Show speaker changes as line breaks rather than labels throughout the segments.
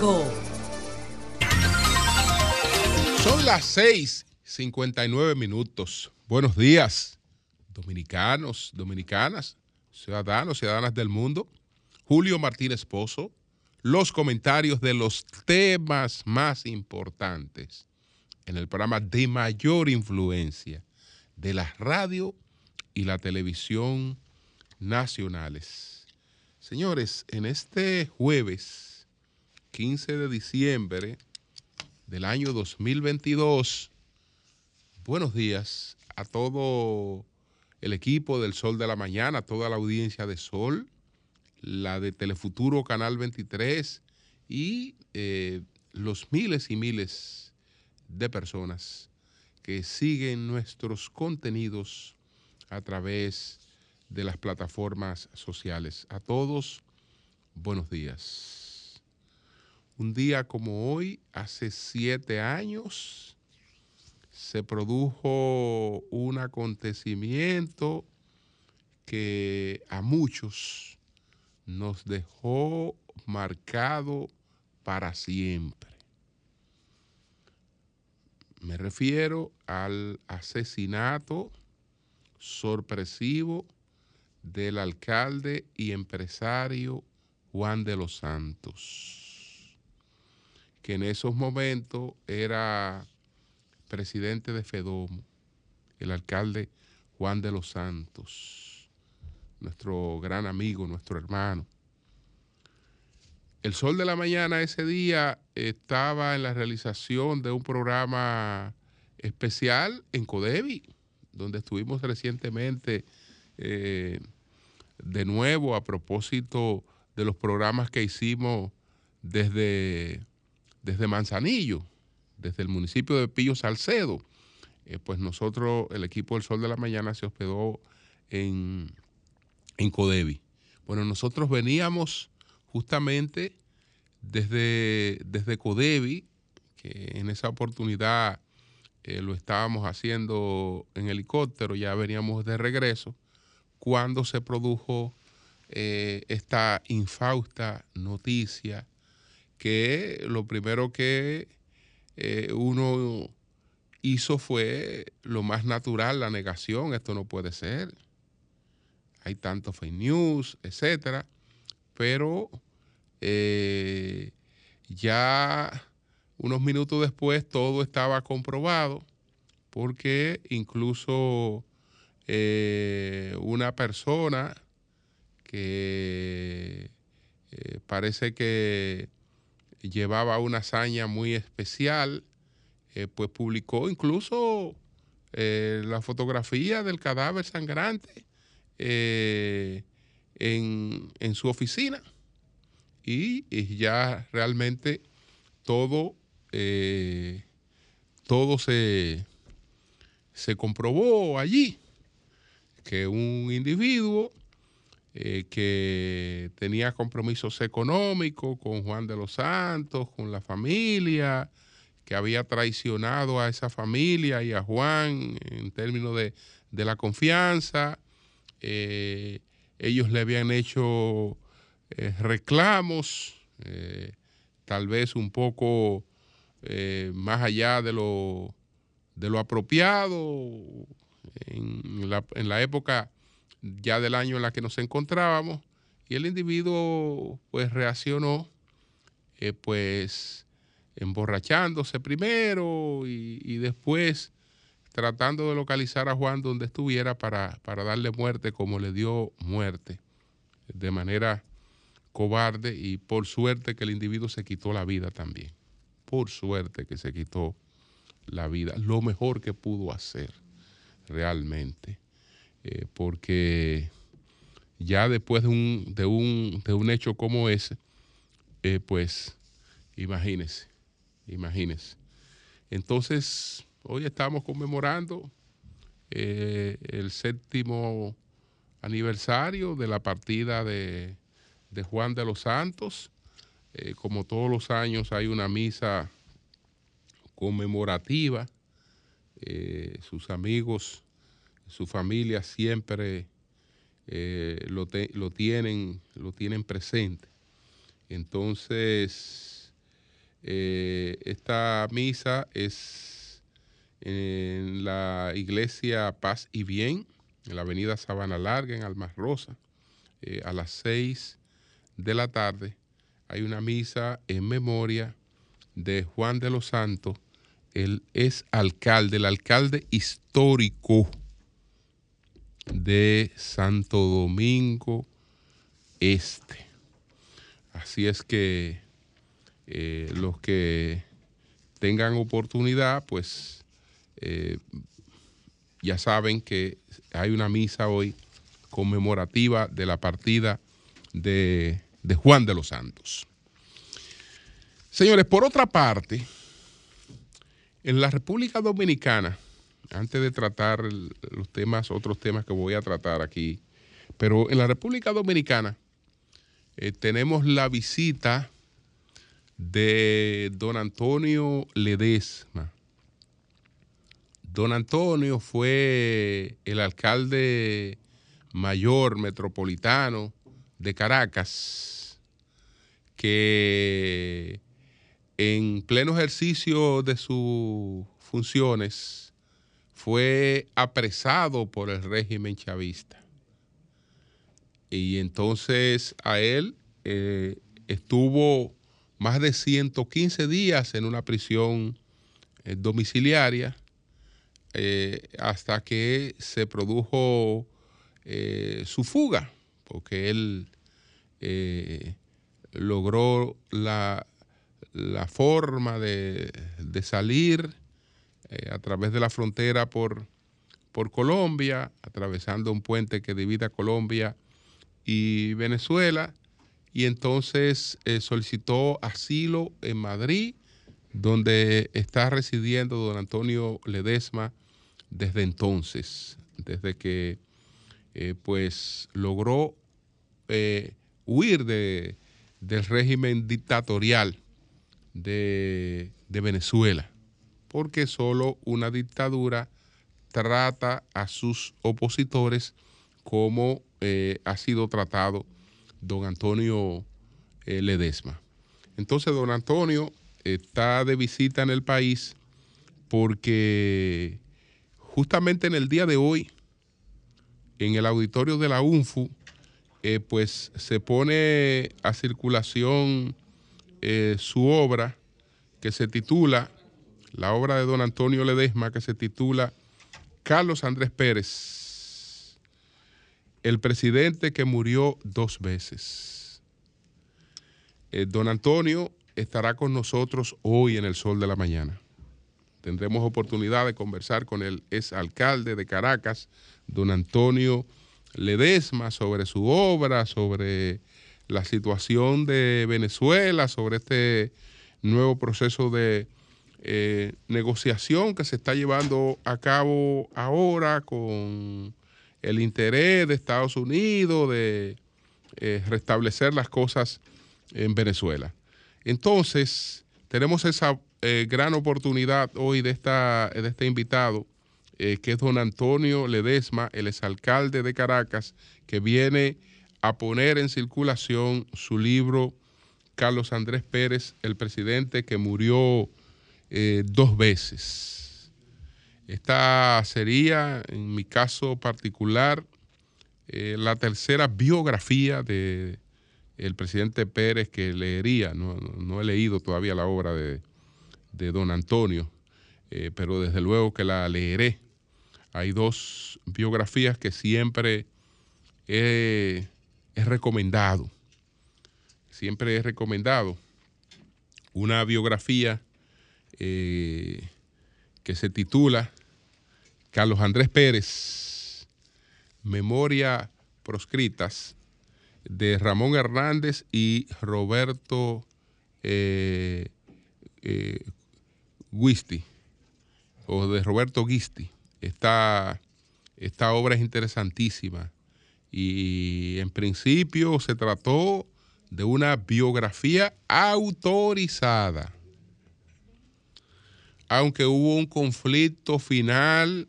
5.
Son las 6:59 minutos. Buenos días, dominicanos, dominicanas, ciudadanos, ciudadanas del mundo. Julio Martínez Pozo, los comentarios de los temas más importantes en el programa de mayor influencia de la radio y la televisión nacionales. Señores, en este jueves 15 de diciembre del año 2022, buenos días a todo el equipo del Sol de la Mañana, toda la audiencia de Sol, la de Telefuturo Canal 23 y eh, los miles y miles de personas que siguen nuestros contenidos a través de las plataformas sociales. A todos, buenos días. Un día como hoy, hace siete años, se produjo un acontecimiento que a muchos nos dejó marcado para siempre. Me refiero al asesinato sorpresivo del alcalde y empresario Juan de los Santos, que en esos momentos era presidente de Fedomo, el alcalde Juan de los Santos, nuestro gran amigo, nuestro hermano. El Sol de la Mañana ese día estaba en la realización de un programa especial en Codevi, donde estuvimos recientemente eh, de nuevo a propósito de los programas que hicimos desde, desde Manzanillo, desde el municipio de Pillo Salcedo. Eh, pues nosotros, el equipo del Sol de la Mañana, se hospedó en, en Codevi. Bueno, nosotros veníamos justamente desde, desde Codevi, que en esa oportunidad eh, lo estábamos haciendo en helicóptero, ya veníamos de regreso, cuando se produjo eh, esta infausta noticia, que lo primero que eh, uno hizo fue lo más natural, la negación, esto no puede ser. Hay tanto fake news, etcétera, pero eh, ya unos minutos después todo estaba comprobado porque incluso eh, una persona que parece que llevaba una hazaña muy especial, pues publicó incluso la fotografía del cadáver sangrante en, en su oficina. Y, ya realmente todo, eh, todo se, se comprobó allí, que un individuo eh, que tenía compromisos económicos con Juan de los Santos, con la familia, que había traicionado a esa familia y a Juan en términos de, la confianza. Eh, ellos le habían hecho eh, reclamos, tal vez un poco más allá de lo, de lo apropiado en la, en la, época ya del año en la que nos encontrábamos y el individuo pues reaccionó pues emborrachándose primero y, y, después tratando de localizar a Juan donde estuviera para, para darle muerte como le dio muerte de manera cobarde y por suerte que el individuo se quitó la vida también. Por suerte que se quitó la vida. Lo mejor que pudo hacer realmente. Eh, porque ya después de un, de un, de un hecho como ese, eh, pues imagínese, imagínese. Entonces, hoy estamos conmemorando eh, el séptimo aniversario de la partida de de Juan de los Santos. Como todos los años hay una misa conmemorativa. Sus amigos, su familia siempre eh, lo, tienen, lo tienen presente. Entonces, Eh, esta misa es en la iglesia Paz y Bien, en la avenida Sabana Larga, en Almas Rosa, eh, a las seis de la tarde. Hay una misa en memoria de Juan de los Santos. Él es alcalde, el alcalde histórico de Santo Domingo Este. Así es que eh, los que tengan oportunidad, pues eh, ya saben que hay una misa hoy conmemorativa de la partida de, de Juan de los Santos. Señores, por otra parte, en la República Dominicana, antes de tratar los temas, otros temas que voy a tratar aquí, pero en la República Dominicana eh, tenemos la visita de don Antonio Ledesma. Don Antonio fue el alcalde mayor metropolitano de Caracas, que en pleno ejercicio de sus funciones fue apresado por el régimen chavista. Y entonces a él eh, estuvo más de 115 días en una prisión eh, domiciliaria eh, hasta que se produjo su fuga, porque él logró la la forma de, salir eh, a través de la frontera por, por Colombia, atravesando un puente que divide Colombia y Venezuela, y entonces eh, solicitó asilo en Madrid, donde está residiendo don Antonio Ledesma desde entonces, desde que eh, pues logró huir de, del régimen dictatorial de, Venezuela, porque solo una dictadura trata a sus opositores como eh, ha sido tratado don Antonio eh, Ledesma. Entonces, don Antonio está de visita en el país porque justamente en el día de hoy, en el auditorio de la UNFU, eh, pues se pone a circulación su obra que se titula, la obra de don Antonio Ledesma, que se titula Carlos Andrés Pérez, el presidente que murió dos veces. Eh, don Antonio estará con nosotros hoy en el sol de la mañana. Tendremos oportunidad de conversar con el ex alcalde de Caracas, don Antonio Ledesma, sobre su obra, sobre la situación de Venezuela, sobre este nuevo proceso de eh, negociación que se está llevando a cabo ahora con el interés de Estados Unidos de eh, restablecer las cosas en Venezuela. Entonces, tenemos esa eh, gran oportunidad hoy de, esta, de este invitado, que es don Antonio Ledesma, el exalcalde de Caracas, que viene a poner en circulación su libro Carlos Andrés Pérez, el presidente que murió eh, dos veces. Esta sería, en mi caso particular, eh, la tercera biografía de el presidente Pérez que leería. No, he leído todavía la obra de, don Antonio, eh, pero desde luego que la leeré. Hay dos biografías que siempre he es recomendado, siempre es recomendado una biografía eh, que se titula Carlos Andrés Pérez, Memoria proscritas, de Ramón Hernández y Roberto eh, eh o de Roberto Guisti. Esta, esta obra es interesantísima y en principio se trató de una biografía autorizada, aunque hubo un conflicto final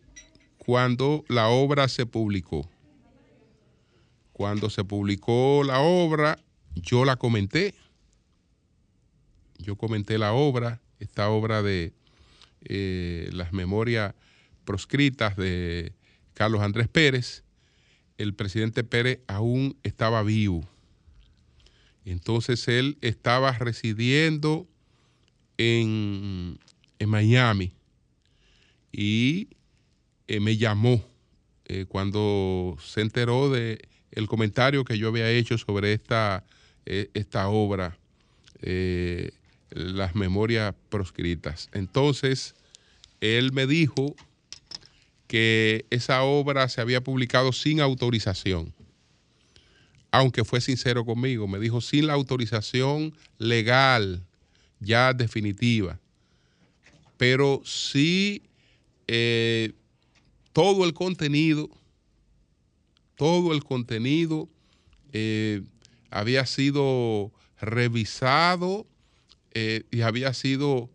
cuando la obra se publicó. Cuando se publicó la obra, yo la comenté. yo comenté la obra, esta obra de eh, las memorias proscritas de Carlos Andrés Pérez. El presidente Pérez aún estaba vivo. Entonces él estaba residiendo en, Miami y eh, me llamó eh, cuando se enteró de el comentario que yo había hecho sobre esta, esta obra las memorias proscritas. Entonces, él me dijo que esa obra se había publicado sin autorización. Aunque fue sincero conmigo, me dijo sin la autorización legal ya definitiva. Pero sí eh, todo el contenido, todo el contenido eh, había sido revisado eh, y había sido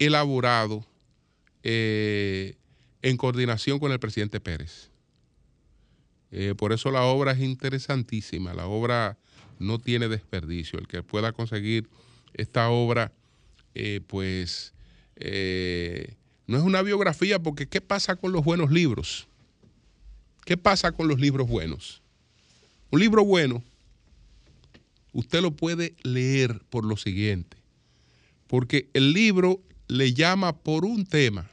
elaborado en coordinación con el presidente Pérez. Por eso la obra es interesantísima, la obra no tiene desperdicio. El que pueda conseguir esta obra, pues no es una biografía, porque ¿qué pasa con los buenos libros? ¿Qué pasa con los libros buenos? Un libro bueno, usted lo puede leer por lo siguiente porque el libro le llama por un tema,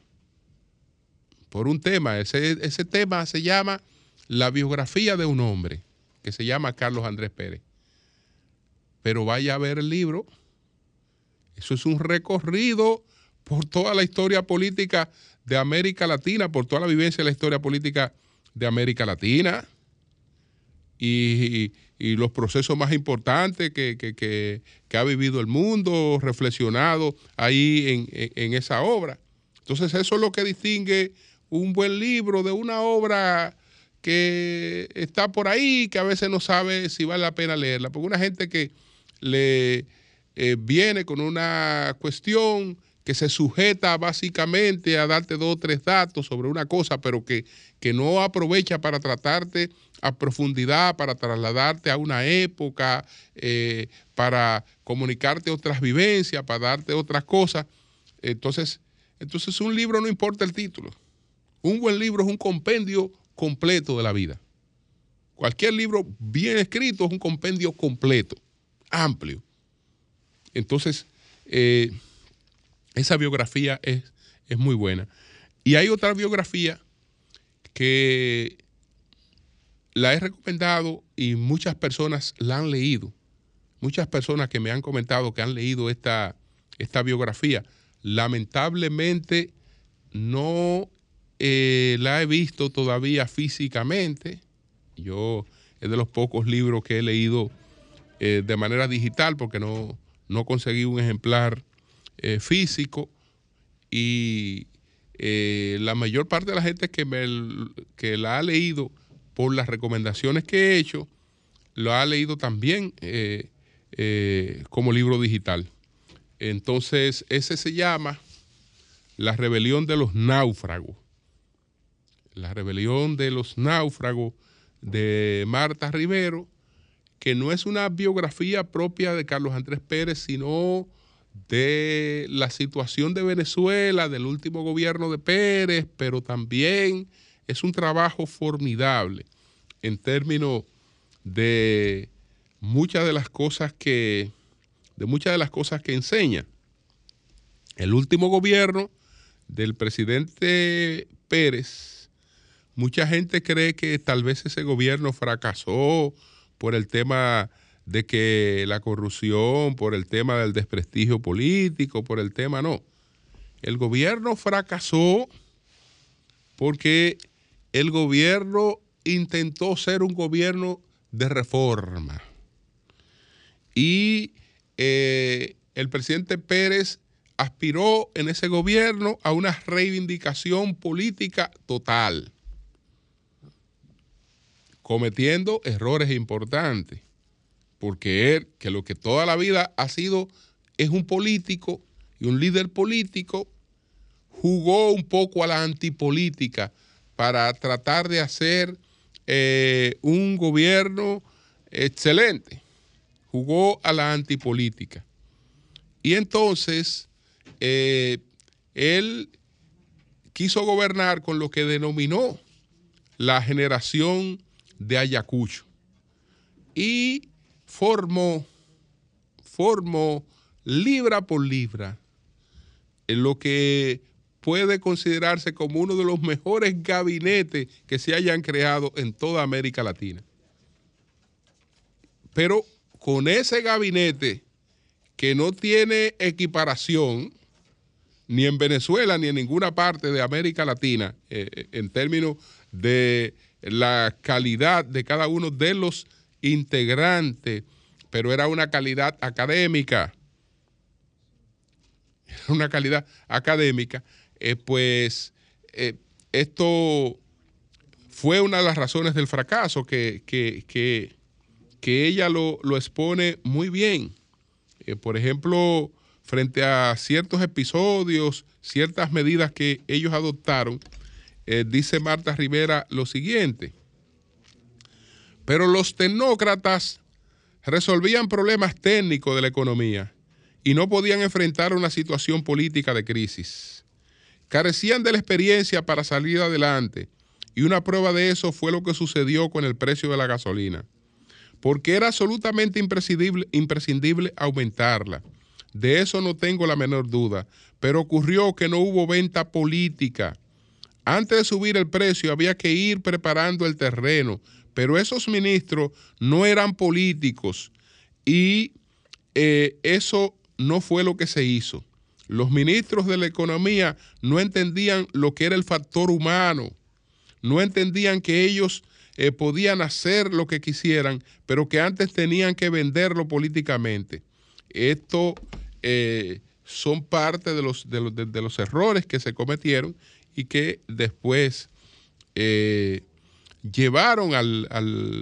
por un tema, ese, tema se llama La biografía de un hombre, que se llama Carlos Andrés Pérez. Pero vaya a ver el libro, eso es un recorrido por toda la historia política de América Latina, por toda la vivencia de la historia política de América Latina. Y, los procesos más importantes que, ha vivido el mundo, reflexionado ahí en, esa obra. Entonces eso es lo que distingue un buen libro de una obra que está por ahí, que a veces no sabe si vale la pena leerla. Porque una gente que le eh, viene con una cuestión que se sujeta básicamente a darte dos o tres datos sobre una cosa, pero que, que no aprovecha para tratarte a profundidad, para trasladarte a una época, eh, para comunicarte otras vivencias, para darte otras cosas. Entonces, entonces un libro no importa el título. Un buen libro es un compendio completo de la vida. Cualquier libro bien escrito es un compendio completo, amplio. Entonces, eh, esa biografía es, es muy buena. Y hay otra biografía que la he recomendado y muchas personas la han leído. Muchas personas que me han comentado que han leído esta, esta biografía. Lamentablemente no eh, la he visto todavía físicamente. Yo es de los pocos libros que he leído eh, de manera digital porque no, no conseguí un ejemplar eh, físico y eh, la mayor parte de la gente que, me, que la ha leído por las recomendaciones que he hecho, lo ha leído también eh, como libro digital. Entonces, ese se llama La rebelión de los náufragos. La rebelión de los náufragos de Marta Rivero, que no es una biografía propia de Carlos Andrés Pérez, sino de la situación de Venezuela, del último gobierno de Pérez, pero también es un trabajo formidable en términos de muchas de las cosas que de muchas de las cosas que enseña. El último gobierno del presidente Pérez, mucha gente cree que tal vez ese gobierno fracasó por el tema de que la corrupción, por el tema del desprestigio político, por el tema no. El gobierno fracasó porque el gobierno intentó ser un gobierno de reforma. Y eh, el presidente Pérez aspiró en ese gobierno a una reivindicación política total, cometiendo errores importantes porque él, que lo que toda la vida ha sido, es un político y un líder político, jugó un poco a la antipolítica para tratar de hacer eh, un gobierno excelente. Jugó a la antipolítica. Y entonces eh, él quiso gobernar con lo que denominó la generación de Ayacucho y formó, formó libra por libra en lo que puede considerarse como uno de los mejores gabinetes que se hayan creado en toda América Latina. Pero con ese gabinete que no tiene equiparación ni en Venezuela ni en ninguna parte de América Latina eh, eh, en términos de la calidad de cada uno de los integrantes, pero era una calidad académica, una calidad académica eh, pues eh, esto fue una de las razones del fracaso, que, que, ella lo, expone muy bien. Eh, por ejemplo, frente a ciertos episodios, ciertas medidas que ellos adoptaron, dice Marta Rivera lo siguiente. Pero los tecnócratas resolvían problemas técnicos de la economía y no podían enfrentar una situación política de crisis carecían de la experiencia para salir adelante y una prueba de eso fue lo que sucedió con el precio de la gasolina, porque era absolutamente imprescindible, imprescindible aumentarla. De eso no tengo la menor duda, pero ocurrió que no hubo venta política. Antes de subir el precio había que ir preparando el terreno, pero esos ministros no eran políticos y eh, eso no fue lo que se hizo. Los ministros de la economía no entendían lo que era el factor humano, no entendían que ellos eh, podían hacer lo que quisieran, pero que antes tenían que venderlo políticamente. Esto eh, son parte de los, de, los, errores que se cometieron y que después llevaron al,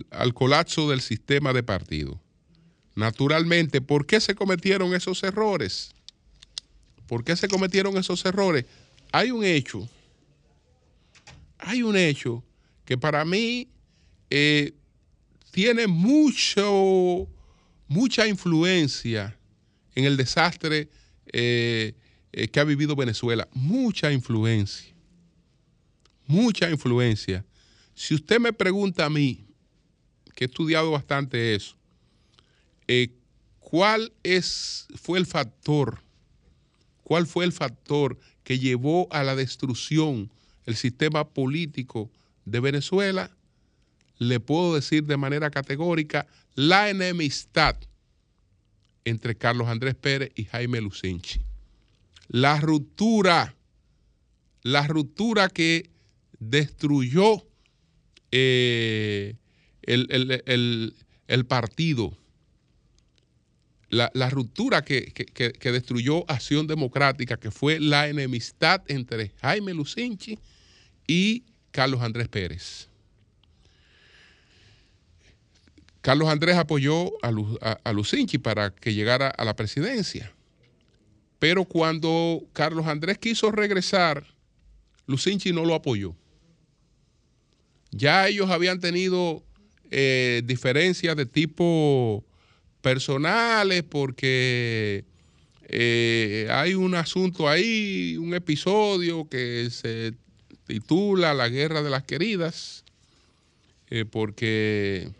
al colapso del sistema de partido. Naturalmente, ¿por qué se cometieron esos errores? ¿Por qué se cometieron esos errores? Hay un hecho, hay un hecho que para mí eh, tiene mucho, mucha influencia en el desastre eh, eh, que ha vivido Venezuela. Mucha influencia. Mucha influencia. Si usted me pregunta a mí, que he estudiado bastante eso, ¿cuál es, fue el factor ¿Cuál fue el factor que llevó a la destrucción el sistema político de Venezuela? Le puedo decir de manera categórica la enemistad entre Carlos Andrés Pérez y Jaime Lucinchi. La ruptura, la ruptura que destruyó eh, el partido la, ruptura que, destruyó Acción Democrática, que fue la enemistad entre Jaime Lucinchi y Carlos Andrés Pérez. Carlos Andrés apoyó a, Lucinchi para que llegara a la presidencia. Pero cuando Carlos Andrés quiso regresar, Lucinchi no lo apoyó. Ya ellos habían tenido eh, diferencias de tipo personales porque eh, hay un asunto ahí, un episodio que se titula La Guerra de las Queridas, eh, porque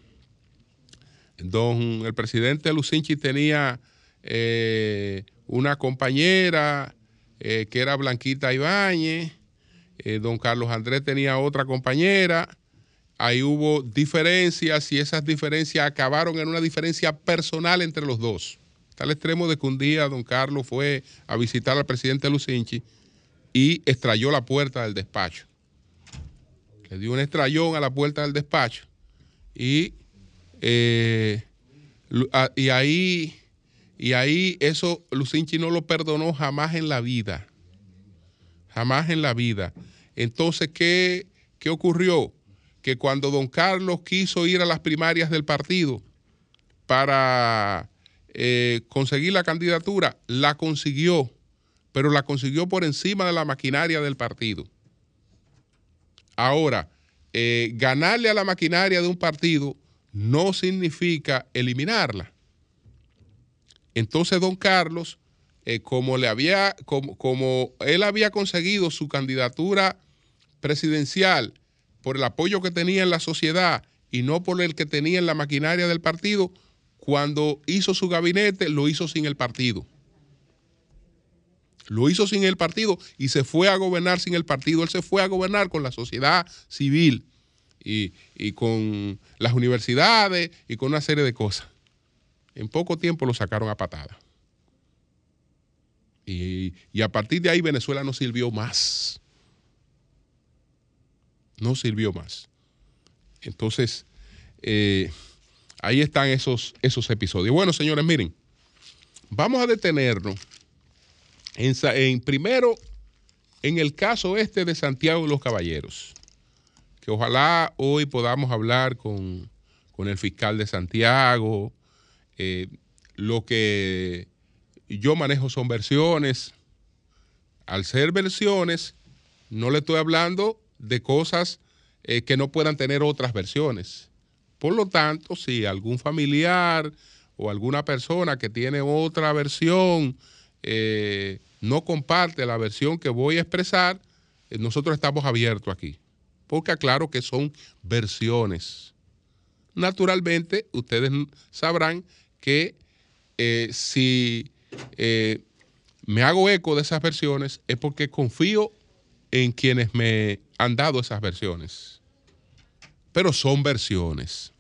don el presidente Lucinchi tenía una compañera que era Blanquita Ibáñez, don Carlos Andrés tenía otra compañera, ahí hubo diferencias y esas diferencias acabaron en una diferencia personal entre los dos. Está al extremo de que un día don Carlos fue a visitar al presidente Lucinchi y estrelló la puerta del despacho. Le dio un estrellón a la puerta del despacho y, eh, y ahí y ahí eso Lucinchi no lo perdonó jamás en la vida. Jamás en la vida. Entonces, ¿qué, qué ocurrió? Que cuando don Carlos quiso ir a las primarias del partido para eh, conseguir la candidatura, la consiguió, pero la consiguió por encima de la maquinaria del partido. Ahora, eh, ganarle a la maquinaria de un partido no significa eliminarla. Entonces don Carlos eh, como, le había, como, como él había conseguido su candidatura presidencial por el apoyo que tenía en la sociedad y no por el que tenía en la maquinaria del partido, cuando hizo su gabinete lo hizo sin el partido. Lo hizo sin el partido y se fue a gobernar sin el partido. Él se fue a gobernar con la sociedad civil y, con las universidades y con una serie de cosas. En poco tiempo lo sacaron a patada. Y, a partir de ahí Venezuela no sirvió más. No sirvió más. Entonces, eh, ahí están esos, esos episodios. Bueno, señores, miren, vamos a detenernos en, primero, en el caso este de Santiago de los Caballeros, que ojalá hoy podamos hablar con, el fiscal de Santiago. Eh, lo que yo manejo son versiones. Al ser versiones, no le estoy hablando de cosas eh, que no puedan tener otras versiones. Por lo tanto, si algún familiar o alguna persona que tiene otra versión eh, no comparte la versión que voy a expresar, eh, nosotros estamos abiertos aquí. Porque aclaro que son versiones. Naturalmente, ustedes sabrán que si me hago eco de esas versiones es porque confío en quienes me han dado esas versiones. Pero son versiones.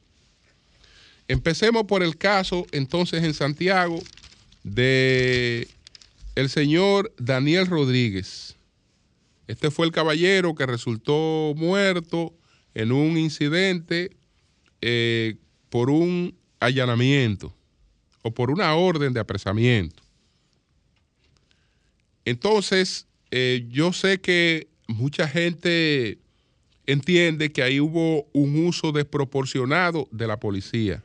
Empecemos por el caso entonces en Santiago de el señor Daniel Rodríguez. Este fue el caballero que resultó muerto en un incidente eh, por un allanamiento o por una orden de apresamiento. Entonces, eh, yo sé que mucha gente entiende que ahí hubo un uso desproporcionado de la policía.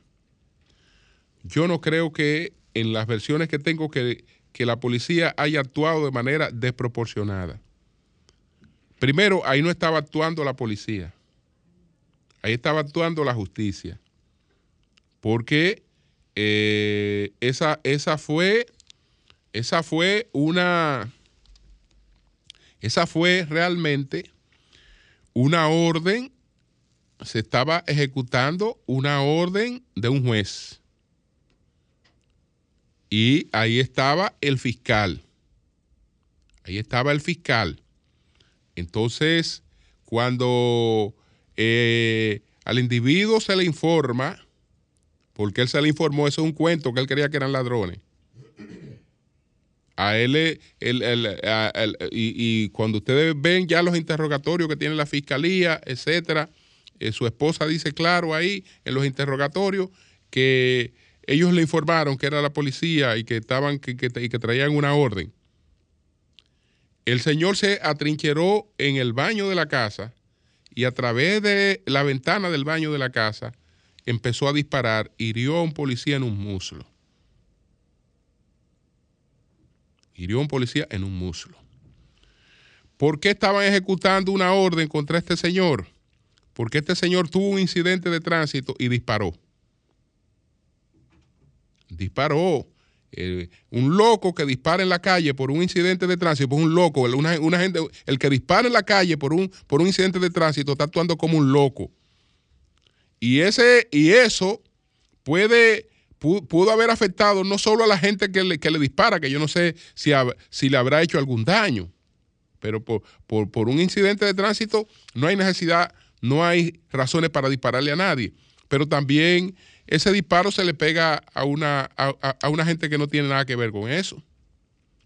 Yo no creo que en las versiones que tengo que que la policía haya actuado de manera desproporcionada. Primero, ahí no estaba actuando la policía, ahí estaba actuando la justicia, porque eh, esa, esa, fue, esa fue una, esa fue realmente una orden, se estaba ejecutando una orden de un juez. Y ahí estaba el fiscal. Ahí estaba el fiscal. Entonces, cuando eh, al individuo se le informa, porque él se le informó, eso es un cuento que él creía que eran ladrones. A él, y, cuando ustedes ven ya los interrogatorios que tiene la fiscalía, etcétera, eh, su esposa dice claro ahí en los interrogatorios que ellos le informaron que era la policía y que estaban que, y que traían una orden. El señor se atrincheró en el baño de la casa y a través de la ventana del baño de la casa empezó a disparar, hirió a un policía en un muslo. Hirió a un policía en un muslo. ¿Por qué estaban ejecutando una orden contra este señor? Porque este señor tuvo un incidente de tránsito y disparó disparó. Un loco que dispara en la calle por un incidente de tránsito, pues un loco, una, gente, el que dispara en la calle por un, por un incidente de tránsito está actuando como un loco. Y, ese, y eso puede, pudo, haber afectado no solo a la gente que le, que le dispara, que yo no sé si, si le habrá hecho algún daño, pero por, por, por un incidente de tránsito no hay necesidad, no hay razones para dispararle a nadie. Pero también ese disparo se le pega a una, a, una gente que no tiene nada que ver con eso.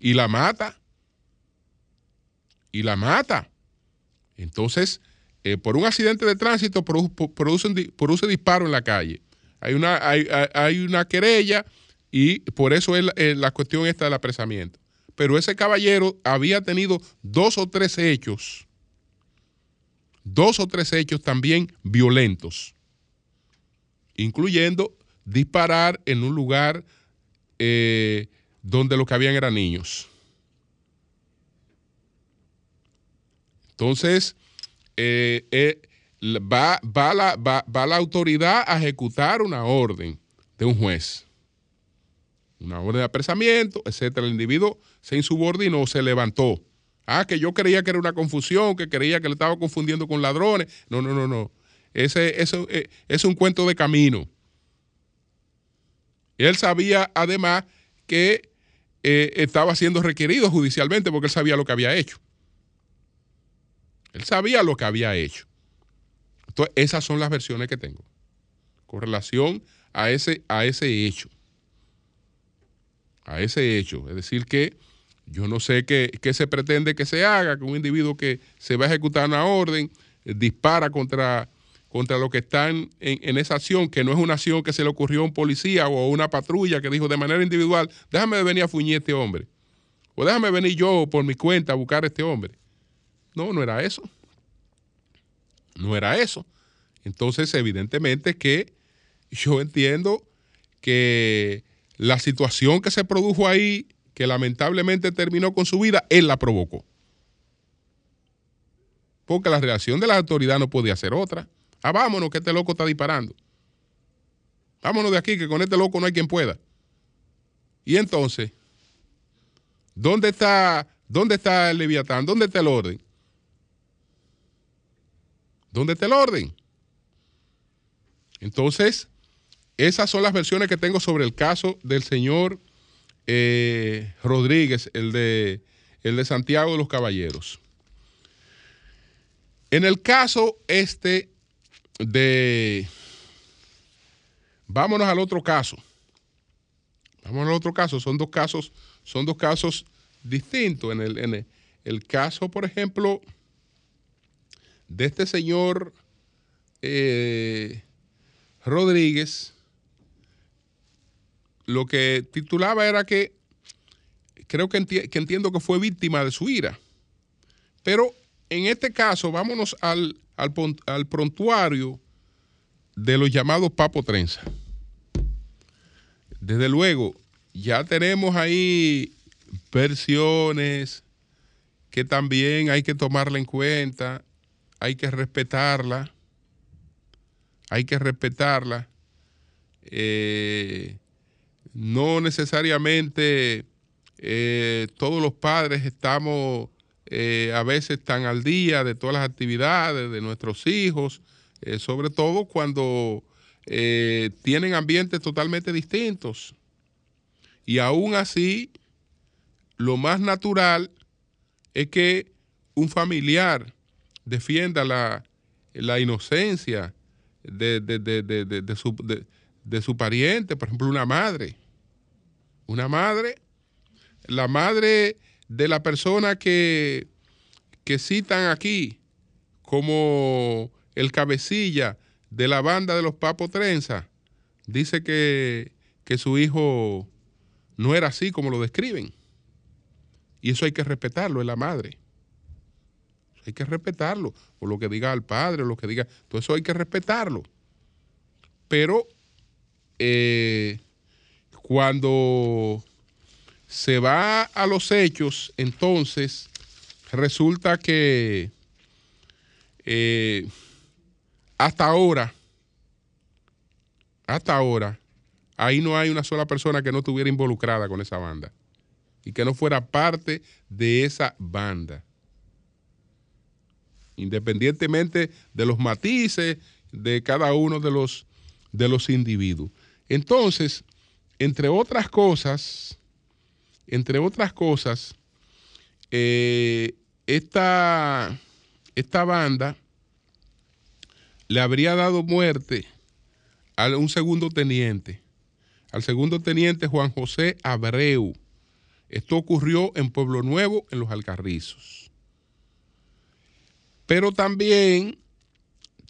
Y la mata. Y la mata. Entonces, eh, por un accidente de tránsito produce, produce disparo en la calle. Hay una, hay, una querella y por eso es la, cuestión esta del apresamiento. Pero ese caballero había tenido dos o tres hechos, dos o tres hechos también violentos incluyendo disparar en un lugar eh, donde lo que habían eran niños. Entonces, eh, eh, va, la, autoridad a ejecutar una orden de un juez. una orden de apresamiento, etcétera. El individuo se insubordinó, se levantó. Ah, que yo creía que era una confusión, que creía que le estaba confundiendo con ladrones. No, no, no, no. Ese, ese eh, es un cuento de camino. Él sabía además que eh, estaba siendo requerido judicialmente porque él sabía lo que había hecho. Él sabía lo que había hecho. Entonces, esas son las versiones que tengo con relación a ese, a ese hecho. A ese hecho. Es decir, que yo no sé qué, se pretende que se haga, que un individuo que se va a ejecutar una orden eh, dispara contra, contra los que están en, esa acción, que no es una acción que se le ocurrió a un policía o a una patrulla que dijo de manera individual, déjame venir a fuñir a este hombre. O déjame venir yo por mi cuenta a buscar a este hombre. No, no era eso. No era eso. Entonces, evidentemente que yo entiendo que la situación que se produjo ahí, que lamentablemente terminó con su vida, él la provocó. Porque la reacción de la autoridad no podía ser otra. Ah, vámonos, que este loco está disparando. Vámonos de aquí, que con este loco no hay quien pueda. Y entonces, ¿dónde está, dónde está el Leviatán? ¿Dónde está el orden? ¿Dónde está el orden? Entonces, esas son las versiones que tengo sobre el caso del señor eh, Rodríguez, el de, el de Santiago de los Caballeros. En el caso este de... Vámonos al otro caso. Vámonos al otro caso. Son dos casos, son dos casos distintos. En el, en el caso, por ejemplo, de este señor eh, Rodríguez, lo que titulaba era que creo que, entiendo que fue víctima de su ira. Pero en este caso, vámonos al, al, prontuario de los llamados Papo Trenza. Desde luego, ya tenemos ahí versiones que también hay que tomarla en cuenta hay que respetarla, hay que respetarla. Eh, no necesariamente eh, todos los padres estamos eh, a veces tan al día de todas las actividades de nuestros hijos, sobre todo cuando tienen ambientes totalmente distintos. Y aún así, lo más natural es que un familiar defienda la, inocencia de, su, de, su, pariente, por ejemplo, una madre. Una madre, la madre de la persona que, que citan aquí como el cabecilla de la banda de los papos trenza, dice que, que su hijo no era así como lo describen. Y eso hay que respetarlo, es la madre. Hay que respetarlo, por lo que diga el padre, lo que diga, todo eso hay que respetarlo. Pero eh, cuando se va a los hechos, entonces resulta que eh, hasta ahora, hasta ahora, ahí no hay una sola persona que no estuviera involucrada con esa banda y que no fuera parte de esa banda independientemente de los matices de cada uno de los, de los individuos. Entonces, entre otras cosas, entre otras cosas, eh, esta, esta banda le habría dado muerte a un segundo teniente, al segundo teniente Juan José Abreu. Esto ocurrió en Pueblo Nuevo, en los Alcarrizos. Pero también,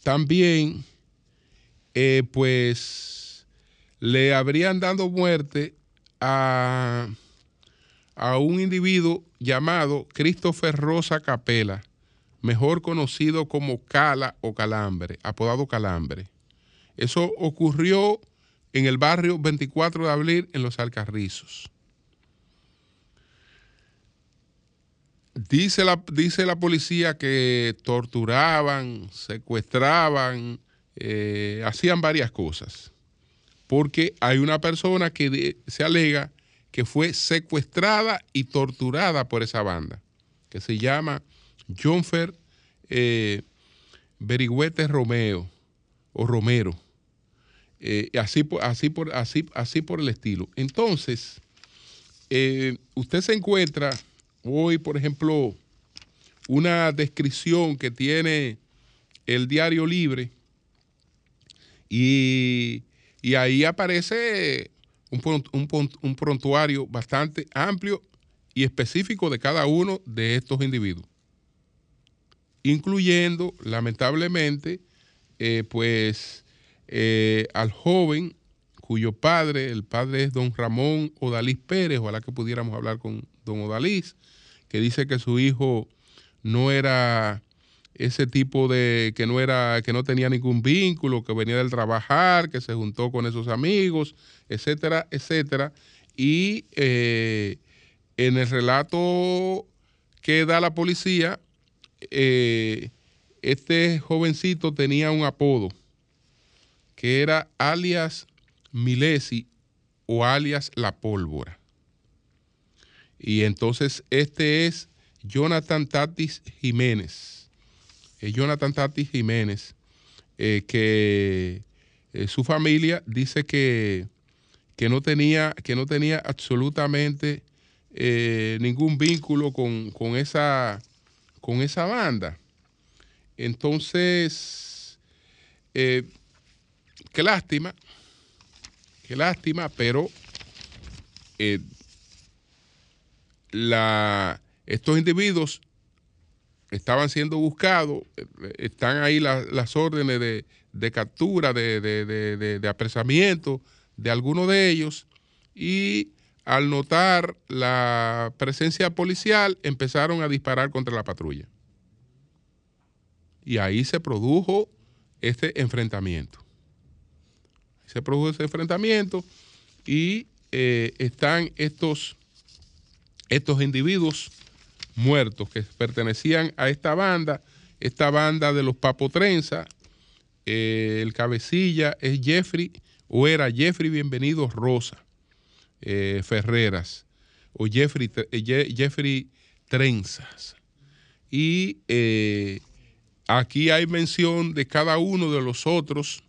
también, eh, pues, le habrían dado muerte a, a un individuo llamado Christopher Rosa Capela, mejor conocido como Cala o Calambre, apodado Calambre. Eso ocurrió en el barrio 24 de abril en Los Alcarrizos. Dice la, dice la policía que torturaban, secuestraban, eh, hacían varias cosas. Porque hay una persona que se alega que fue secuestrada y torturada por esa banda, que se llama Jonfer eh, Berigüete Romeo o Romero. Eh, así, así, por, así, así por el estilo. Entonces, eh, usted se encuentra hoy, por ejemplo, una descripción que tiene el diario libre y, ahí aparece un, prontuario bastante amplio y específico de cada uno de estos individuos, incluyendo, lamentablemente, eh, pues eh, al joven cuyo padre, el padre es don Ramón Odalís Pérez, ojalá que pudiéramos hablar con don Odalís, que dice que su hijo no era ese tipo de que no era que no tenía ningún vínculo, que venía del trabajar, que se juntó con esos amigos, etcétera, etcétera. Y eh, en el relato que da la policía, eh, este jovencito tenía un apodo que era alias Milesi o alias La Pólvora. Y entonces este es Jonathan Tatis Jiménez. Jonathan Tatis Jiménez, eh, que eh, su familia dice que, que, no tenía, que no tenía absolutamente eh, ningún vínculo con, con, esa, con esa banda. Entonces, qué lástima, qué lástima, pero estos individuos estaban siendo buscados, están ahí las órdenes de, captura, de, apresamiento de algunos de ellos y al notar la presencia policial empezaron a disparar contra la patrulla. Y ahí se produjo este enfrentamiento. Se produjo ese enfrentamiento y eh, están estos, estos individuos muertos que pertenecían a esta banda, esta banda de los Papotrenza. Eh, el cabecilla es Jeffrey, o era Jeffrey Bienvenido Rosa eh, Ferreras, o Jeffrey, eh, Jeffrey Trenzas. Y aquí hay mención de cada uno de los otros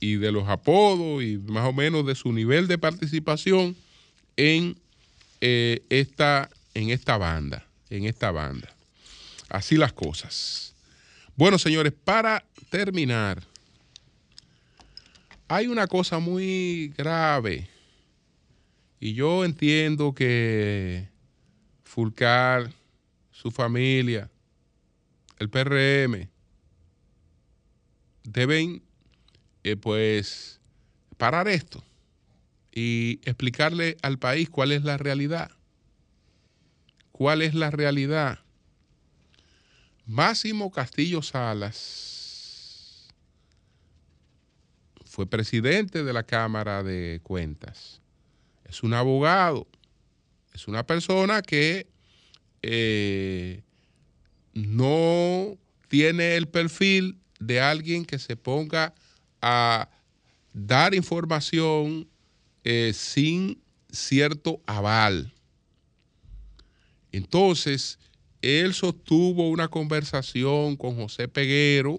y de los apodos y más o menos de su nivel de participación en, esta, en esta banda en esta banda. Así las cosas. Bueno, señores, para terminar, hay una cosa muy grave. Y yo entiendo que Fulcar, su familia, el PRM, deben, eh, pues, parar esto y explicarle al país cuál es la realidad. ¿Cuál es la realidad? Máximo Castillo Salas fue presidente de la Cámara de Cuentas. Es un abogado, es una persona que eh, no tiene el perfil de alguien que se ponga a dar información eh, sin cierto aval. Entonces, él sostuvo una conversación con José Peguero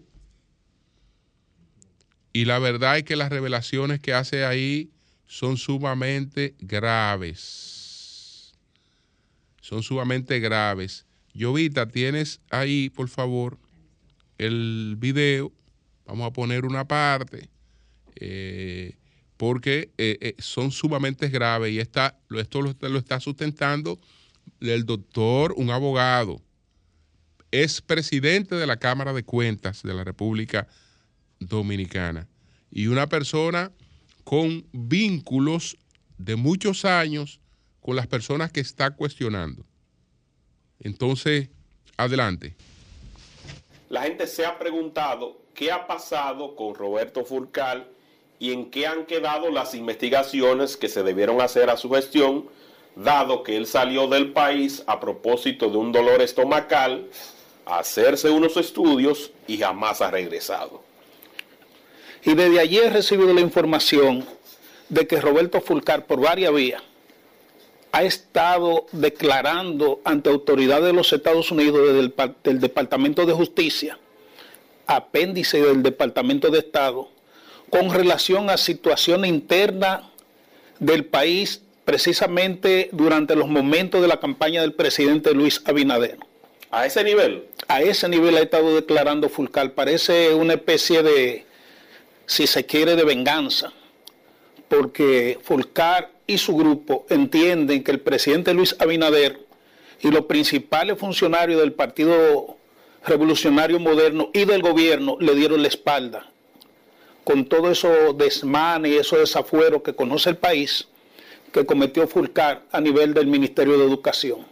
y la verdad es que las revelaciones que hace ahí son sumamente graves. Son sumamente graves. Jovita, tienes ahí, por favor, el video. Vamos a poner una parte. Eh, porque eh, eh, son sumamente graves y esto lo está sustentando del doctor, un abogado, es presidente de la Cámara de Cuentas de la República Dominicana y una persona con vínculos de muchos años con las personas que está cuestionando. Entonces, adelante.
La gente se ha preguntado qué ha pasado con Roberto Furcal y en qué han quedado las investigaciones que se debieron hacer a su gestión dado que él salió del país a propósito de un dolor estomacal, a hacerse unos estudios y jamás ha regresado.
Y desde ayer he recibido la información de que Roberto Fulcar, por varias vías, ha estado declarando ante autoridades de los Estados Unidos desde el del Departamento de Justicia, apéndice del Departamento de Estado, con relación a situación interna del país precisamente durante los momentos de la campaña del presidente Luis Abinader.
¿A ese nivel?
A ese nivel ha estado declarando Fulcal. Parece una especie de, si se quiere, de venganza, porque Fulcar y su grupo entienden que el presidente Luis Abinader y los principales funcionarios del Partido Revolucionario Moderno y del gobierno le dieron la espalda. Con todo eso desmanes y esos desafueros que conoce el país, que cometió Fulcar a nivel del Ministerio de Educación.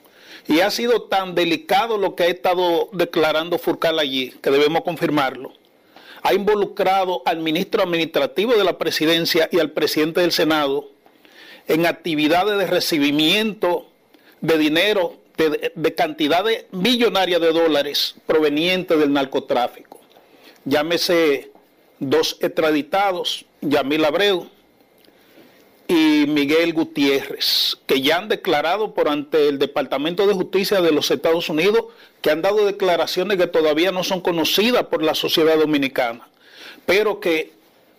Y ha sido tan delicado lo que ha estado declarando Fulcar allí, que debemos confirmarlo. Ha involucrado al ministro administrativo de la presidencia y al presidente del Senado en actividades de recibimiento de dinero de, de cantidades millonarias de dólares provenientes del narcotráfico. Llámese dos extraditados, Yamil Abreu y Miguel Gutiérrez, que ya han declarado por ante el Departamento de Justicia de los Estados Unidos, que han dado declaraciones que todavía no son conocidas por la sociedad dominicana, pero que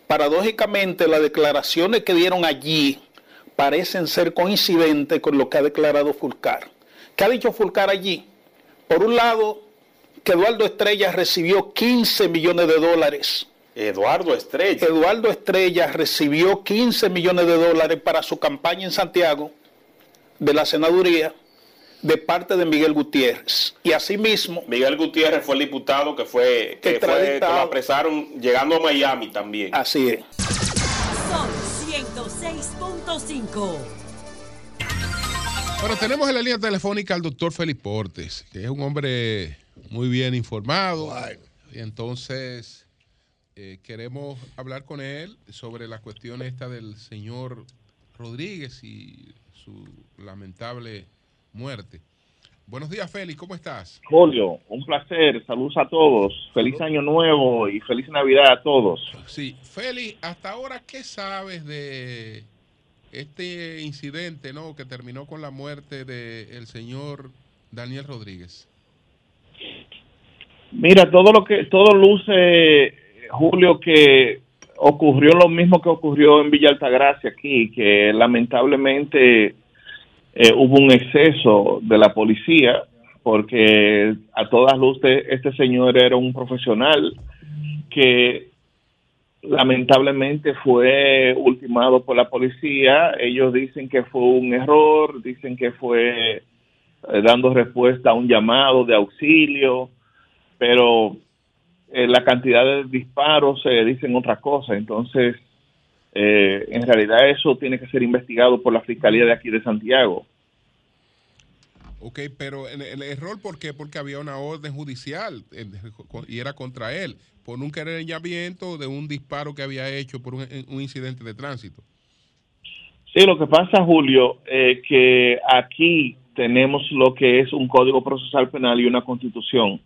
paradójicamente las declaraciones que dieron allí parecen ser coincidentes con lo que ha declarado Fulcar. ¿Qué ha dicho Fulcar allí? Por un lado, que Eduardo Estrella recibió 15 millones de dólares
Eduardo Estrella.
Eduardo Estrella recibió 15 millones de dólares para su campaña en Santiago de la senaduría de parte de Miguel Gutiérrez. Y asimismo...
Miguel Gutiérrez fue el diputado que fue, que, fue, lo apresaron llegando a Miami también.
Así es.
Son 106.5.
Bueno, tenemos en la línea telefónica al doctor Félix Portes, que es un hombre muy bien informado. Y entonces eh, queremos hablar con él sobre la cuestión esta del señor Rodríguez y su lamentable muerte. Buenos días, Félix, ¿cómo estás?
Julio, un placer, saludos a todos, feliz año nuevo y feliz Navidad a todos.
Sí, Félix, hasta ahora, ¿qué sabes de este incidente ¿no? que terminó con la muerte del señor Daniel Rodríguez?
Mira, todo lo que, todo luce Julio, que ocurrió lo mismo que ocurrió en Villa Altagracia aquí, que lamentablemente eh, hubo un exceso de la policía, porque a todas luces este señor era un profesional que lamentablemente fue ultimado por la policía. Ellos dicen que fue un error, dicen que fue eh, dando respuesta a un llamado de auxilio, pero eh, la cantidad de disparos se dicen otra cosa. Entonces, eh, en realidad eso tiene que ser investigado por la Fiscalía de aquí de Santiago.
Ok, pero el, el error, ¿por qué? Porque había una orden judicial y era contra él, por un querellamiento de un disparo que había hecho por un, incidente de tránsito.
Sí, lo que pasa, Julio, eh, que aquí tenemos lo que es un código procesal penal y una constitución.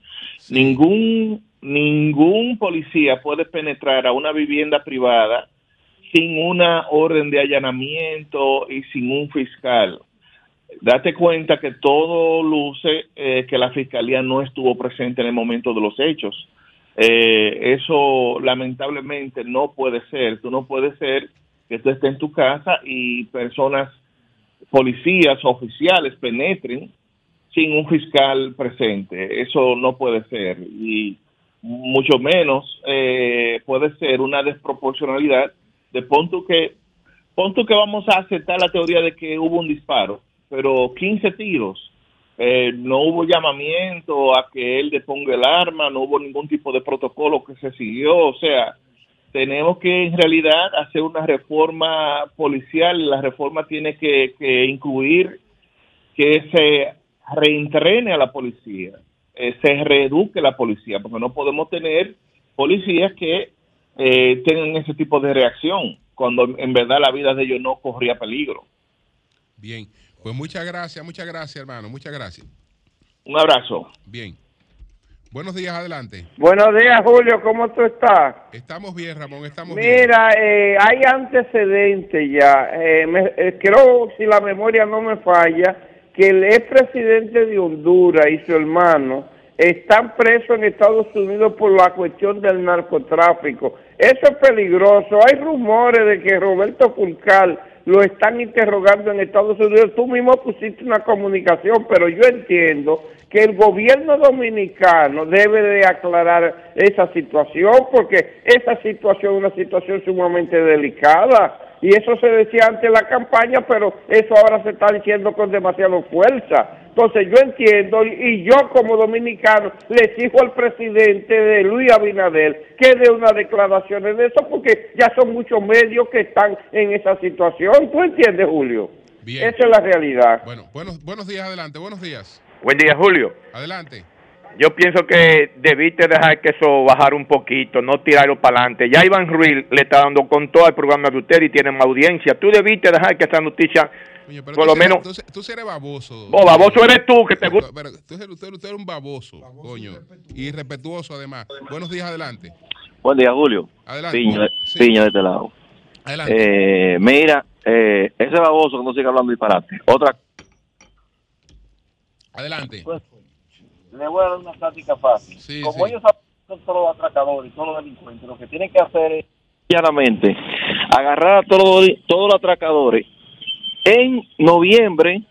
Ningún ningún policía puede penetrar a una vivienda privada sin una orden de allanamiento y sin un fiscal. Date cuenta que todo luce eh, que la fiscalía no estuvo presente en el momento de los hechos. Eh, eso lamentablemente no puede ser. Tú no puedes ser que tú estés en tu casa y personas, policías, oficiales penetren sin un fiscal presente. Eso no puede ser. Y mucho menos eh, puede ser una desproporcionalidad de punto que punto que vamos a aceptar la teoría de que hubo un disparo, pero 15 tiros, eh, no hubo llamamiento a que él deponga el arma, no hubo ningún tipo de protocolo que se siguió, o sea, tenemos que en realidad hacer una reforma policial, la reforma tiene que, que incluir que se reentrene a la policía, eh, se reeduque la policía, porque no podemos tener policías que eh, tengan ese tipo de reacción cuando en verdad la vida de ellos no corría peligro.
Bien, pues muchas gracias, muchas gracias hermano, muchas gracias.
Un abrazo.
Bien. Buenos días, adelante.
Buenos días, Julio, ¿cómo tú estás?
Estamos bien, Ramón, estamos bien.
Mira, eh, hay antecedentes ya. Eh, me- eh, creo, si la memoria no me falla, que el expresidente de Honduras y su hermano están presos en Estados Unidos por la cuestión del narcotráfico. Eso es peligroso. Hay rumores de que Roberto Fulcal lo están interrogando en Estados Unidos. Tú mismo pusiste una comunicación, pero yo entiendo que el gobierno dominicano debe de aclarar esa situación porque esa situación es una situación sumamente delicada y eso se decía antes de la campaña, pero eso ahora se está diciendo con demasiada fuerza. Entonces yo entiendo y- y yo como dominicano le exijo al presidente de Luis Abinader que dé unas declaraciones de eso porque ya son muchos medios que están en esa situación. ¿Tú entiendes, Julio?
Bien.
Esa es la realidad.
Bueno, buenos, buenos días, adelante, buenos días.
Buen día, Julio.
Adelante.
Yo pienso que debiste dejar que eso bajara un poquito, no tirarlo para adelante. Ya Iván Ruiz le está dando con todo el programa de usted y tiene más audiencia. Tú debiste dejar que esa noticia,
Oye,
por lo menos...
eres- Tú, tú eres baboso.
Oh, baboso eres tú, que te gusta...
Pero tú eres, usted, usted eres un baboso, coño. Y respetuoso además. Buenos días, adelante.
Buen día, Julio.
Adelante.
Piña,
Sí.
Piña de este lado.
Adelante.
Eh, mira, eh, ese baboso que no siga hablando disparate. Otra.
Adelante.
Le voy a dar una táctica fácil.
Sí,
Como
sí.
ellos son todos los atracadores y todos los delincuentes, lo que tienen que hacer es
Llanamente, agarrar a todos, todos los atracadores en noviembre,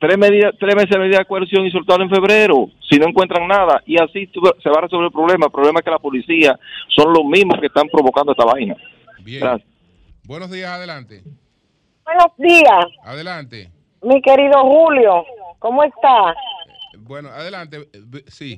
tres, medidas, tres meses de medida de coerción y soltarlo en febrero, si no encuentran nada. Y así tu- se va a resolver el problema. El problema es que la policía son los mismos que están provocando esta vaina.
Bien.
Gracias.
Buenos días, adelante.
Buenos días,
Adelante.
mi querido Julio. ¿Cómo está?
Bueno, adelante. Eh, Sí.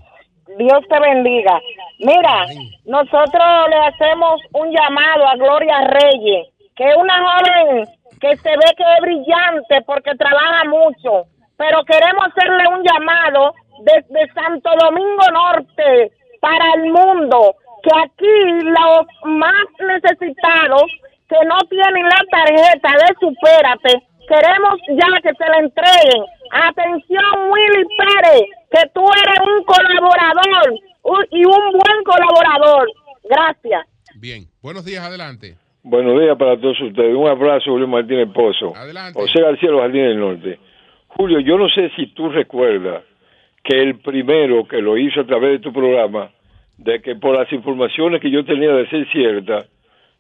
Dios te bendiga. Mira, nosotros le hacemos un llamado a Gloria Reyes, que es una joven que se ve que es brillante porque trabaja mucho, pero queremos hacerle un llamado desde Santo Domingo Norte para el mundo, que aquí los más necesitados que no tienen la tarjeta de Supérate, queremos ya que se la entreguen. Atención, Willy Pérez, que tú eres un colaborador un- y un buen colaborador. Gracias.
Bien. Buenos días, adelante.
Buenos días para todos ustedes. Un abrazo, Julio Martínez Pozo.
Adelante.
José García, Los Jardines del Norte. Julio, yo no sé si tú recuerdas que el primero que lo hizo a través de tu programa, de que por las informaciones que yo tenía de ser cierta,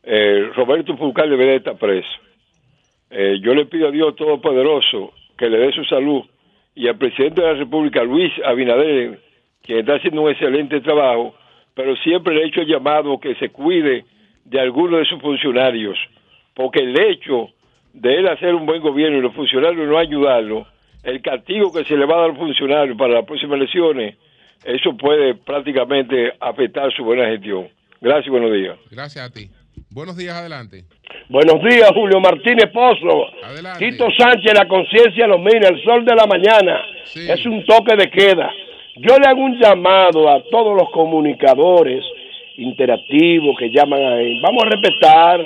eh, Roberto Fulcar debería estar preso. Eh, yo le pido a Dios Todopoderoso que le dé su salud y al presidente de la República, Luis Abinader, quien está haciendo un excelente trabajo, pero siempre le he hecho el llamado que se cuide de algunos de sus funcionarios, porque el hecho de él hacer un buen gobierno y los funcionarios no ayudarlo, el castigo que se le va a dar al funcionario para las próximas elecciones, eso puede prácticamente afectar su buena gestión. Gracias buenos días.
Gracias a ti. Buenos días, adelante.
Buenos días, Julio Martínez Pozo.
Adelante.
Tito Sánchez, la conciencia lo mira, el sol de la mañana. Es un toque de queda. Yo le hago un llamado a todos los comunicadores interactivos que llaman ahí. Vamos a respetar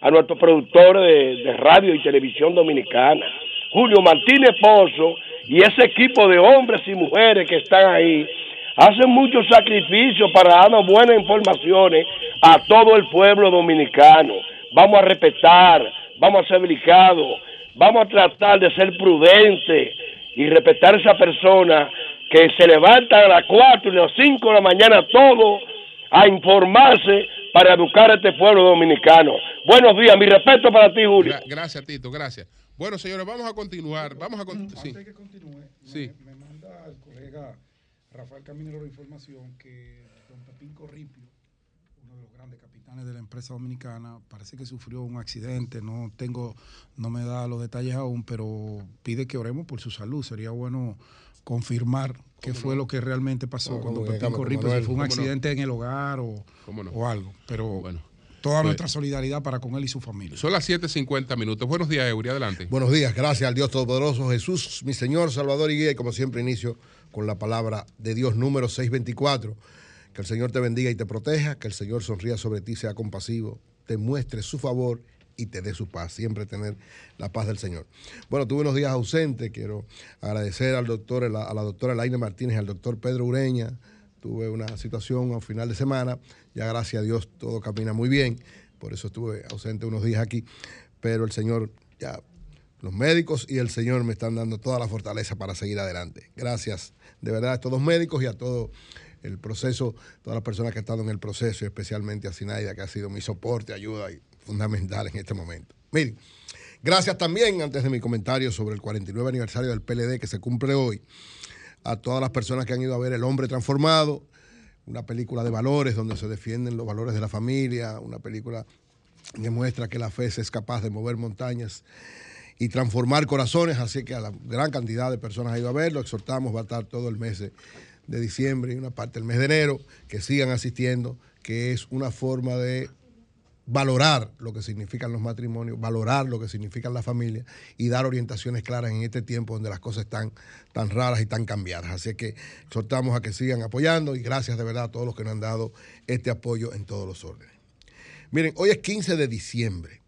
a nuestros productores de, de radio y televisión dominicana. Julio Martínez Pozo y ese equipo de hombres y mujeres que están ahí hacen muchos sacrificios para darnos buenas informaciones a todo el pueblo dominicano. Vamos a respetar, vamos a ser delicados, vamos a tratar de ser prudentes y respetar a esa persona que se levanta a las 4 y a las 5 de la mañana todo a informarse para educar a este pueblo dominicano. Buenos días, mi respeto para ti, Julio.
Gra- gracias, Tito, gracias. Bueno, señores, vamos a continuar. Vamos a con- sí.
Antes que continúe,
Sí.
me, me manda el colega Rafael Caminero la información que don Pepín Corripio, uno de los grandes capitanes de la empresa dominicana, parece que sufrió un accidente. No tengo, no me da los detalles aún, pero pide que oremos por su salud. Sería bueno confirmar qué fue lo que realmente pasó
No,
con don Pepín Corripio, si fue un
no.
accidente en el hogar o, o algo. Pero toda
Pues-
nuestra solidaridad para con él y su familia.
Son las 7.50 minutos. Buenos días, Eury, adelante.
Buenos días, gracias al Dios Todopoderoso, Jesús, mi Señor, Salvador y Guía, y como siempre inicio con la palabra de Dios número 624. Que el Señor te bendiga y te proteja, que el Señor sonría sobre ti, sea compasivo, te muestre su favor y te dé su paz. Siempre tener la paz del Señor. Bueno, tuve unos días ausentes, quiero agradecer al doctor, a la doctora Laine Martínez, al doctor Pedro Ureña, tuve una situación a final de semana, ya gracias a Dios todo camina muy bien, por eso estuve ausente unos días aquí, pero el Señor ya, los médicos y el Señor me están dando toda la fortaleza para seguir adelante. Gracias de verdad a estos dos médicos y a todo el proceso, todas las personas que han estado en el proceso, especialmente a Sinaida, que ha sido mi soporte, ayuda y fundamental en este momento. Miren, gracias también, antes de mi comentario sobre el 49 aniversario del PLD que se cumple hoy, a todas las personas que han ido a ver El Hombre Transformado, una película de valores donde se defienden los valores de la familia, una película que muestra que la fe es capaz de mover montañas y transformar corazones, así que a la gran cantidad de personas ha ido a verlo, exhortamos, va a estar todo el mes de, diciembre y una parte del mes de enero, que sigan asistiendo, que es una forma de valorar lo que significan los matrimonios, valorar lo que significan las familias y dar orientaciones claras en este tiempo donde las cosas están tan raras y tan cambiadas. Así que exhortamos a que sigan apoyando y gracias de verdad a todos los que nos han dado este apoyo en todos los órdenes. Miren, hoy es 15 de diciembre.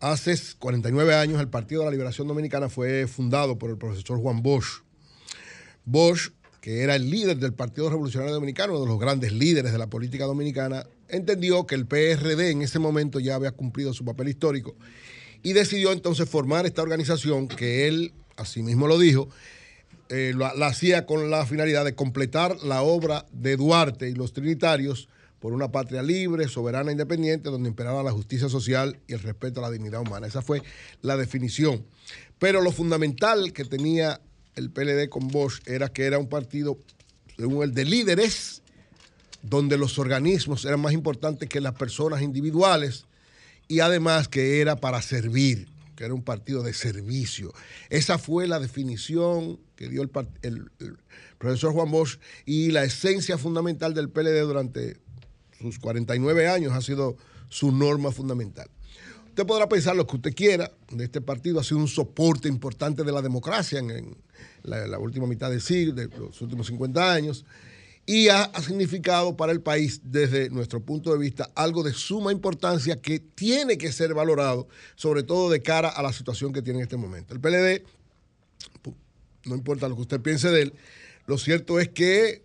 Hace 49 años el Partido de la Liberación Dominicana fue fundado por el profesor Juan Bosch. Bosch que era el líder del Partido Revolucionario Dominicano, uno de los grandes líderes de la política dominicana, entendió que el PRD en ese momento ya había cumplido su papel histórico y decidió entonces formar esta organización que él, asimismo lo dijo, eh, la, hacía con la finalidad de completar la obra de Duarte y los trinitarios por una patria libre, soberana, e independiente, donde imperaba la justicia social y el respeto a la dignidad humana. Esa fue la definición. Pero lo fundamental que tenía el PLD con Bosch era que era un partido, según el de líderes, donde los organismos eran más importantes que las personas individuales y además que era para servir, que era un partido de servicio. Esa fue la definición que dio el, el profesor Juan Bosch y la esencia fundamental del PLD durante sus 49 años ha sido su norma fundamental. Usted podrá pensar lo que usted quiera de este partido, ha sido un soporte importante de la democracia en, la, última mitad del siglo, de los últimos 50 años, y ha, significado para el país, desde nuestro punto de vista, algo de suma importancia que tiene que ser valorado, sobre todo de cara a la situación que tiene en este momento. El PLD, no importa lo que usted piense de él, lo cierto es que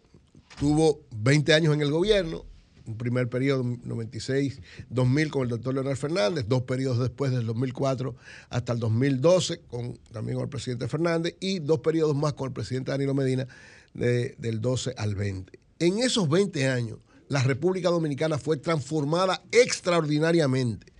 tuvo 20 años en el gobierno, un primer periodo 96-2000 con el doctor Leonel Fernández, dos periodos después del 2004 hasta el 2012 con, también con el presidente Fernández y dos periodos más con el presidente Danilo Medina del 12 al 20. En esos 20 años, la República Dominicana fue transformada extraordinariamente.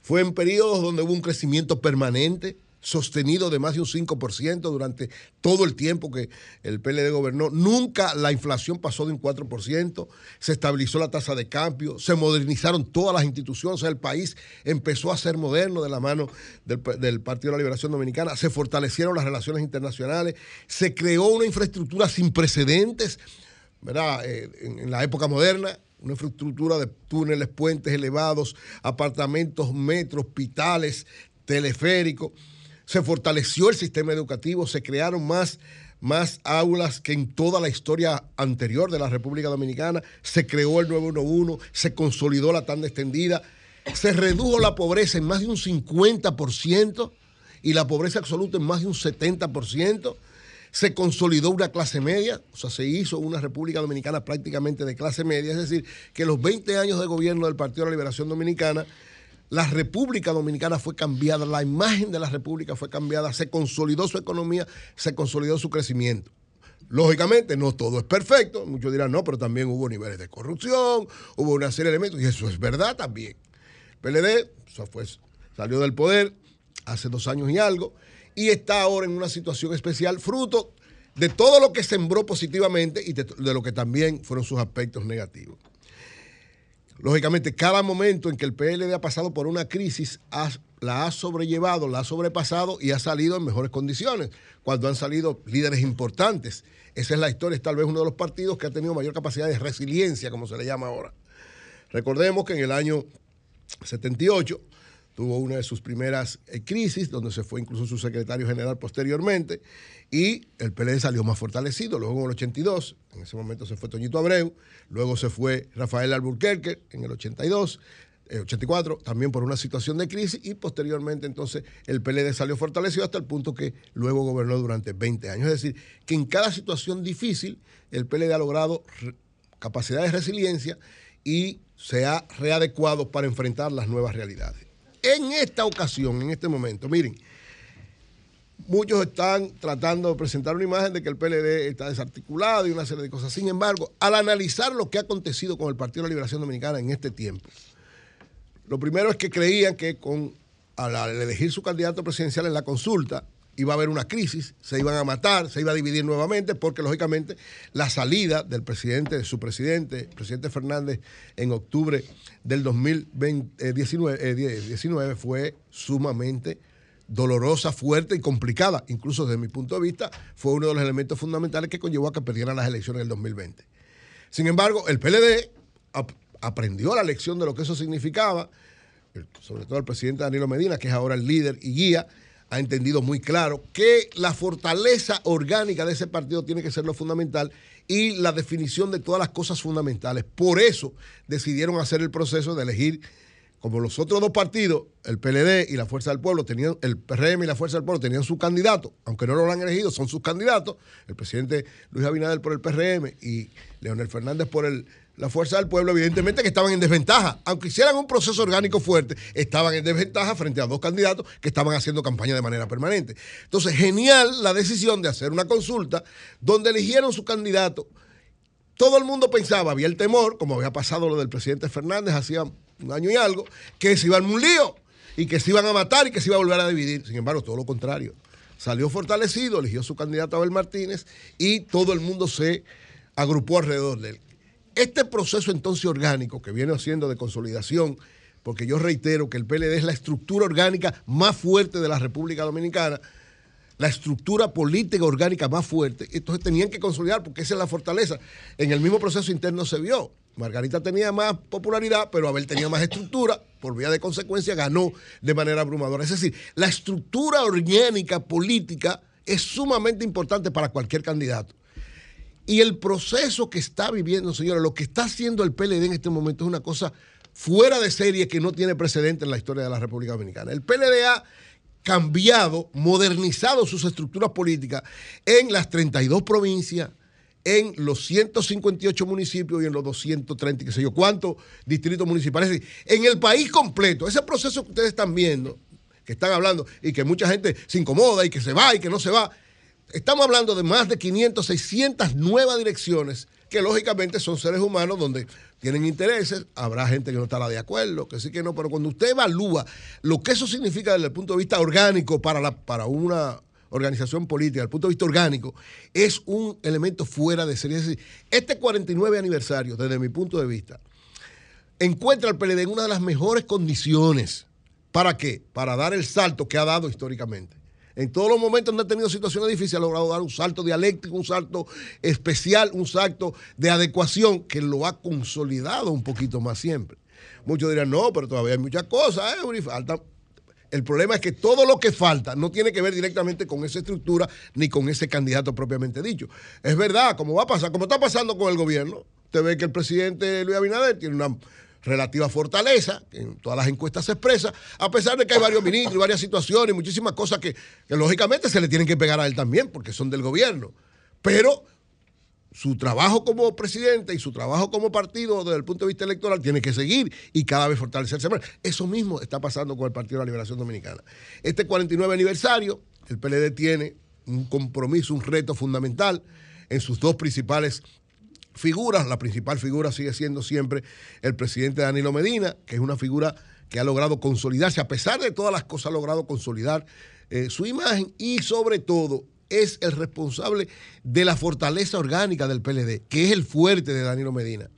Fue en periodos donde hubo un crecimiento permanente, sostenido de más de un 5% durante todo el tiempo que el PLD gobernó. Nunca la inflación pasó de un 4%, se estabilizó la tasa de cambio, se modernizaron todas las instituciones, o sea, el país empezó a ser moderno de la mano del, Partido de la Liberación Dominicana, se fortalecieron las relaciones internacionales, se creó una infraestructura sin precedentes, ¿verdad? Eh, en la época moderna, una infraestructura de túneles, puentes elevados, apartamentos, metros, hospitales, teleféricos se fortaleció el sistema educativo, se crearon más, más aulas que en toda la historia anterior de la República Dominicana, se creó el 911, se consolidó la tanda extendida, se redujo la pobreza en más de un 50% y la pobreza absoluta en más de un 70%. Se consolidó una clase media, o sea, se hizo una República Dominicana prácticamente de clase media, es decir, que los 20 años de gobierno del Partido de la Liberación Dominicana la República Dominicana fue cambiada, la imagen de la República fue cambiada, se consolidó su economía, se consolidó su crecimiento. Lógicamente, no todo es perfecto, muchos dirán, no, pero también hubo niveles de corrupción, hubo una serie de elementos, y eso es verdad también. PLD fue, salió del poder hace dos años y algo, y está ahora en una situación especial, fruto de todo lo que sembró positivamente y de lo que también fueron sus aspectos negativos. Lógicamente, cada momento en que el PLD ha pasado por una crisis, la ha sobrellevado, la ha sobrepasado y ha salido en mejores condiciones, cuando han salido líderes importantes. Esa es la historia, es tal vez uno de los partidos que ha tenido mayor capacidad de resiliencia, como se le llama ahora. Recordemos que en el año 78 tuvo una de sus primeras eh, crisis, donde se fue incluso su secretario general posteriormente, y el PLD salió más fortalecido. Luego en el 82, en ese momento se fue Toñito Abreu, luego se fue Rafael Alburquerque en el 82, eh, 84, también por una situación de crisis y posteriormente entonces el PLD salió fortalecido hasta el punto que luego gobernó durante 20 años. Es decir, que en cada situación difícil el PLD ha logrado capacidad de resiliencia y se ha readecuado para enfrentar las nuevas realidades. En esta ocasión, en este momento, miren, muchos están tratando de presentar una imagen de que el PLD está desarticulado y una serie de cosas. Sin embargo, al analizar lo que ha acontecido con el Partido de la Liberación Dominicana en este tiempo, lo primero es que creían que con al, elegir su candidato presidencial en la consulta iba a haber una crisis, se iban a matar, se iba a dividir nuevamente, porque lógicamente la salida del presidente, de su presidente, presidente Fernández, en octubre del 2019 eh, 19 fue sumamente dolorosa, fuerte y complicada. Incluso desde mi punto de vista, fue uno de los elementos fundamentales que conllevó a que perdieran las elecciones del 2020. Sin embargo, el PLD ap- aprendió la lección de lo que eso significaba, sobre todo el presidente Danilo Medina, que es ahora el líder y guía, ha entendido muy claro que la fortaleza orgánica de ese partido tiene que ser lo fundamental y la definición de todas las cosas fundamentales. Por eso decidieron hacer el proceso de elegir, como los otros dos partidos, el PLD y la Fuerza del Pueblo, tenían, el PRM y la Fuerza del Pueblo tenían su candidato, aunque no lo han elegido, son sus candidatos, el presidente Luis Abinader por el PRM y Leonel Fernández por el, la Fuerza del Pueblo, evidentemente que estaban en desventaja. Aunque hicieran un proceso orgánico fuerte, estaban en desventaja frente a dos candidatos que estaban haciendo campaña de manera permanente. Entonces, genial la decisión de hacer una consulta donde eligieron su candidato. Todo el mundo pensaba, había el temor, como había pasado lo del presidente Fernández hacía un año y algo, que se iba a un lío y que se iban a matar y que se iba a volver a dividir. Sin embargo, todo lo contrario. Salió fortalecido, eligió su candidato Abel Martínez y todo el mundo se agrupó alrededor de él. Este proceso entonces orgánico que viene haciendo de consolidación, porque yo reitero que el PLD es la estructura orgánica más fuerte de la República Dominicana, la estructura política orgánica más fuerte, entonces tenían que consolidar porque esa es la fortaleza. En el mismo proceso interno se vio. Margarita tenía más popularidad, pero Abel tenía más estructura, por vía de consecuencia ganó de manera abrumadora. Es decir, la estructura orgánica política es sumamente importante para cualquier candidato. Y el proceso que está viviendo, señores, lo que está haciendo el PLD en este momento es una cosa fuera de serie que no tiene precedente en la historia de la República Dominicana. El PLD ha cambiado, modernizado sus estructuras políticas en las 32 provincias, en los 158 municipios y en los 230, qué sé yo, cuántos distritos municipales. Es decir, en el país completo. Ese proceso que ustedes están viendo, que están hablando y que mucha gente se incomoda y que se va y que no se va, Estamos hablando de más de 500, 600 nuevas direcciones que lógicamente son seres humanos donde tienen intereses, habrá gente que no estará de acuerdo, que sí que no, pero cuando usted evalúa lo que eso significa desde el punto de vista orgánico para, la, para una organización política, desde el punto de vista orgánico, es un elemento fuera de serie. Es decir, este 49 aniversario, desde mi punto de vista, encuentra al PLD en una de las mejores condiciones. ¿Para qué? Para dar el salto que ha dado históricamente. En todos los momentos donde ha tenido situaciones difíciles, ha logrado dar un salto dialéctico, un salto especial, un salto de adecuación que lo ha consolidado un poquito más siempre. Muchos dirán, no, pero todavía hay muchas cosas, ¿eh? Falta. El problema es que todo lo que falta no tiene que ver directamente con esa estructura ni con ese candidato propiamente dicho. Es verdad, como va a pasar, como está pasando con el gobierno. Usted ve que el presidente Luis Abinader tiene una relativa fortaleza, que en todas las encuestas se expresa, a pesar de que hay varios ministros varias situaciones muchísimas cosas que, que lógicamente se le tienen que pegar a él también, porque son del gobierno. Pero su trabajo como presidente y su trabajo como partido desde el punto de vista electoral tiene que seguir y cada vez fortalecerse más. Eso mismo está pasando con el Partido de la Liberación Dominicana. Este 49 aniversario, el PLD tiene un compromiso, un reto fundamental en sus dos principales figuras. La principal figura sigue siendo siempre el presidente Danilo Medina, que es una figura que ha logrado consolidarse, a pesar de todas las cosas, ha logrado consolidar eh, su imagen y sobre todo es el responsable de la fortaleza orgánica del PLD, que es el fuerte de Danilo Medina.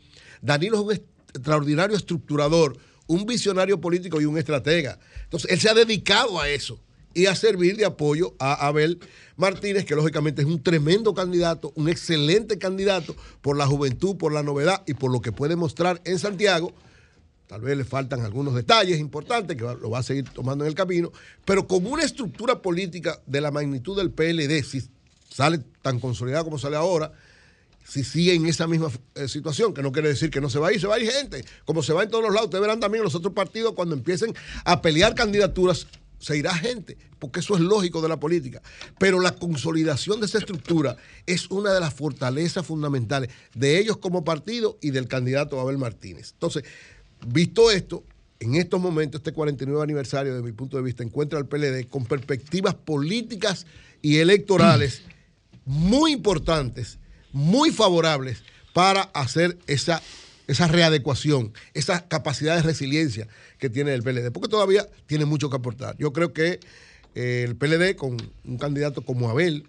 Danilo es un extraordinario estructurador, un visionario político y un estratega. Entonces, él se ha dedicado a eso y a servir de apoyo a Abel Martínez, que lógicamente es un tremendo candidato, un excelente candidato por la juventud, por la novedad y por lo que puede mostrar en Santiago. Tal vez le faltan algunos detalles importantes que lo va a seguir tomando en el camino, pero como una estructura política de la magnitud del PLD, si sale tan consolidada como sale ahora, si sigue en esa misma eh, situación, que no quiere decir que no se va a ir, se va a ir gente, como se va en todos los lados. Ustedes verán también los otros partidos cuando empiecen a pelear candidaturas, se irá gente, porque eso es lógico de la política. Pero la consolidación de esa estructura es una de las fortalezas fundamentales de ellos como partido y del candidato Abel Martínez. Entonces, visto esto, en estos momentos, este 49 aniversario, desde mi punto de vista, encuentra al PLD con perspectivas políticas y electorales muy importantes, muy favorables para hacer esa, esa readecuación, esa capacidad de resiliencia que tiene el PLD, porque todavía tiene mucho que aportar. Yo creo que eh, el PLD, con un candidato como Abel,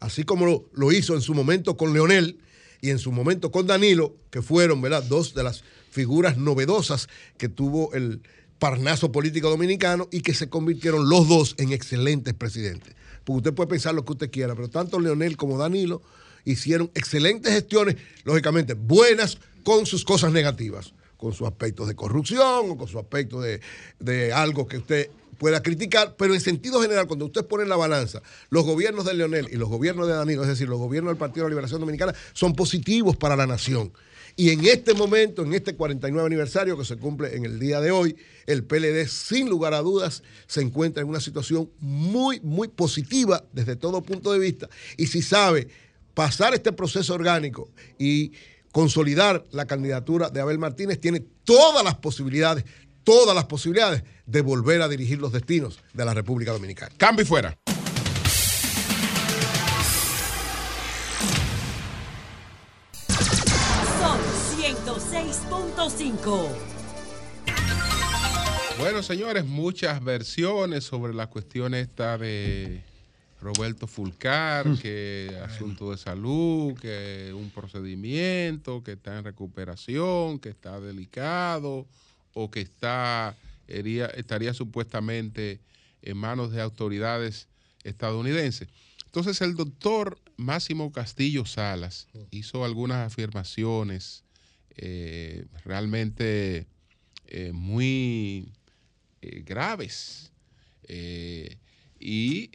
así como lo, lo hizo en su momento con Leonel y en su momento con Danilo, que fueron ¿verdad? dos de las figuras novedosas que tuvo el parnaso político dominicano y que se convirtieron los dos en excelentes presidentes. Porque usted puede pensar lo que usted quiera, pero tanto Leonel como Danilo hicieron excelentes gestiones, lógicamente buenas, con sus cosas negativas, con sus aspectos de corrupción o con su aspecto de, de algo que usted pueda criticar, pero en sentido general, cuando usted pone en la balanza los gobiernos de Leonel y los gobiernos de Danilo, es decir, los gobiernos del Partido de la Liberación Dominicana, son positivos para la nación. Y en este momento, en este 49 aniversario que se cumple en el día de hoy, el PLD, sin lugar a dudas, se encuentra en una situación muy, muy positiva desde todo punto de vista. Y si sabe pasar este proceso orgánico y consolidar la candidatura de Abel Martínez, tiene todas las posibilidades, todas las posibilidades de volver a dirigir los destinos de la República Dominicana.
Cambio y fuera.
106.5.
Bueno, señores, muchas versiones sobre la cuestión esta de Roberto Fulcar, que asunto de salud, que un procedimiento, que está en recuperación, que está delicado o que está estaría supuestamente en manos de autoridades estadounidenses. Entonces el doctor Máximo Castillo Salas hizo algunas afirmaciones eh, realmente eh, muy eh, graves. Y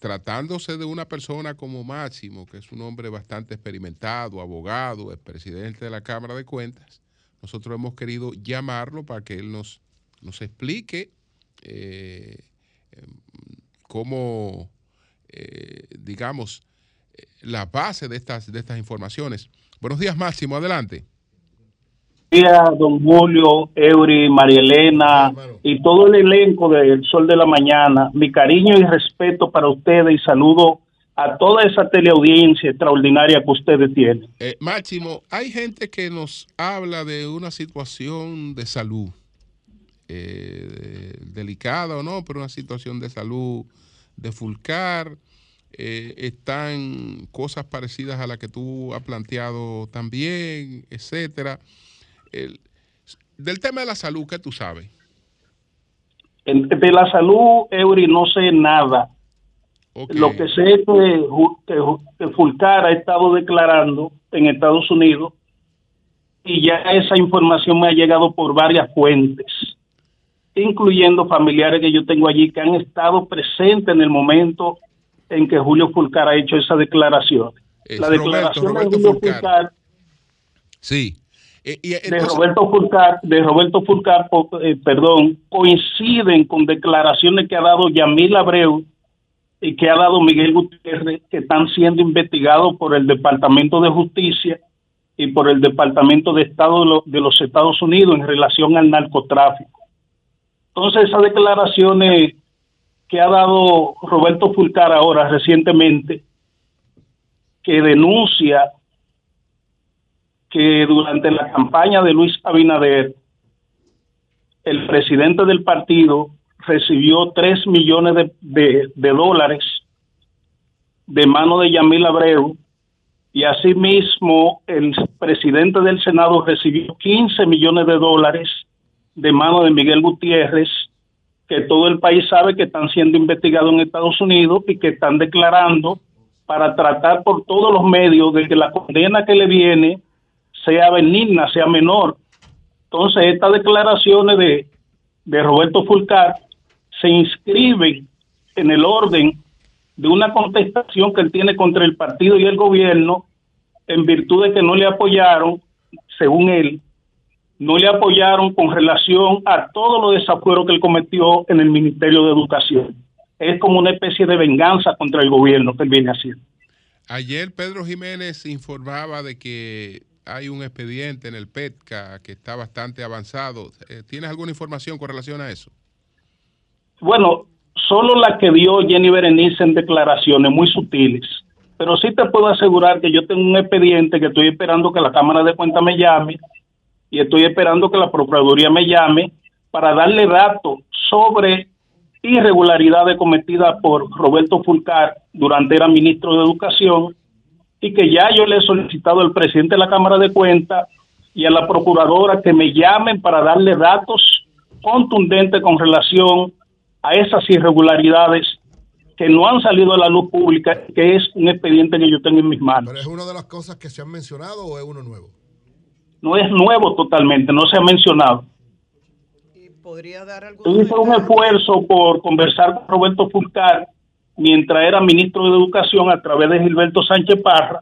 tratándose de una persona como Máximo, que es un hombre bastante experimentado, abogado, es presidente de la Cámara de Cuentas, nosotros hemos querido llamarlo para que él nos, nos explique cómo, digamos, la base de estas, de estas informaciones. Buenos días, Máximo, adelante.
Día, don Julio, Eury, María Elena y todo el elenco de El Sol de la Mañana. Mi cariño y respeto para ustedes y saludo a toda esa teleaudiencia extraordinaria que ustedes tienen.
Eh, Máximo, hay gente que nos habla de una situación de salud, eh, delicada o no, pero una situación de salud de Fulcar. Eh, están cosas parecidas a las que tú has planteado también, etcétera. El- del tema de la salud, ¿qué tú sabes?
En- De la salud, Eury, no sé nada. Lo que sé es que, que Fulcar ha estado declarando en Estados Unidos y ya esa información me ha llegado por varias fuentes, incluyendo familiares que yo tengo allí que han estado presentes en el momento en que Julio Fulcar ha hecho esa declaración.
Es
La
Roberto,
declaración
Roberto
de Julio
Fulcar.
Fulcar
Sí. Eh, y
de Roberto Fulcar, de Roberto eh, perdón, coinciden con declaraciones que ha dado Yamil Abreu y que ha dado Miguel Gutiérrez, que están siendo investigados por el Departamento de Justicia y por el Departamento de Estado de, lo- de los Estados Unidos en relación al narcotráfico. Entonces, esas declaraciones que ha dado Roberto Fulcar ahora recientemente, que denuncia que durante la campaña de Luis Abinader, el presidente del partido recibió 3 millones de, de- dólares de mano de Yamil Abreu y asimismo el presidente del Senado recibió 15 millones de dólares de mano de Miguel Gutiérrez, que todo el país sabe que están siendo investigados en Estados Unidos y que están declarando para tratar por todos los medios de que la condena que le viene sea benigna, sea menor. Entonces, estas declaraciones de, de Roberto Fulcar se inscriben en el orden de una contestación que él tiene contra el partido y el gobierno en virtud de que no le apoyaron, según él, no le apoyaron con relación a todo lo desafuero que él cometió en el Ministerio de Educación. Es como una especie de venganza contra el gobierno que él viene haciendo.
Ayer Pedro Jiménez informaba de que hay un expediente en el PETCA que está bastante avanzado. Eh, ¿Tienes alguna información con relación a eso?
Bueno, solo la que dio Jenny Berenice en declaraciones muy sutiles. Pero sí te puedo asegurar que yo tengo un expediente que estoy esperando que la Cámara de Cuentas me llame y estoy esperando que la Procuraduría me llame para darle datos sobre irregularidades cometidas por Roberto Fulcar durante era ministro de Educación y que ya yo le he solicitado al presidente de la Cámara de Cuentas y a la Procuradora que me llamen para darle datos contundentes con relación a esas irregularidades que no han salido a la luz pública, que es un expediente que yo tengo en mis manos.
¿Pero es una de las cosas que se han mencionado o es uno nuevo?
No es nuevo totalmente, no se ha mencionado. Yo hice un esfuerzo por conversar con Roberto Fulcar mientras era ministro de Educación a través de Gilberto Sánchez Parra.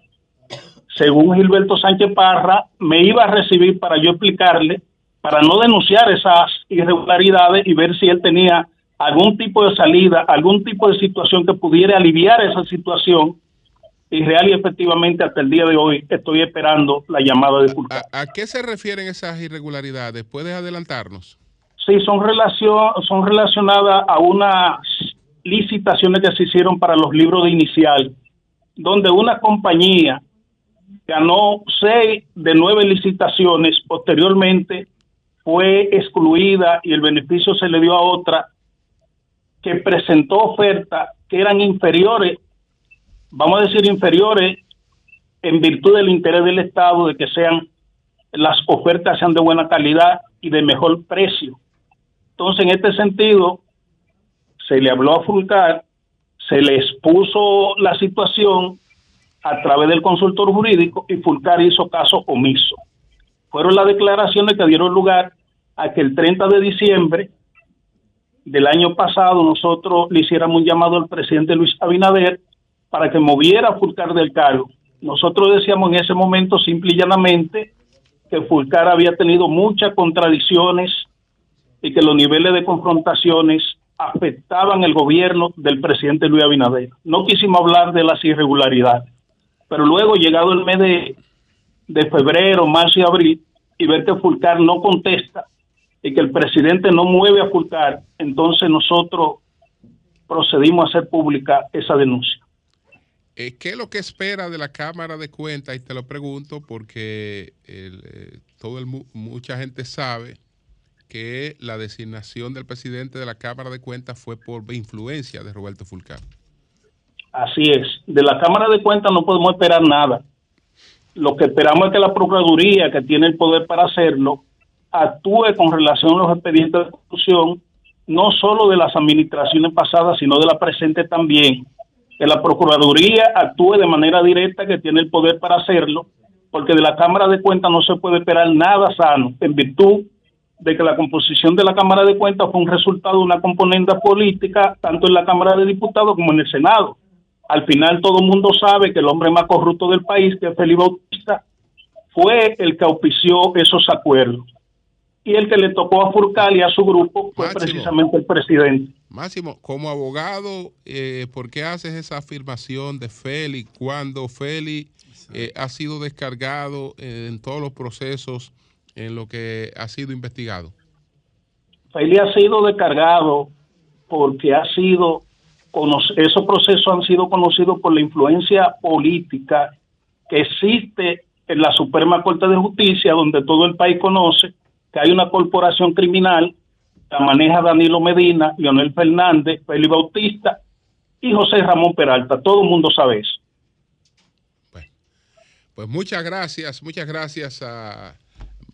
Según Gilberto Sánchez Parra, me iba a recibir para yo explicarle, para no denunciar esas irregularidades y ver si él tenía algún tipo de salida, algún tipo de situación que pudiera aliviar esa situación. Y real y efectivamente hasta el día de hoy estoy esperando la llamada de Fulcar.
¿A, a qué se refieren esas irregularidades? ¿Puedes adelantarnos?
Sí, son, relación, son relacionadas a unas licitaciones que se hicieron para los libros de inicial, donde una compañía ganó seis de nueve licitaciones, posteriormente fue excluida y el beneficio se le dio a otra que presentó ofertas que eran inferiores, vamos a decir inferiores, en virtud del interés del Estado de que sean las ofertas sean de buena calidad y de mejor precio. Entonces, en este sentido, se le habló a Fulcar, se le expuso la situación a través del consultor jurídico y Fulcar hizo caso omiso. Fueron las declaraciones que dieron lugar a que el 30 de diciembre del año pasado nosotros le hiciéramos un llamado al presidente Luis Abinader para que moviera a Fulcar del cargo. Nosotros decíamos en ese momento simple y llanamente que Fulcar había tenido muchas contradicciones y que los niveles de confrontaciones afectaban el gobierno del presidente Luis Abinader. No quisimos hablar de las irregularidades, pero luego llegado el mes de, febrero, marzo y abril, y ver que Fulcar no contesta y que el presidente no mueve a Fulcar, entonces nosotros procedimos a hacer pública esa denuncia.
Eh, ¿Qué es lo que espera de la Cámara de Cuentas? Y te lo pregunto porque eh, todo el, mucha gente sabe que la designación del presidente de la Cámara de Cuentas fue por influencia de Roberto Fulcar.
Así es. De la Cámara de Cuentas no podemos esperar nada. Lo que esperamos es que la Procuraduría, que tiene el poder para hacerlo, actúe con relación a los expedientes de corrupción, no solo de las administraciones pasadas, sino de la presente también. Que la Procuraduría actúe de manera directa, que tiene el poder para hacerlo, porque de la Cámara de Cuentas no se puede esperar nada sano, en virtud de que la composición de la Cámara de Cuentas fue un resultado de una componente política, tanto en la Cámara de Diputados como en el Senado. Al final todo el mundo sabe que el hombre más corrupto del país, que es Felipe Bautista, fue el que auspició esos acuerdos. Y el que le tocó a Furcal y a su grupo fue precisamente el presidente.
Máximo, como abogado, eh, ¿por qué haces esa afirmación de Félix cuando Félix eh, ha sido descargado en todos los procesos en lo que ha sido investigado?
Feli ha sido descargado porque ha sido, esos procesos han sido conocidos por la influencia política que existe en la Suprema Corte de Justicia, donde todo el país conoce que hay una corporación criminal, la maneja Danilo Medina, Leonel Fernández, Feli Bautista y José Ramón Peralta. Todo el mundo sabe eso.
pues muchas gracias, muchas gracias a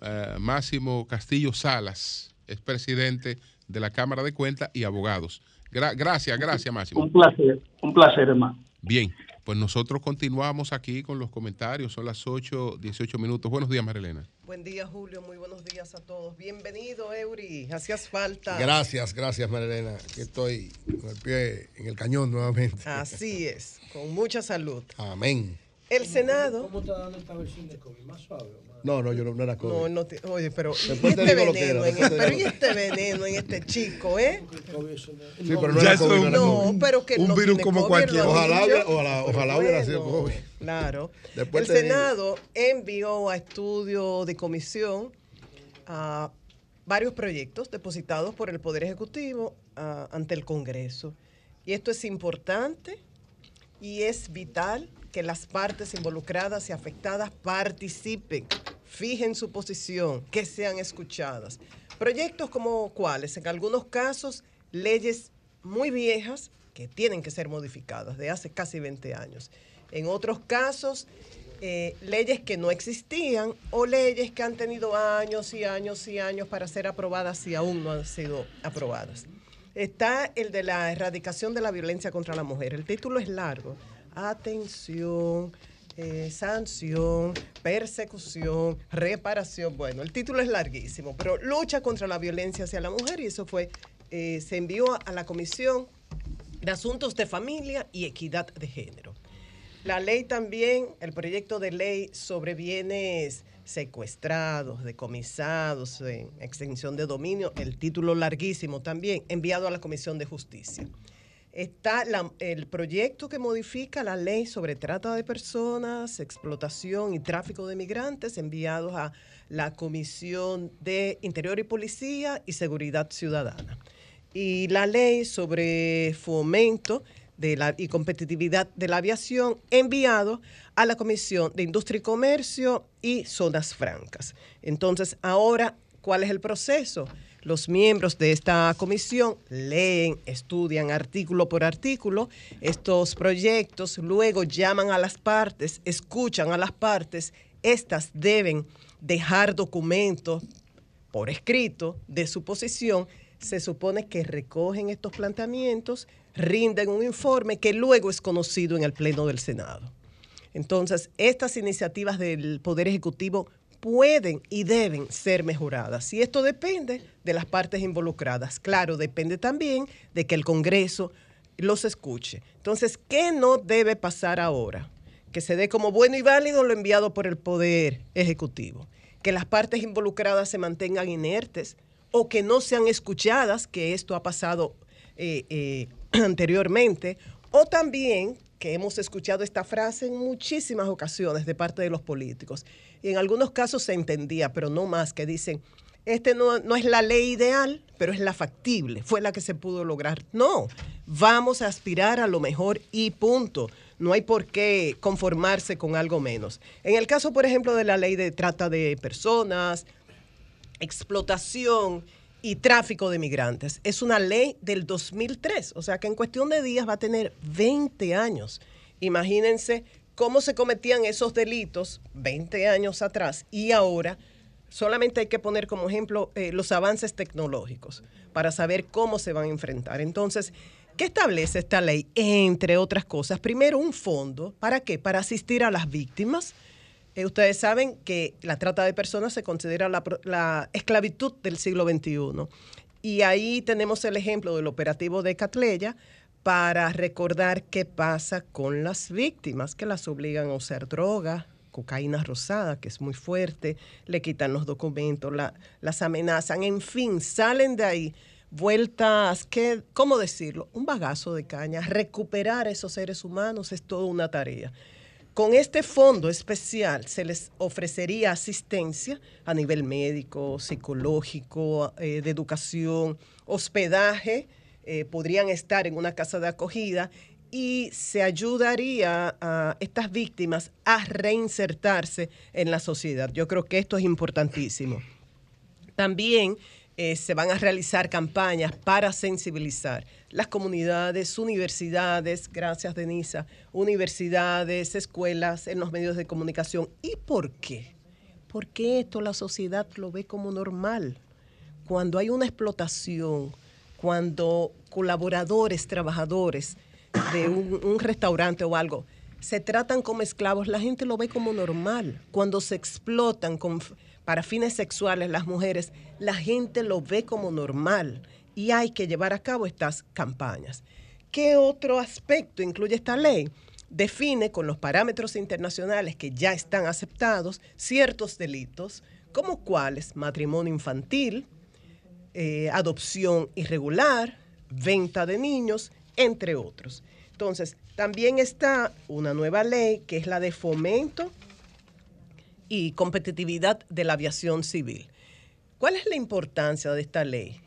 eh, Máximo Castillo Salas, es presidente de la Cámara de Cuentas y abogados. gracias, gracias Máximo.
Un placer, un placer hermano.
Bien, pues nosotros continuamos aquí con los comentarios, son las 8, 18 minutos. Buenos días, Marilena.
Buen día, Julio, muy buenos días a todos. Bienvenido, Eury, hacías falta.
Gracias, gracias, Marilena. Aquí estoy con el pie en el cañón nuevamente.
Así es, con mucha salud.
Amén.
El Senado.
¿Cómo está dando esta versión de COVID? ¿Más suave o más?
No, no, yo no, no era COVID.
No, no te- oye, pero ¿y
Después
este
que
veneno
era,
en
después te
pero
digo
¿y este veneno en este chico, eh?
Sí, pero no era COVID, no era
No,
COVID.
pero que
Un
no
virus
tiene
como
COVID,
cualquiera. Ojalá hubiera- ojalá- ojalá hubiera sido COVID.
Claro.
Después
el
digo.
Senado envió a estudio de comisión a varios proyectos depositados por el Poder Ejecutivo ante el Congreso. Y esto es importante y es vital que las partes involucradas y afectadas participen, fijen su posición, que sean escuchadas. Proyectos como cuáles, en algunos casos, leyes muy viejas que tienen que ser modificadas de hace casi 20 años. En otros casos, eh, leyes que no existían o leyes que han tenido años y años y años para ser aprobadas y aún no han sido aprobadas. Está el de la erradicación de la violencia contra la mujer. El título es largo. Atención, eh, sanción, persecución, reparación. Bueno, el título es larguísimo, pero lucha contra la violencia hacia la mujer y eso fue, eh, se envió a la Comisión de Asuntos de Familia y Equidad de Género. La ley también, el proyecto de ley sobre bienes secuestrados, decomisados, en extensión de dominio, el título larguísimo también, enviado a la Comisión de Justicia. Está el proyecto que modifica la ley sobre trata de personas, explotación y tráfico de migrantes, enviados a la Comisión de Interior y Policía y Seguridad Ciudadana. Y la ley sobre fomento de la, y competitividad de la aviación, enviado a la Comisión de Industria y Comercio y Zonas Francas. Entonces, ahora, ¿cuál es el proceso? Los miembros de esta comisión leen, estudian artículo por artículo estos proyectos, luego llaman a las partes, escuchan a las partes, estas deben dejar documentos por escrito de su posición, se supone que recogen estos planteamientos, rinden un informe que luego es conocido en el Pleno del Senado. Entonces, estas iniciativas del Poder Ejecutivo pueden y deben ser mejoradas. Y esto depende de las partes involucradas. Claro, depende también de que el Congreso los escuche. Entonces, ¿qué no debe pasar ahora? Que se dé como bueno y válido lo enviado por el Poder Ejecutivo. Que las partes involucradas se mantengan inertes o que no sean escuchadas, que esto ha pasado eh, eh, anteriormente, o también que hemos escuchado esta frase en muchísimas ocasiones de parte de los políticos. Y en algunos casos se entendía, pero no más, que dicen, este no, no es la ley ideal, pero es la factible, fue la que se pudo lograr. No, vamos a aspirar a lo mejor y punto. No hay por qué conformarse con algo menos. En el caso, por ejemplo, de la ley de trata de personas, explotación y tráfico de migrantes. Es una ley del 2003, o sea que en cuestión de días va a tener 20 años. Imagínense cómo se cometían esos delitos 20 años atrás y ahora solamente hay que poner como ejemplo eh, los avances tecnológicos para saber cómo se van a enfrentar. Entonces, ¿qué establece esta ley? Entre otras cosas, primero un fondo, ¿para qué? Para asistir a las víctimas. Eh, ustedes saben que la trata de personas se considera la, la esclavitud del siglo XXI. Y ahí tenemos el ejemplo del operativo de Catleya para recordar qué pasa con las víctimas, que las obligan a usar droga, cocaína rosada, que es muy fuerte, le quitan los documentos, la- las amenazan, en fin, salen de ahí vueltas, ¿qué, ¿cómo decirlo? Un bagazo de caña. Recuperar a esos seres humanos es toda una tarea. Con este fondo especial se les ofrecería asistencia a nivel médico, psicológico, eh, de educación, hospedaje, eh, podrían estar en una casa de acogida y se ayudaría a estas víctimas a reinsertarse en la sociedad. Yo creo que esto es importantísimo. También eh, se van a realizar campañas para sensibilizar las comunidades, universidades, gracias Denisa, universidades, escuelas, en los medios de comunicación. ¿Y por qué? Porque esto la sociedad lo ve como normal. Cuando hay una explotación, cuando colaboradores, trabajadores de un, restaurante o algo se tratan como esclavos, la gente lo ve como normal. Cuando se explotan para fines sexuales las mujeres, la gente lo ve como normal y hay que llevar a cabo estas campañas. ¿Qué otro aspecto incluye esta ley? define con los parámetros internacionales que ya están aceptados ciertos delitos, como cuáles matrimonio infantil, eh, adopción irregular, venta de niños, entre otros. Entonces, también está una nueva ley que es la de fomento y competitividad de la aviación civil. ¿Cuál es la importancia de esta ley?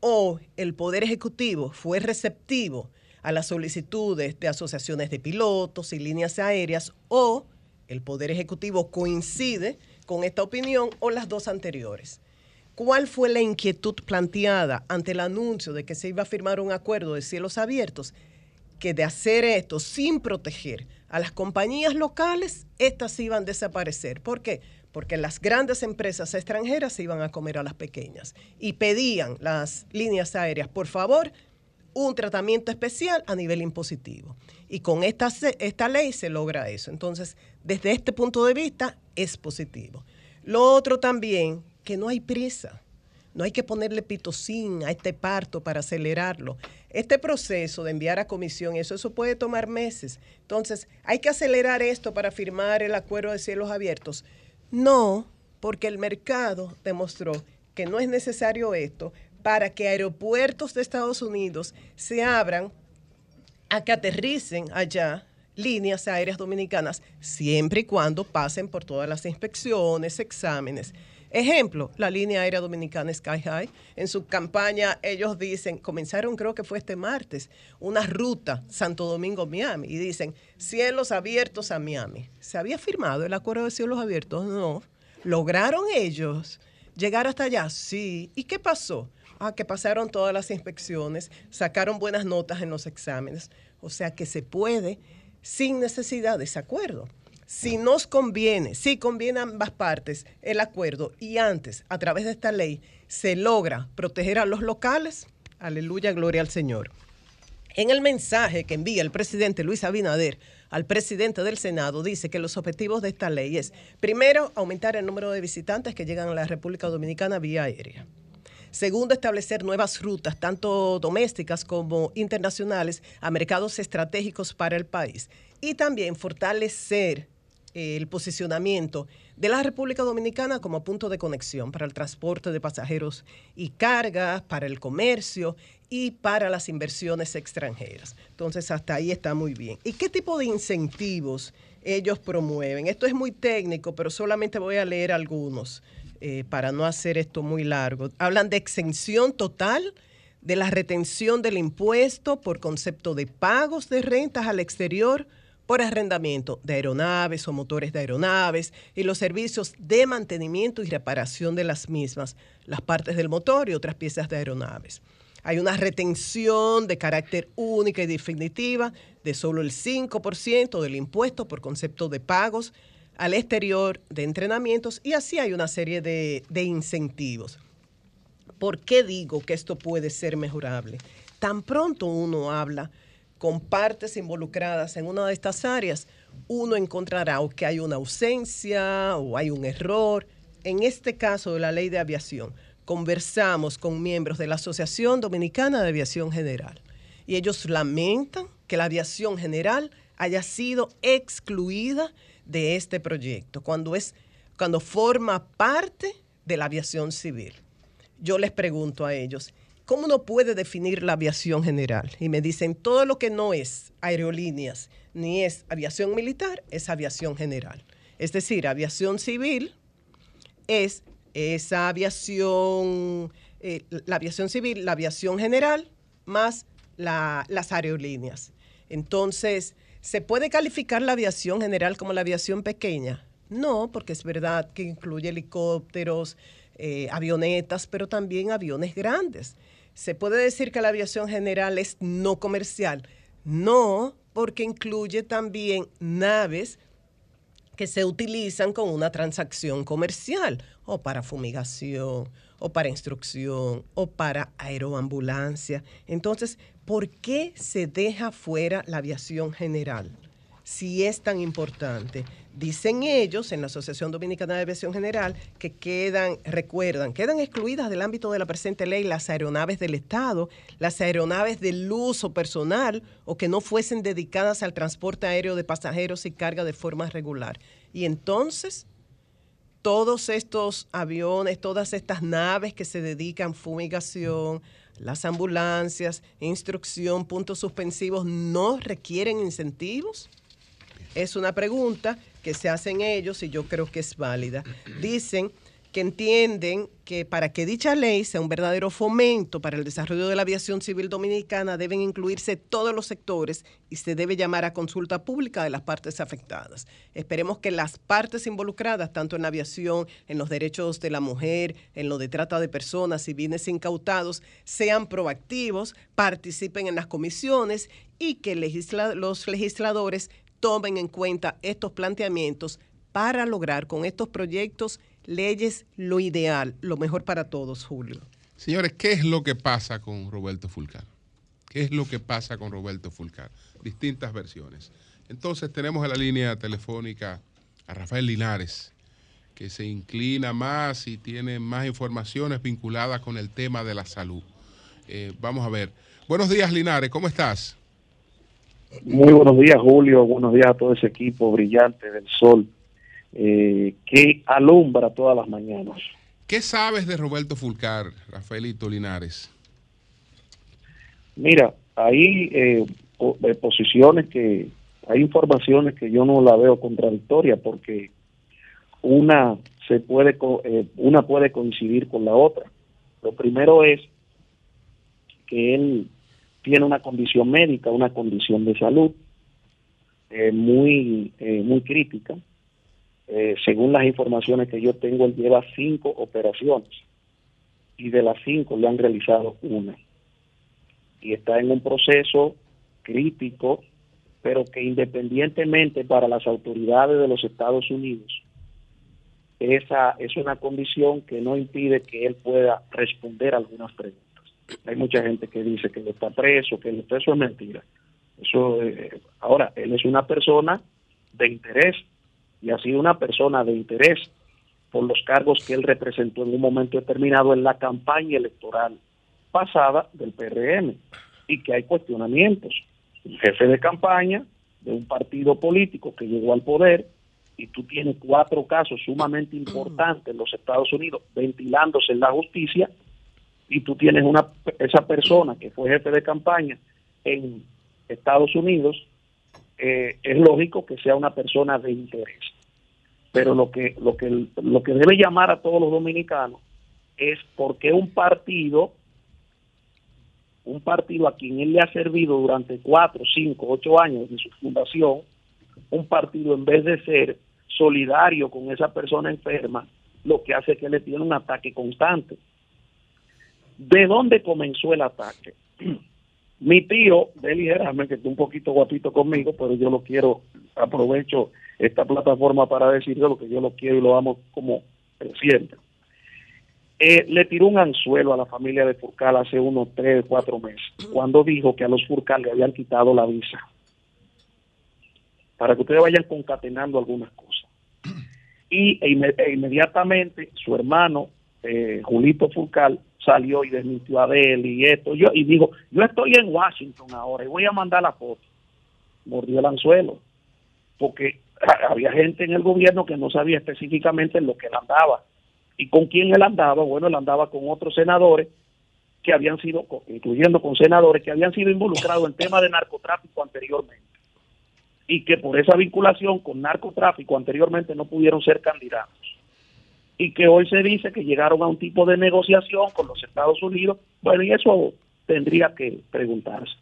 O el Poder Ejecutivo fue receptivo a las solicitudes de asociaciones de pilotos y líneas aéreas o el Poder Ejecutivo coincide con esta opinión o las dos anteriores. ¿Cuál fue la inquietud planteada ante el anuncio de que se iba a firmar un acuerdo de cielos abiertos? Que de hacer esto sin proteger a las compañías locales, estas iban a desaparecer. ¿Por qué? Porque las grandes empresas extranjeras se iban a comer a las pequeñas y pedían las líneas aéreas, por favor, un tratamiento especial a nivel impositivo. Y con esta, esta ley se logra eso. Entonces, desde este punto de vista, es positivo. Lo otro también, que no hay prisa. No hay que ponerle pitocín a este parto para acelerarlo. Este proceso de enviar a comisión, eso, eso puede tomar meses. Entonces, ¿hay que acelerar esto para firmar el acuerdo de cielos abiertos? No, porque el mercado demostró que no es necesario esto, para que aeropuertos de Estados Unidos se abran a que aterricen allá líneas aéreas dominicanas, siempre y cuando pasen por todas las inspecciones, exámenes. Ejemplo, la línea aérea dominicana Sky High, en su campaña ellos dicen, comenzaron creo que fue este martes, una ruta Santo Domingo-Miami y dicen cielos abiertos a Miami. ¿Se había firmado el acuerdo de cielos abiertos? No. ¿Lograron ellos llegar hasta allá? Sí. ¿Y qué pasó? Ah, que pasaron todas las inspecciones, sacaron buenas notas en los exámenes. O sea que se puede sin necesidad de ese acuerdo. Si nos conviene, si conviene a ambas partes el acuerdo y antes, a través de esta ley, se logra proteger a los locales, aleluya, gloria al Señor. En el mensaje que envía el presidente Luis Abinader al presidente del Senado, dice que los objetivos de esta ley es, primero, aumentar el número de visitantes que llegan a la República Dominicana vía aérea. Segundo, establecer nuevas rutas, tanto domésticas como internacionales, a mercados estratégicos para el país. Y también fortalecer el posicionamiento de la República Dominicana como punto de conexión para el transporte de pasajeros y cargas, para el comercio y para las inversiones extranjeras. Entonces, hasta ahí está muy bien. ¿Y qué tipo de incentivos ellos promueven? Esto es muy técnico, pero solamente voy a leer algunos. Eh, para no hacer esto muy largo. Hablan de exención total de la retención del impuesto por concepto de pagos de rentas al exterior por arrendamiento de aeronaves o motores de aeronaves y los servicios de mantenimiento y reparación de las mismas, las partes del motor y otras piezas de aeronaves. Hay una retención de carácter única y definitiva de solo el 5% del impuesto por concepto de pagos al exterior de entrenamientos y así hay una serie de, incentivos. ¿Por qué digo que esto puede ser mejorable? Tan pronto uno habla con partes involucradas en una de estas áreas, uno encontrará o que hay una ausencia o hay un error. En este caso de la ley de aviación, conversamos con miembros de la Asociación Dominicana de Aviación General y ellos lamentan que la aviación general haya sido excluida de este proyecto, cuando, es, cuando forma parte de la aviación civil. Yo les pregunto a ellos, ¿cómo uno puede definir la aviación general? Y me dicen, todo lo que no es aerolíneas ni es aviación militar es aviación general. Es decir, aviación civil es esa aviación, eh, la aviación civil, la aviación general, más las aerolíneas. Entonces, ¿Se puede calificar la aviación general como la aviación pequeña? No, porque es verdad que incluye helicópteros, eh, avionetas, pero también aviones grandes. ¿Se puede decir que la aviación general es no comercial? No, porque incluye también naves que se utilizan con una transacción comercial o para fumigación o para instrucción o para aeroambulancia. Entonces, ¿por qué se deja fuera la aviación general? Si es tan importante. Dicen ellos en la Asociación Dominicana de Aviación General que quedan, recuerdan, quedan excluidas del ámbito de la presente ley las aeronaves del Estado, las aeronaves del uso personal o que no fuesen dedicadas al transporte aéreo de pasajeros y carga de forma regular. Y entonces, todos estos aviones, todas estas naves que se dedican a fumigación, las ambulancias, instrucción, puntos suspensivos, ¿no requieren incentivos? Es una pregunta que se hacen ellos y yo creo que es válida. Dicen que entienden que para que dicha ley sea un verdadero fomento para el desarrollo de la aviación civil dominicana deben incluirse todos los sectores y se debe llamar a consulta pública de las partes afectadas. Esperemos que las partes involucradas, tanto en la aviación, en los derechos de la mujer, en lo de trata de personas y bienes incautados, sean proactivos, participen en las comisiones y que los legisladores tomen en cuenta estos planteamientos para lograr con estos proyectos leyes lo ideal, lo mejor para todos, Julio.
Señores, ¿qué es lo que pasa con Roberto Fulcar? ¿Qué es lo que pasa con Roberto Fulcar? Distintas versiones. Entonces tenemos en la línea telefónica a Rafael Linares, que se inclina más y tiene más informaciones vinculadas con el tema de la salud. Eh, vamos a ver. Buenos días, Linares, ¿cómo estás?
Muy buenos días, Julio. Buenos días a todo ese equipo brillante del sol eh, que alumbra todas las mañanas.
¿Qué sabes de Roberto Fulcar, Rafaelito Linares?
Mira, hay eh, eh, posiciones que, hay informaciones que yo no la veo contradictoria porque una se puede, una puede coincidir con la otra. Lo primero es que él tiene una condición médica, una condición de salud eh, muy, eh, muy crítica. Eh, según las informaciones que yo tengo, él lleva cinco operaciones y de las cinco le han realizado una. Y está en un proceso crítico, pero que independientemente para las autoridades de los Estados Unidos, esa es una condición que no impide que él pueda responder algunas preguntas. Hay mucha gente que dice que él está preso, que él está preso es mentira. Eso, eh, ahora, él es una persona de interés y ha sido una persona de interés por los cargos que él representó en un momento determinado en la campaña electoral pasada del PRM y que hay cuestionamientos. Un jefe de campaña de un partido político que llegó al poder y tú tienes cuatro casos sumamente importantes en los Estados Unidos ventilándose en la justicia, y tú tienes una esa persona que fue jefe de campaña en Estados Unidos, eh, es lógico que sea una persona de interés. Pero lo que, lo que lo que debe llamar a todos los dominicanos es por qué un partido, un partido a quien él le ha servido durante cuatro, cinco, ocho años de su fundación, un partido en vez de ser solidario con esa persona enferma, lo que hace es que le tiene un ataque constante. ¿De dónde comenzó el ataque? Mi tío, Deli Gerardo, que está un poquito guapito conmigo, pero yo lo quiero, aprovecho esta plataforma para decirle lo que yo lo quiero y lo amo como presidente. Eh, le tiró un anzuelo a la familia de Furcal hace unos tres, cuatro meses, cuando dijo que a los Furcal le habían quitado la visa. Para que ustedes vayan concatenando algunas cosas. Y e, e inmediatamente su hermano, eh, Julito Furcal, salió y desmintió a él y esto. Yo, y dijo, yo estoy en Washington ahora y voy a mandar la foto. Mordió el anzuelo, porque había gente en el gobierno que no sabía específicamente en lo que él andaba. ¿Y con quién él andaba? Bueno, él andaba con otros senadores que habían sido, incluyendo con senadores que habían sido involucrados en temas de narcotráfico anteriormente. Y que por esa vinculación con narcotráfico anteriormente no pudieron ser candidatos y que hoy se dice que llegaron a un tipo de negociación con los Estados Unidos. Bueno, y eso tendría que preguntarse.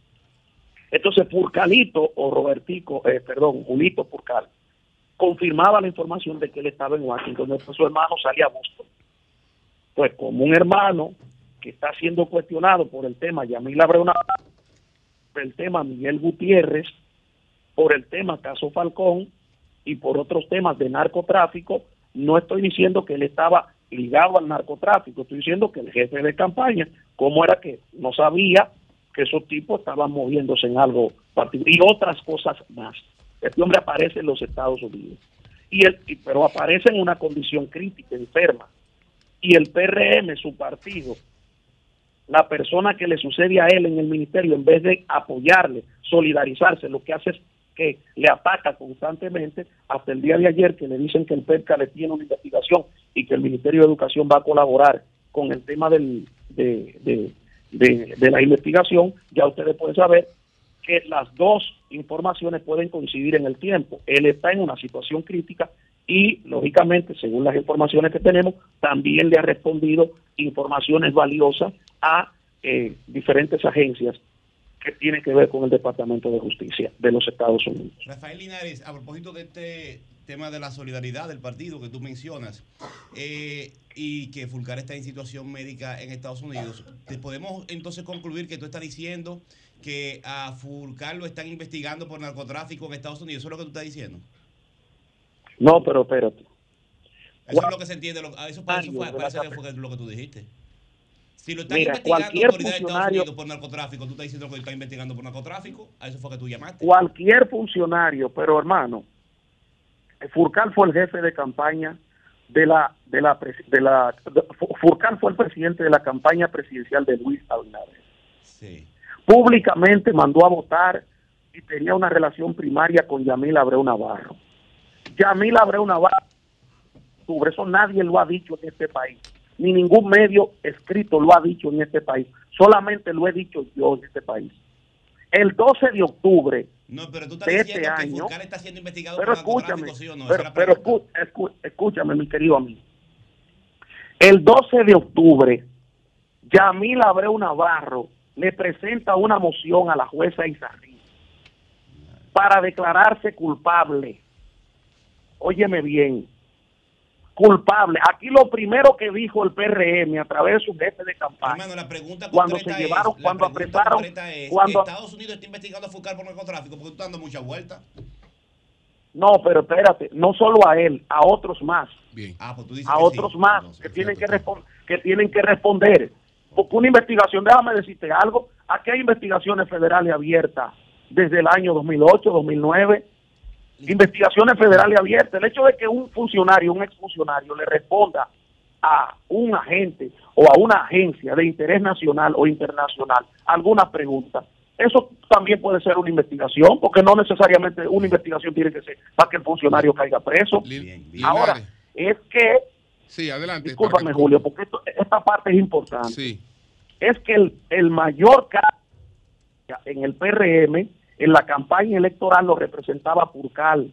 Entonces, Purcalito o Robertico, eh, perdón, Julito Purcal, confirmaba la información de que él estaba en Washington, su hermano salía a Boston. Pues como un hermano que está siendo cuestionado por el tema Yamila Breuna, por el tema Miguel Gutiérrez, por el tema Caso Falcón y por otros temas de narcotráfico, no estoy diciendo que él estaba ligado al narcotráfico, estoy diciendo que el jefe de campaña, ¿cómo era que no sabía que esos tipos estaban moviéndose en algo particular? Y otras cosas más. Este hombre aparece en los Estados Unidos. y el, pero aparece en una condición crítica, enferma. Y el PRM, su partido, la persona que le sucede a él en el ministerio, en vez de apoyarle, solidarizarse, lo que hace es que le ataca constantemente hasta el día de ayer que le dicen que el PERCA le tiene una investigación y que el Ministerio de Educación va a colaborar con el tema del, de, de, de- de la investigación, ya ustedes pueden saber que las dos informaciones pueden coincidir en el tiempo. Él está en una situación crítica y, lógicamente, según las informaciones que tenemos, también le ha respondido informaciones valiosas a eh, diferentes agencias que tienen que ver con el Departamento de Justicia de los Estados Unidos.
Rafael Linares, a propósito de este tema de la solidaridad del partido que tú mencionas eh, y que Fulcar está en situación médica en Estados Unidos, ¿te podemos entonces concluir que tú estás diciendo que a Fulcar lo están investigando por narcotráfico en Estados Unidos? ¿Eso es lo que tú estás diciendo?
No, pero espérate.
Eso es lo que se entiende. lo- eso, por eso fue, parece que fue lo que tú dijiste. Si lo están
Mira,
investigando
cualquier
de Estados
funcionario-
Unidos por narcotráfico, tú estás diciendo que lo están investigando por narcotráfico, a eso fue que tú llamaste.
Cualquier funcionario, pero hermano, Furcal fue el jefe de campaña de la de la de la de- Furcal fue el presidente de la campaña presidencial de Luis Abinader.
Sí.
Públicamente mandó a votar y tenía una relación primaria con Yamil Abreu Navarro. Yamil Abreu Navarro, sobre eso nadie lo ha dicho en este país, ni ningún medio escrito lo ha dicho en este país, solamente lo he dicho yo en este país. El 12 de octubre
No, pero tú estás
de este
que
año,
Fulcar está siendo investigado
pero
por
escúchame,
¿sí o no?
Pero,
es la
pero
pregunta.
escu- escu- escúchame, mi querido amigo. El 12 de octubre, Yamil Abreu Navarro le presenta una moción a la jueza Isarri para declararse culpable. Óyeme bien, culpable. Aquí lo primero que dijo el PRM a través de su jefe de campaña,
Hermano, la pregunta
cuando se llevaron,
es,
cuando apresaron,
es,
cuando
Estados Unidos está investigando a Fulcar por narcotráfico porque tú estás dando mucha vuelta.
No, pero espérate, no solo a él, a otros más.
Ah, pues tú dices
a
que
otros
sí.
más que tienen que, respon- que tienen que responder. Porque una investigación, déjame decirte algo, aquí hay investigaciones federales abiertas desde el año 2008, 2009, investigaciones federales abiertas. El hecho de que un funcionario, un exfuncionario le responda a un agente o a una agencia de interés nacional o internacional alguna pregunta, eso también puede ser una investigación, porque no necesariamente una investigación tiene que ser para que el funcionario caiga preso. Ahora, es que
Sí, adelante.
Discúlpame, Julio, porque esto- esta parte es importante.
Sí.
Es que el, el mayor caso en el PRM, en la campaña electoral, lo representaba Purcal.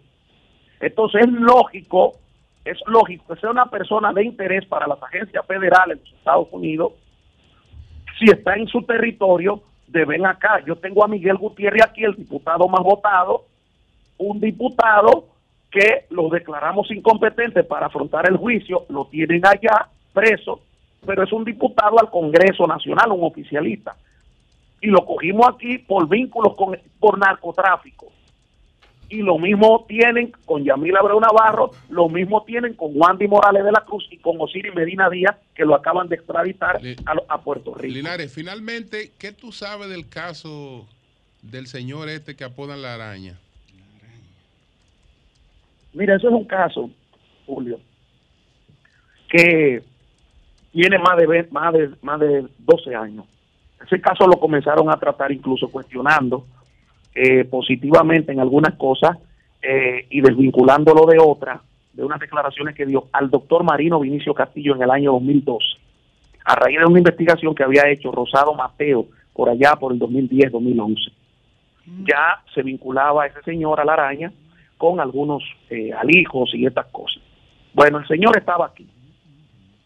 Entonces es lógico, es lógico que sea una persona de interés para las agencias federales de los Estados Unidos, si está en su territorio, de ven acá. Yo tengo a Miguel Gutiérrez aquí, el diputado más votado, un diputado que lo declaramos incompetente para afrontar el juicio, lo tienen allá preso, pero es un diputado al Congreso Nacional, un oficialista. Y lo cogimos aquí por vínculos con por narcotráfico. Y lo mismo tienen con Yamil Abreu Navarro, lo mismo tienen con Wandy Morales de la Cruz y con Osiris Medina Díaz, que lo acaban de extraditar a, Puerto Rico.
Linares, finalmente, ¿qué tú sabes del caso del señor este que apodan la araña?
Mira, eso es un caso, Julio, que tiene más de, más de más de 12 años. Ese caso lo comenzaron a tratar incluso cuestionando eh, positivamente en algunas cosas eh, y desvinculándolo de otras, de unas declaraciones que dio al doctor Marino Vinicio Castillo en el año 2012, a raíz de una investigación que había hecho Rosado Mateo por allá por el 2010-2011. Ya se vinculaba a ese señor a la araña con algunos eh, alijos y estas cosas. Bueno, el señor estaba aquí.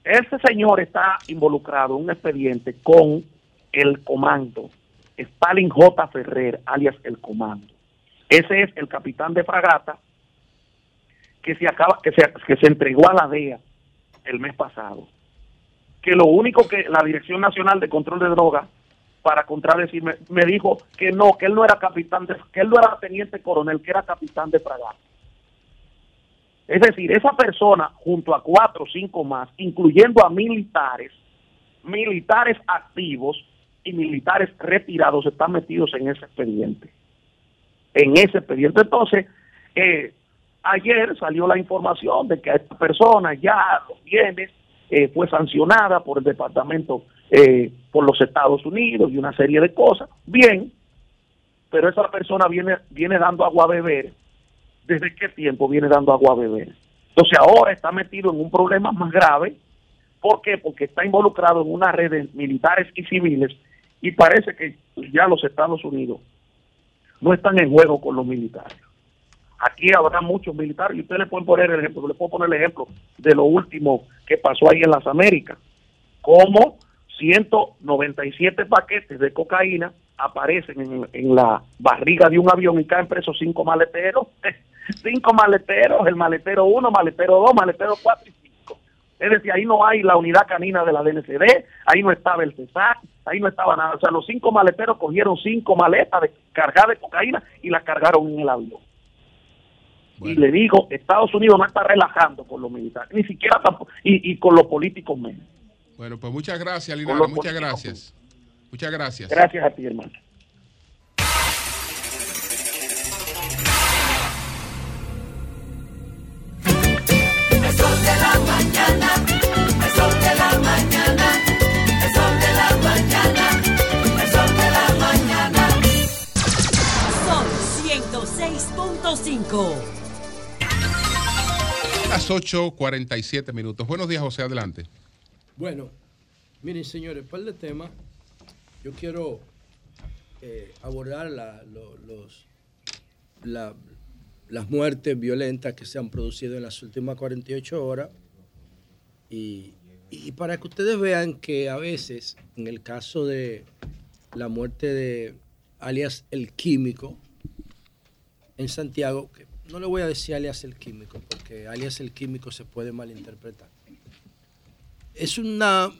Ese señor está involucrado en un expediente con el comando, Stalin J. Ferrer, alias el comando. Ese es el capitán de fragata que se acaba, que se, que se entregó a la DEA el mes pasado. Que lo único que la Dirección Nacional de Control de Drogas para contradecirme, me dijo que no, que él no era capitán, de, que él no era teniente coronel, que era capitán de fragata. Es decir, esa persona, junto a cuatro o cinco más, incluyendo a militares, militares activos y militares retirados, están metidos en ese expediente. En ese expediente. Entonces, eh, ayer salió la información de que a esta persona ya los bienes eh, fue sancionada por el departamento, eh, por los Estados Unidos y una serie de cosas. Bien, pero esa persona viene, viene dando agua a beber. ¿Desde qué tiempo viene dando agua a beber? Entonces ahora está metido en un problema más grave. ¿Por qué? Porque está involucrado en una red de militares y civiles y parece que ya los Estados Unidos no están en juego con los militares. Aquí habrá muchos militares y ustedes le pueden poner el ejemplo, le puedo poner el ejemplo de lo último que pasó ahí en las Américas, como 197 paquetes de cocaína aparecen en, la barriga de un avión y caen presos cinco maleteros, cinco maleteros, el maletero 1, maletero 2, maletero 4 y 5. Es decir, ahí no hay la unidad canina de la DNCD, ahí no estaba el CESAC, ahí no estaba nada. O sea, los cinco maleteros cogieron cinco maletas de, cargadas de cocaína y las cargaron en el avión. Y le digo, Estados Unidos no está relajando con los militares, ni siquiera tampoco, y, y con los políticos menos.
Bueno, pues muchas gracias, Linares. Muchas gracias. Muchas gracias.
Gracias a ti, hermano.
El sol de la mañana,
5.
Las 8.47 minutos. Buenos días, José, adelante.
Bueno, miren, señores, par de temas. Yo quiero eh, abordar los, las muertes violentas que se han producido en las últimas 48 horas. Y para que ustedes vean que a veces, en el caso de la muerte de alias el químico, en Santiago, que no le voy a decir alias el químico, porque alias el químico se puede malinterpretar es, una,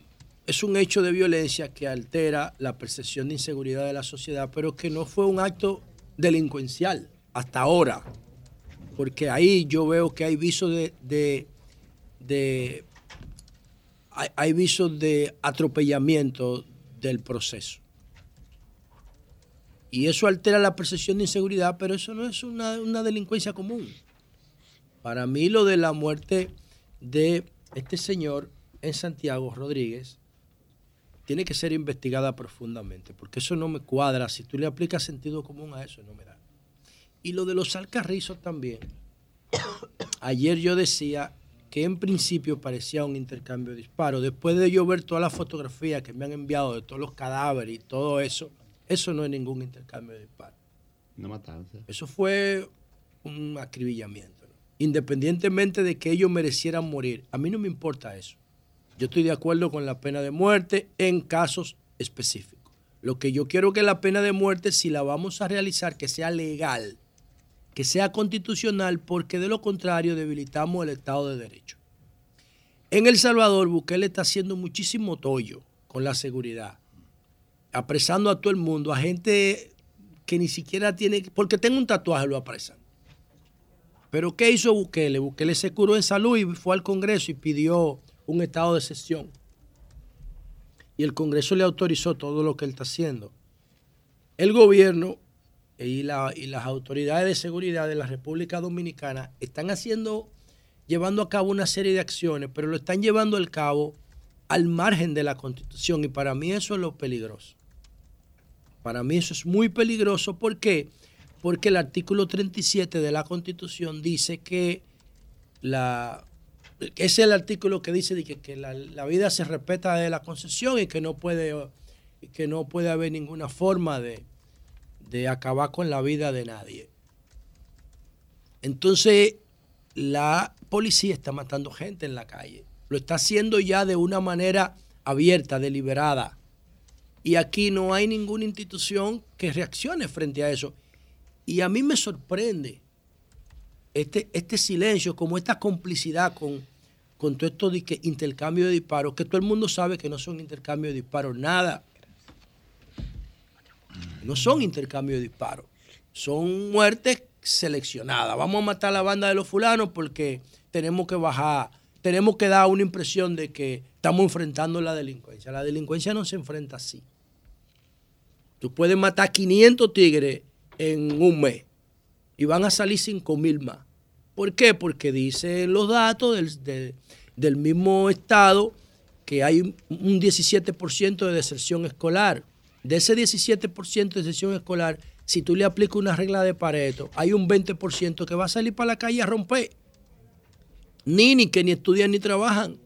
es un hecho de violencia que altera la percepción de inseguridad de la sociedad, pero que no fue un acto delincuencial hasta ahora. Porque ahí yo veo que hay visos de, de, hay visos de atropellamiento del proceso. Y eso altera la percepción de inseguridad, pero eso no es una, una delincuencia común. Para mí lo de la muerte de este señor en Santiago Rodríguez tiene que ser investigada profundamente, porque eso no me cuadra. Si tú le aplicas sentido común a eso, no me da. Y lo de los alcarrizos también. Ayer yo decía que en principio parecía un intercambio de disparos. Después de yo ver todas las fotografías que me han enviado de todos los cadáveres y todo eso, eso no es ningún intercambio de disparos.
Una matanza.
Eso fue un acribillamiento. ¿no? Independientemente de que ellos merecieran morir, a mí no me importa eso. Yo estoy de acuerdo con la pena de muerte en casos específicos. Lo que yo quiero que la pena de muerte, si la vamos a realizar, que sea legal, que sea constitucional, porque de lo contrario debilitamos el Estado de Derecho. En El Salvador, Bukele está haciendo muchísimo tollo con la seguridad, apresando a todo el mundo, a gente que ni siquiera tiene, porque tengo un tatuaje, lo apresan. Pero ¿qué hizo Bukele? Bukele se curó en salud y fue al Congreso y pidió un estado de sesión. Y el Congreso le autorizó todo lo que él está haciendo. El gobierno y, y las autoridades de seguridad de la República Dominicana están haciendo, llevando a cabo una serie de acciones, pero lo están llevando al cabo al margen de la Constitución. Y para mí eso es lo peligroso. Para mí eso es muy peligroso. ¿Por qué? Porque el artículo 37 de la Constitución dice que la, es el artículo que dice que, que la, la vida se respeta de la concesión y que no puede, que no puede haber ninguna forma de, de acabar con la vida de nadie. Entonces, la policía está matando gente en la calle. Lo está haciendo ya de una manera abierta, deliberada. Y aquí no hay ninguna institución que reaccione frente a eso. Y a mí me sorprende este, este silencio, como esta complicidad con, con todo esto de que intercambio de disparos, que todo el mundo sabe que no son intercambio de disparos, nada. No son intercambio de disparos, son muertes seleccionadas. Vamos a matar a la banda de los fulanos porque tenemos que bajar, tenemos que dar una impresión de que estamos enfrentando la delincuencia. La delincuencia no se enfrenta así. Tú puedes matar 500 tigres en un mes y van a salir 5 mil más. ¿Por qué? Porque dicen los datos del, de- del mismo estado que hay un- un 17% de deserción escolar. De ese 17% de deserción escolar, si tú le aplicas una regla de Pareto, hay un 20% que va a salir para la calle a romper. Ni, ni que ni estudian ni trabajan.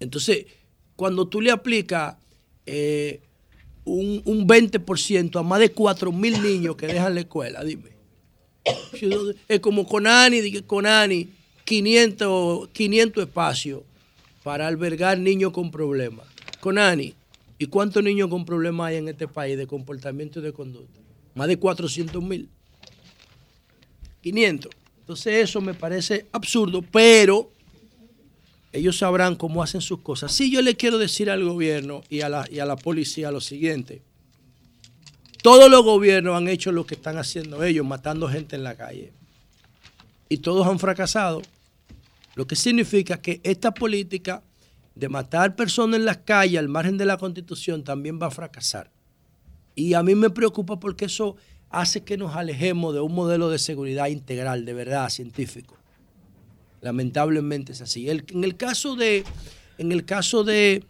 Entonces, cuando tú le aplicas eh, un, un 20% a más de 4 mil niños que dejan la escuela, dime. Es como Conani, Conani, 500, 500 espacios para albergar niños con problemas. Conani, ¿y cuántos niños con problemas hay en este país de comportamiento y de conducta? Más de 400 mil. 500. Entonces eso me parece absurdo, pero ellos sabrán cómo hacen sus cosas. Sí, yo le quiero decir al gobierno y a la, y a la policía lo siguiente. Todos los gobiernos han hecho lo que están haciendo ellos, matando gente en la calle. Y todos han fracasado. Lo que significa que esta política de matar personas en las calles al margen de la constitución también va a fracasar. Y a mí me preocupa porque eso hace que nos alejemos de un modelo de seguridad integral, de verdad, científico. Lamentablemente es así. El- en el caso de, en el caso de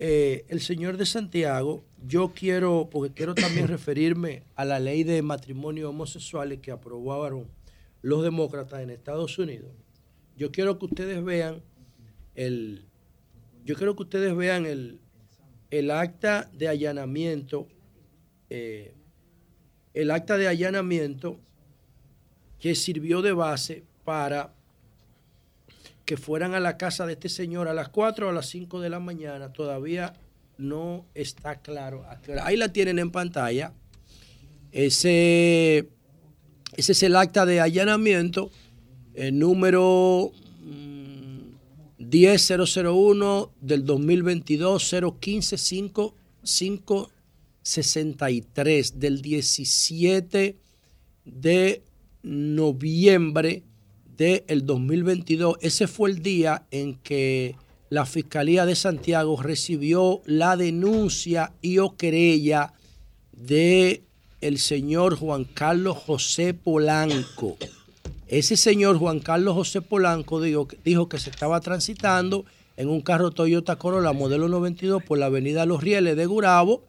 eh, el señor de Santiago, yo quiero, porque quiero también referirme a la ley de matrimonio homosexuales que aprobaron los demócratas en Estados Unidos. Yo quiero que ustedes vean el, yo quiero que ustedes vean el, el acta de allanamiento, eh, el acta de allanamiento que sirvió de base para que fueran a la casa de este señor a las 4 o a las 5 de la mañana, todavía no está claro. Ahí la tienen en pantalla. Ese, ese es el acta de allanamiento, el número mm, 10001 del 2022, 015 5 63 del 17 de noviembre del 2022. Ese fue el día en que la Fiscalía de Santiago recibió la denuncia y o querella de el señor Juan Carlos José Polanco. Ese señor Juan Carlos José Polanco dijo, dijo que se estaba transitando en un carro Toyota Corolla modelo 92 por la avenida Los Rieles de Gurabo,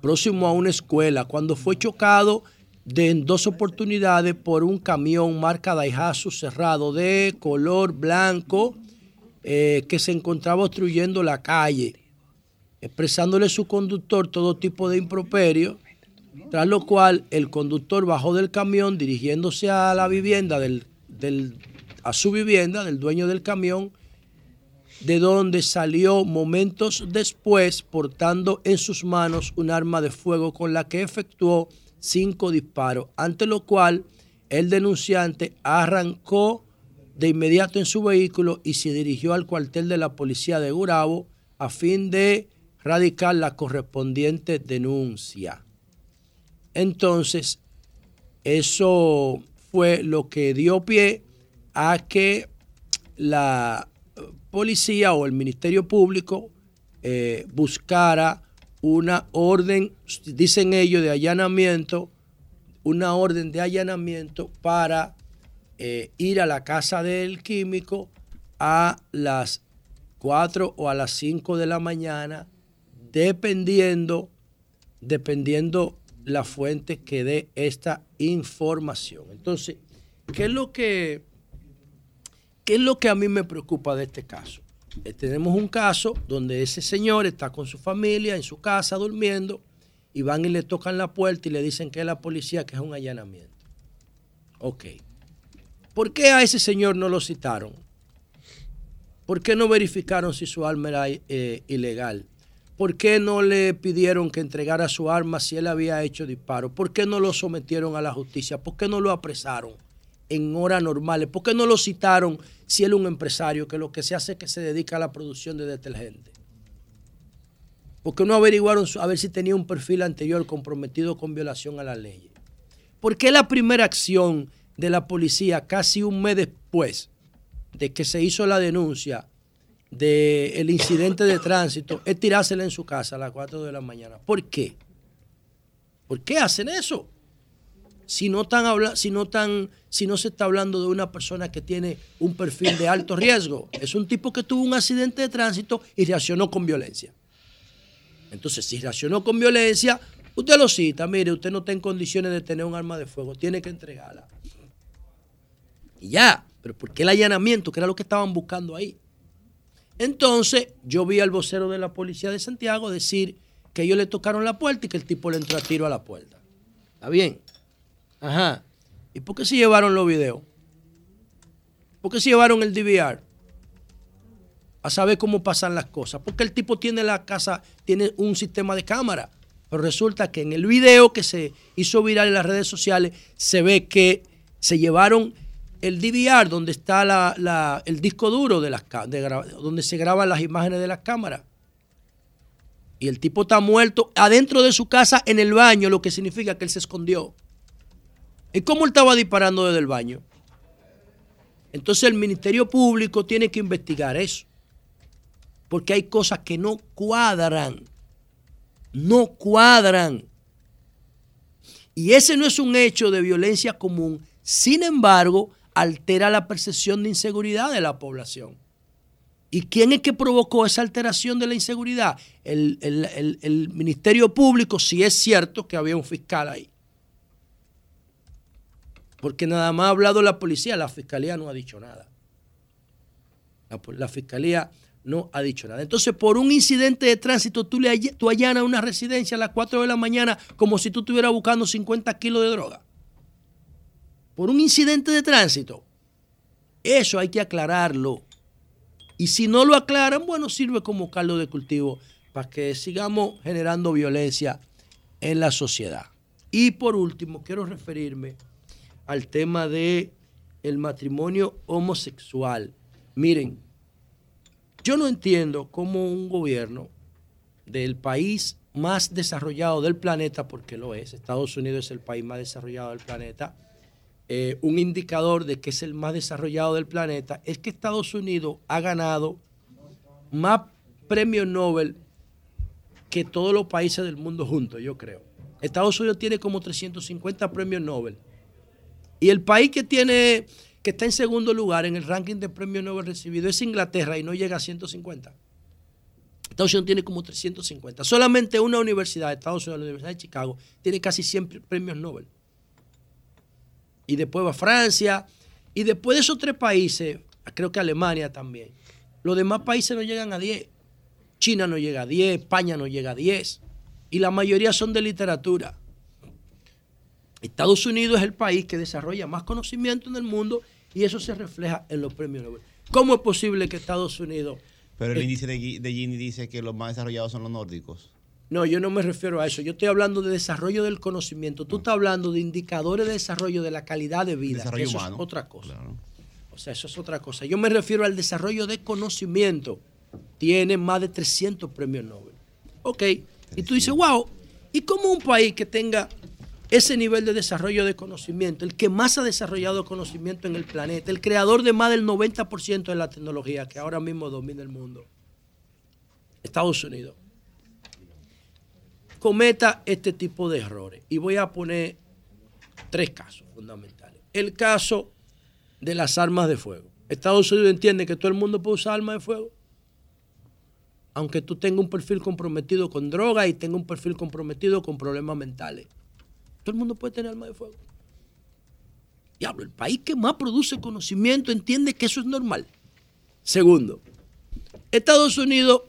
próximo a una escuela, cuando fue chocado de en dos oportunidades por un camión marca Daihatsu cerrado de color blanco eh, que se encontraba obstruyendo la calle, expresándole su conductor todo tipo de improperio, tras lo cual el conductor bajó del camión dirigiéndose a la vivienda del, del- a su vivienda del dueño del camión, de donde salió momentos después portando en sus manos un arma de fuego con la que efectuó cinco disparos, ante lo cual el denunciante arrancó de inmediato en su vehículo y se dirigió al cuartel de la policía de Gurabo a fin de radicar la correspondiente denuncia. Entonces, eso fue lo que dio pie a que la policía o el Ministerio Público eh, buscara una orden, dicen ellos, de allanamiento, una orden de allanamiento para eh, ir a la casa del químico a las 4 o a las 5 de la mañana, dependiendo, dependiendo la fuente que dé esta información. Entonces, ¿qué es lo que, qué es lo que a mí me preocupa de este caso? Eh, tenemos un caso donde ese señor está con su familia en su casa durmiendo y van y le tocan la puerta y le dicen que es la policía, que es un allanamiento. Ok. ¿Por qué a ese señor no lo citaron? ¿Por qué no verificaron si su arma era eh, ilegal? ¿Por qué no le pidieron que entregara su arma si él había hecho disparo? ¿Por qué no lo sometieron a la justicia? ¿Por qué no lo apresaron en horas normales? ¿Por qué no lo citaron si él es un empresario que lo que se hace es que se dedica a la producción de detergente? ¿Por qué no averiguaron a ver si tenía un perfil anterior comprometido con violación a la ley? ¿Por qué la primera acción de la policía casi un mes después de que se hizo la denuncia del incidente de tránsito es tirársela en su casa a las 4 de la mañana? ¿Por qué? ¿Por qué hacen eso? Si no, si, no si no se está hablando de una persona que tiene un perfil de alto riesgo? Es un tipo que tuvo un accidente de tránsito y reaccionó con violencia. Entonces, si reaccionó con violencia, usted lo cita, mire, usted no está en condiciones de tener un arma de fuego, tiene que entregarla. Y ya, pero ¿por qué el allanamiento? Que era lo que estaban buscando ahí. Entonces, yo vi al vocero de la policía de Santiago decir que ellos le tocaron la puerta y que el tipo le entró a tiro a la puerta. ¿Está bien? Ajá. ¿Y por qué se llevaron los videos? ¿Por qué se llevaron el DVR? A saber cómo pasan las cosas. Porque el tipo tiene la casa, tiene un sistema de cámara. Pero resulta que en el video que se hizo viral en las redes sociales se ve que se llevaron el DVR, donde está la- el disco duro de las de donde se graban las imágenes de las cámaras. Y el tipo está muerto adentro de su casa en el baño, lo que significa que él se escondió. ¿Y cómo él estaba disparando desde el baño? Entonces el Ministerio Público tiene que investigar eso. Porque hay cosas que no cuadran. No cuadran. Y ese no es un hecho de violencia común. Sin embargo, altera la percepción de inseguridad de la población. ¿Y quién es que provocó esa alteración de la inseguridad? El, el- el- el Ministerio Público, si es cierto que había un fiscal ahí. Porque nada más ha hablado la policía, la fiscalía no ha dicho nada. La, fiscalía no ha dicho nada. Entonces, por un incidente de tránsito, tú, le tú allanas una residencia a las 4 de la mañana como si tú estuvieras buscando 50 kilos de droga. Por un incidente de tránsito. Eso hay que aclararlo. Y si no lo aclaran, bueno, sirve como caldo de cultivo para que sigamos generando violencia en la sociedad. Y por último, quiero referirme al tema de el matrimonio homosexual. Miren, yo no entiendo cómo un gobierno del país más desarrollado del planeta, porque lo es, Estados Unidos es el país más desarrollado del planeta, eh, un indicador de que es el más desarrollado del planeta, es que Estados Unidos ha ganado más premios Nobel que todos los países del mundo juntos, yo creo. Estados Unidos tiene como 350 premios Nobel. Y el país que tiene, que está en segundo lugar en el ranking de premios Nobel recibidos es Inglaterra y no llega a 150. Estados Unidos tiene como 350. Solamente una universidad, Estados Unidos, la Universidad de Chicago, tiene casi 100 premios Nobel. Y después va Francia. Y después de esos tres países, creo que Alemania también. Los demás países no llegan a 10. China no llega a 10, España no llega a 10. Y la mayoría son de literatura. Estados Unidos es el país que desarrolla más conocimiento en el mundo y eso se refleja en los premios Nobel. ¿Cómo es posible que Estados Unidos...
Pero el
Eh,
índice de, Gi- de Gini dice que los más desarrollados son los nórdicos.
No, yo no me refiero a eso. Yo estoy hablando de desarrollo del conocimiento. Tú estás hablando de indicadores de desarrollo de la calidad de vida.
Desarrollo
eso
humano.
es otra cosa. O sea, eso es otra cosa. Yo me refiero al desarrollo de conocimiento. Tiene más de 300 premios Nobel. Ok. Y tú dices, wow, ¿y cómo un país que tenga ese nivel de desarrollo de conocimiento, el que más ha desarrollado conocimiento en el planeta, el creador de más del 90% de la tecnología que ahora mismo domina el mundo, Estados Unidos, cometa este tipo de errores? Y voy a poner tres casos fundamentales. El caso de las armas de fuego. Estados Unidos entiende que todo el mundo puede usar armas de fuego. Aunque tú tengas un perfil comprometido con droga y tengas un perfil comprometido con problemas mentales. Todo el mundo puede tener armas de fuego. Diablo, el país que más produce conocimiento entiende que eso es normal. Segundo, Estados Unidos,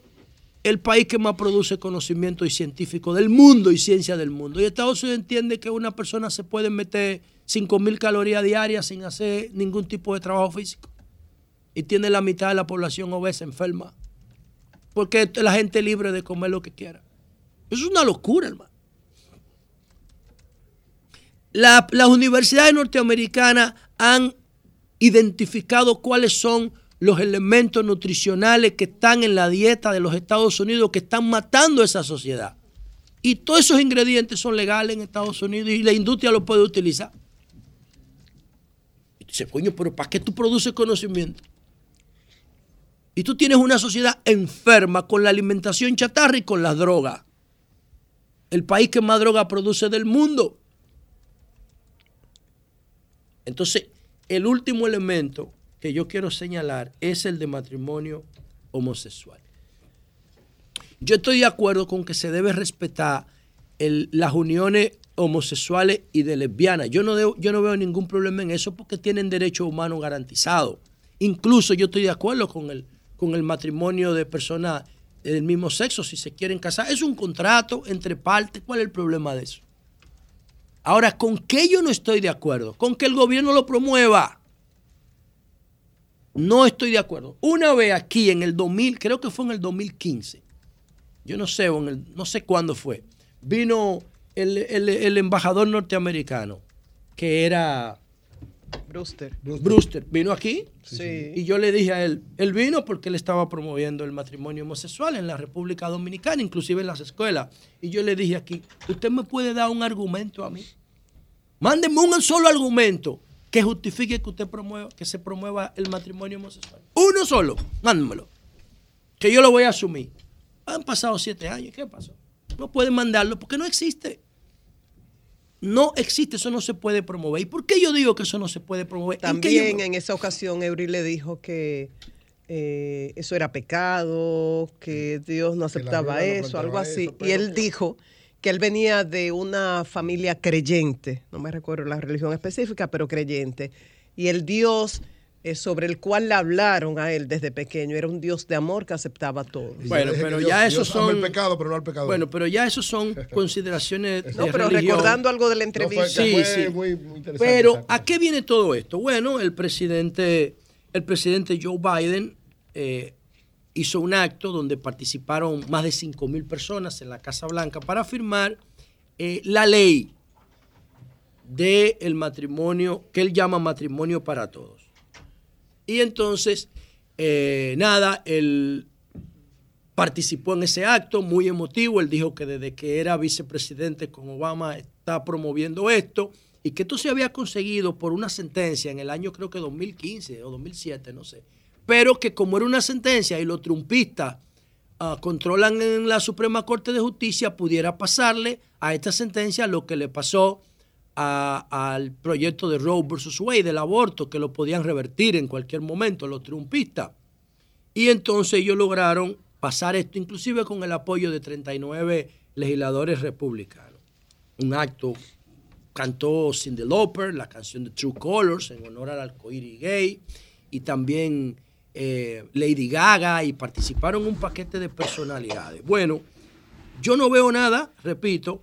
el país que más produce conocimiento y científico del mundo y ciencia del mundo. Y Estados Unidos entiende que una persona se puede meter 5.000 calorías diarias sin hacer ningún tipo de trabajo físico. Y tiene la mitad de la población obesa, enferma. Porque la gente es libre de comer lo que quiera. Eso es una locura, hermano. La- las universidades norteamericanas han identificado cuáles son los elementos nutricionales que están en la dieta de los Estados Unidos que están matando a esa sociedad. Y todos esos ingredientes son legales en Estados Unidos y la industria los puede utilizar. Y dices, coño, pero ¿para qué tú produces conocimiento? Y tú tienes una sociedad enferma con la alimentación chatarra y con las drogas. El país que más droga produce del mundo. Entonces, el último elemento que yo quiero señalar es el de matrimonio homosexual. Yo estoy de acuerdo con que se debe respetar las uniones homosexuales y de lesbianas. Yo no, debo- yo no veo ningún problema en eso porque tienen derechos humanos garantizados. Incluso yo estoy de acuerdo con el matrimonio de personas del mismo sexo, si se quieren casar. Es un contrato entre partes. ¿Cuál es el problema de eso? Ahora, ¿con qué yo no estoy de acuerdo? Con que el gobierno lo promueva. No estoy de acuerdo. Una vez aquí en el 2000, creo que fue en el 2015, yo no sé, no sé cuándo fue, vino el embajador norteamericano, que era
Brewster.
Brewster, vino aquí
Sí.
y yo le dije a él, él vino porque él estaba promoviendo el matrimonio homosexual en la República Dominicana, inclusive en las escuelas. Y yo le dije aquí, usted me puede dar un argumento a mí. Mándeme un solo argumento que justifique que usted promueva, que se promueva el matrimonio homosexual. Uno solo, mándemelo. Que yo lo voy a asumir. Han pasado siete años, ¿qué pasó? No pueden mandarlo porque no existe. No existe, eso no se puede promover. ¿Y por qué yo digo que eso no se puede promover? ¿En qué yo
También en esa ocasión Eury le dijo que eh, eso era pecado, que Dios no aceptaba
no
eso, algo así.
eso,
y él dijo que él venía de una familia creyente, no me recuerdo la religión específica, pero creyente. Y el Dios sobre el cual le hablaron a él desde pequeño era un Dios de amor que aceptaba todo.
Bueno, pero ya esos son.
el pecado, pero no al.
Bueno, pero ya esos son consideraciones de
No, pero
religión.
recordando algo de la entrevista.
Sí,
fue
sí.
muy- muy interesante
Pero ¿a qué viene todo esto? Bueno, el presidente, el presidente Joe Biden eh, hizo un acto donde participaron más de 5 mil personas en la Casa Blanca para firmar eh, la ley del matrimonio que él llama matrimonio para todos. Y entonces, eh, nada, él participó en ese acto muy emotivo. Él dijo que desde que era vicepresidente con Obama está promoviendo esto y que esto se había conseguido por una sentencia en el año creo que 2015 o 2007, no sé. Pero que como era una sentencia y los trumpistas ah, controlan en la Suprema Corte de Justicia, pudiera pasarle a esta sentencia lo que le pasó al proyecto de Roe versus Wade del aborto, que lo podían revertir en cualquier momento los trumpistas. Y entonces ellos lograron pasar esto, inclusive con el apoyo de 39 legisladores republicanos. Un acto cantó Cindy Lauper, la canción de True Colors, en honor al arcoíris gay, y también eh, Lady Gaga, y participaron un paquete de personalidades. Bueno, yo no veo nada, repito,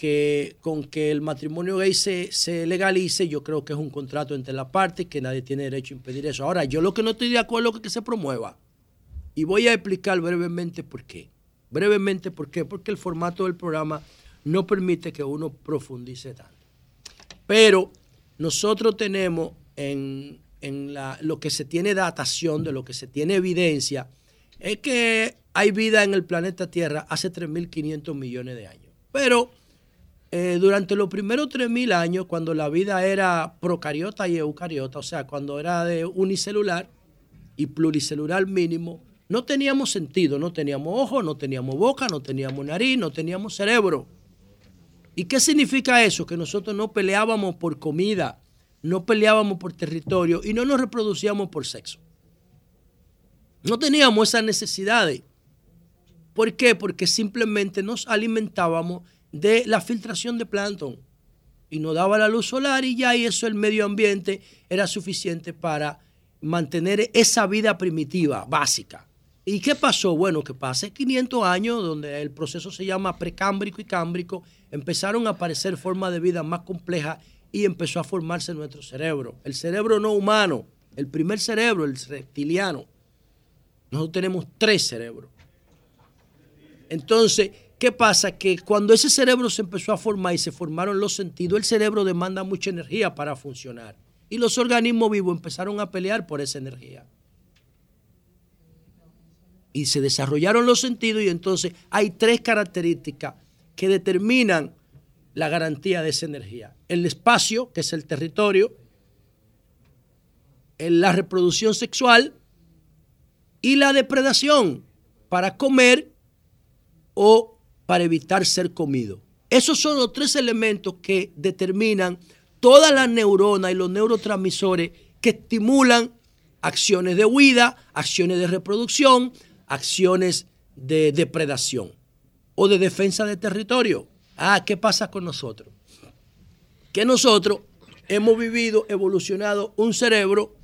que con que el matrimonio gay se, se legalice, yo creo que es un contrato entre las partes, que nadie tiene derecho a impedir eso. Ahora, yo lo que no estoy de acuerdo es que se promueva. Y voy a explicar brevemente por qué. Brevemente por qué. Porque el formato del programa no permite que uno profundice tanto. Pero nosotros tenemos en, en la- lo que se tiene datación, de lo que se tiene evidencia, es que hay vida en el planeta Tierra hace 3.500 millones de años. Pero eh, durante los primeros 3.000 años, cuando la vida era procariota y eucariota, o sea, cuando era de unicelular y pluricelular mínimo, no teníamos sentido, no teníamos ojo, no teníamos boca, no teníamos nariz, no teníamos cerebro. ¿Y qué significa eso? Que nosotros no peleábamos por comida, no peleábamos por territorio y no nos reproducíamos por sexo. No teníamos esas necesidades. ¿Por qué? Porque simplemente nos alimentábamos de la filtración de plancton y nos daba la luz solar y ya y eso el medio ambiente era suficiente para mantener esa vida primitiva, básica. ¿Y qué pasó? Bueno, que pasé 500 años donde el proceso se llama precámbrico y cámbrico, empezaron a aparecer formas de vida más complejas y empezó a formarse nuestro cerebro. El cerebro no humano, el primer cerebro, el reptiliano. Nosotros tenemos tres cerebros. Entonces, ¿qué pasa? Que cuando ese cerebro se empezó a formar y se formaron los sentidos, el cerebro demanda mucha energía para funcionar. Y los organismos vivos empezaron a pelear por esa energía. Y se desarrollaron los sentidos y entonces hay tres características que determinan la garantía de esa energía. El espacio, que es el territorio, la reproducción sexual y la depredación para comer o para evitar ser comido. Esos son los tres elementos que determinan todas las neuronas y los neurotransmisores que estimulan acciones de huida, acciones de reproducción, acciones de depredación o de defensa de territorio. Ah, ¿qué pasa con nosotros? Que nosotros hemos vivido, evolucionado un cerebro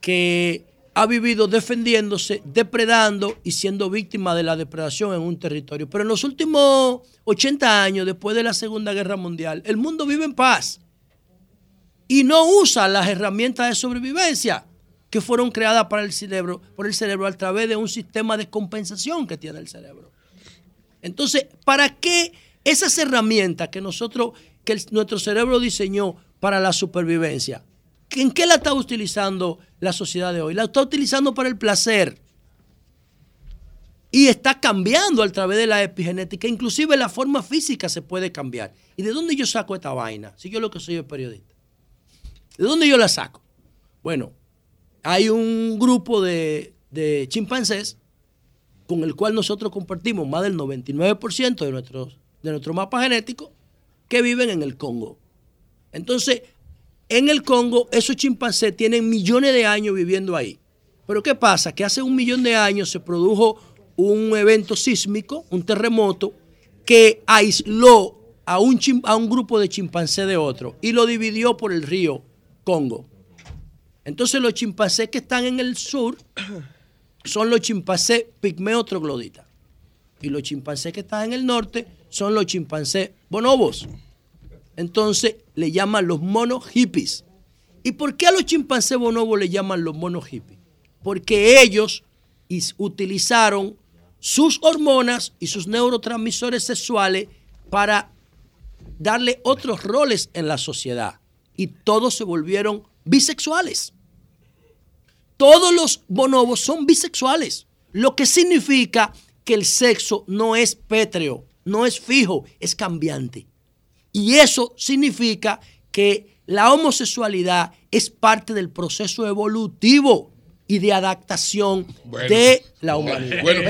que ha vivido defendiéndose, depredando y siendo víctima de la depredación en un territorio. Pero en los últimos 80 años, después de la Segunda Guerra Mundial, el mundo vive en paz y no usa las herramientas de sobrevivencia que fueron creadas para el cerebro, por el cerebro a través de un sistema de compensación que tiene el cerebro. Entonces, ¿para qué esas herramientas que nosotros, que nuestro cerebro diseñó para la supervivencia, ¿en qué la está utilizando la sociedad de hoy? La está utilizando para el placer. Y está cambiando a través de la epigenética. Inclusive la forma física se puede cambiar. ¿Y de dónde yo saco esta vaina? Si yo lo que soy es periodista. ¿De dónde yo la saco? Bueno, hay un grupo de, chimpancés con el cual nosotros compartimos más del 99% de, nuestros, de nuestro mapa genético que viven en el Congo. Entonces, en el Congo, esos chimpancés tienen millones de años viviendo ahí. Pero ¿qué pasa? Que hace un millón de años se produjo un evento sísmico, un terremoto, que aisló a un, grupo de chimpancés de otro y lo dividió por el río Congo. Entonces los chimpancés que están en el sur son los chimpancés pigmeo trogloditas. Y los chimpancés que están en el norte son los chimpancés bonobos. Entonces le llaman los monos hippies. ¿Y por qué a los chimpancés bonobos le llaman los monos hippies? Porque ellos utilizaron sus hormonas y sus neurotransmisores sexuales para darle otros roles en la sociedad. Y todos se volvieron bisexuales. Todos los bonobos son bisexuales, lo que significa que el sexo no es pétreo, no es fijo, es cambiante. Y eso significa que la homosexualidad es parte del proceso evolutivo y de adaptación
Bueno.
de la humanidad.
Bueno,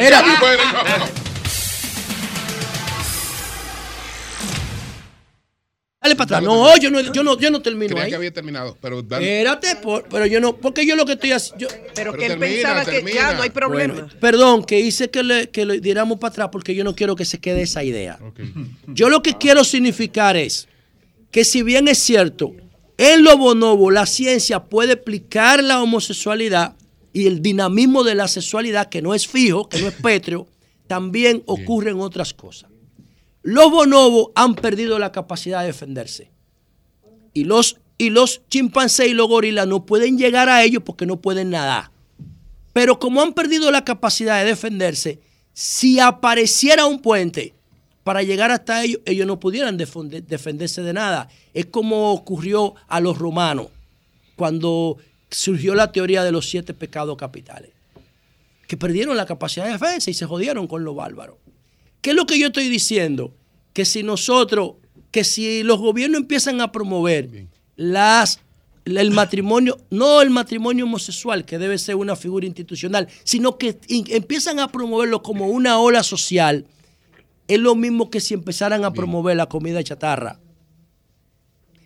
Dale para atrás. No, yo no, yo no, yo no termino
Creía
ahí.
que había terminado, pero dale.
Espérate, por- pero yo no, porque yo lo que estoy haciendo.
Pero,
Pero
que él
termina,
pensaba que ya
termina.
no hay problema.
Bueno, perdón, que hice que le, que le diéramos para atrás porque yo no quiero que se quede esa idea. Yo lo que quiero significar es que si bien es cierto, en lo bonobo la ciencia puede explicar la homosexualidad y el dinamismo de la sexualidad, que no es fijo, que no es pétreo, también ocurren otras cosas. Los bonobos han perdido la capacidad de defenderse. Y los, y los chimpancés y los gorilas no pueden llegar a ellos porque no pueden nadar. Pero como han perdido la capacidad de defenderse, si apareciera un puente para llegar hasta ellos, ellos no pudieran defenderse de nada. Es como ocurrió a los romanos cuando surgió la teoría de los siete pecados capitales, que perdieron la capacidad de defensa y se jodieron con los bárbaros. ¿Qué es lo que yo estoy diciendo? Que si nosotros, que si los gobiernos empiezan a promover las el matrimonio, no el matrimonio homosexual, que debe ser una figura institucional, sino que empiezan a promoverlo como una ola social, es lo mismo que si empezaran a promover la comida chatarra.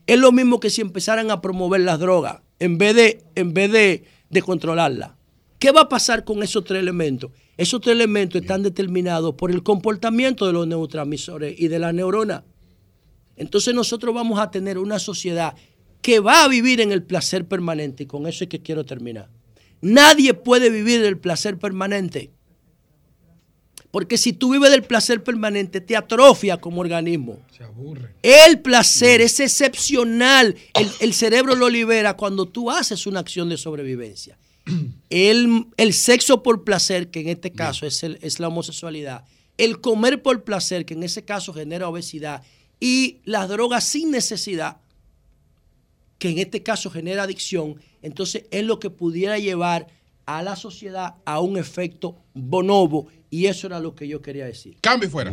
Es lo mismo que si empezaran a promover las drogas, en vez de, en vez de, de controlarlas. ¿Qué va a pasar con esos tres elementos? Esos tres elementos están determinados por el comportamiento de los neurotransmisores y de la neurona. Entonces nosotros vamos a tener una sociedad que va a vivir en el placer permanente y con eso es que quiero terminar. Nadie puede vivir del placer permanente. Porque si tú vives del placer permanente, te atrofia como organismo.
Se aburre.
El placer es excepcional. El, el cerebro lo libera cuando tú haces una acción de sobrevivencia. El, el sexo por placer, que en este caso es, el- es la homosexualidad. El comer por placer, que en ese caso genera obesidad. Y las drogas sin necesidad, que en este caso genera adicción. Entonces es lo que pudiera llevar a la sociedad a un efecto bonobo. Y eso era lo que yo quería decir.
Cambio fuera.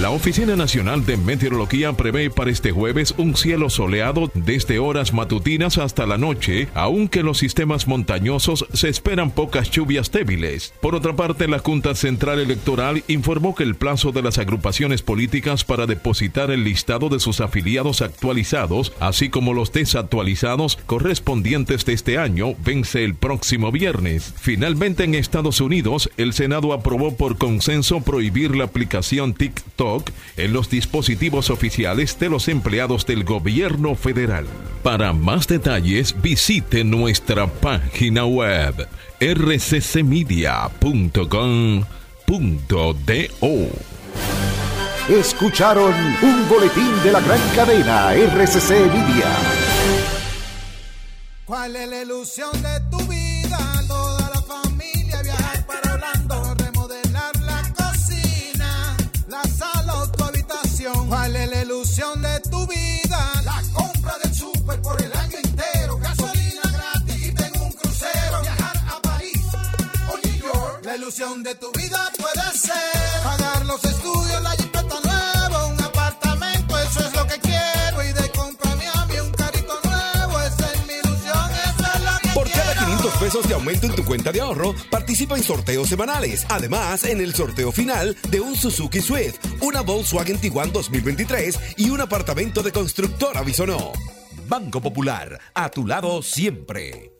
La Oficina Nacional de Meteorología prevé para este jueves un cielo soleado desde horas matutinas hasta la noche, aunque los sistemas montañosos se esperan pocas lluvias débiles. Por otra parte, la Junta Central Electoral informó que el plazo de las agrupaciones políticas para depositar el listado de sus afiliados actualizados, así como los desactualizados correspondientes de este año, vence el próximo viernes. Finalmente, en Estados Unidos, el Senado aprobó por consenso prohibir la aplicación TikTok en los dispositivos oficiales de los empleados del gobierno federal. Para más detalles, visite nuestra página web rccmedia.com.do.
Escucharon un boletín de la gran cadena RCC Media.
¿Cuál es la ilusión de tu De tu vida puede ser pagar los estudios, la jipeta nueva, un apartamento, eso es lo que quiero. Y de compra a Miami un carrito nuevo, esa es mi ilusión, esa es la que
Por cada
quiero.
500 pesos de aumento en tu cuenta de ahorro, participa en sorteos semanales. Además, en el sorteo final de un Suzuki Swift, una Volkswagen Tiguan 2023 y un apartamento de constructora Bisonó. Banco Popular, a tu lado siempre.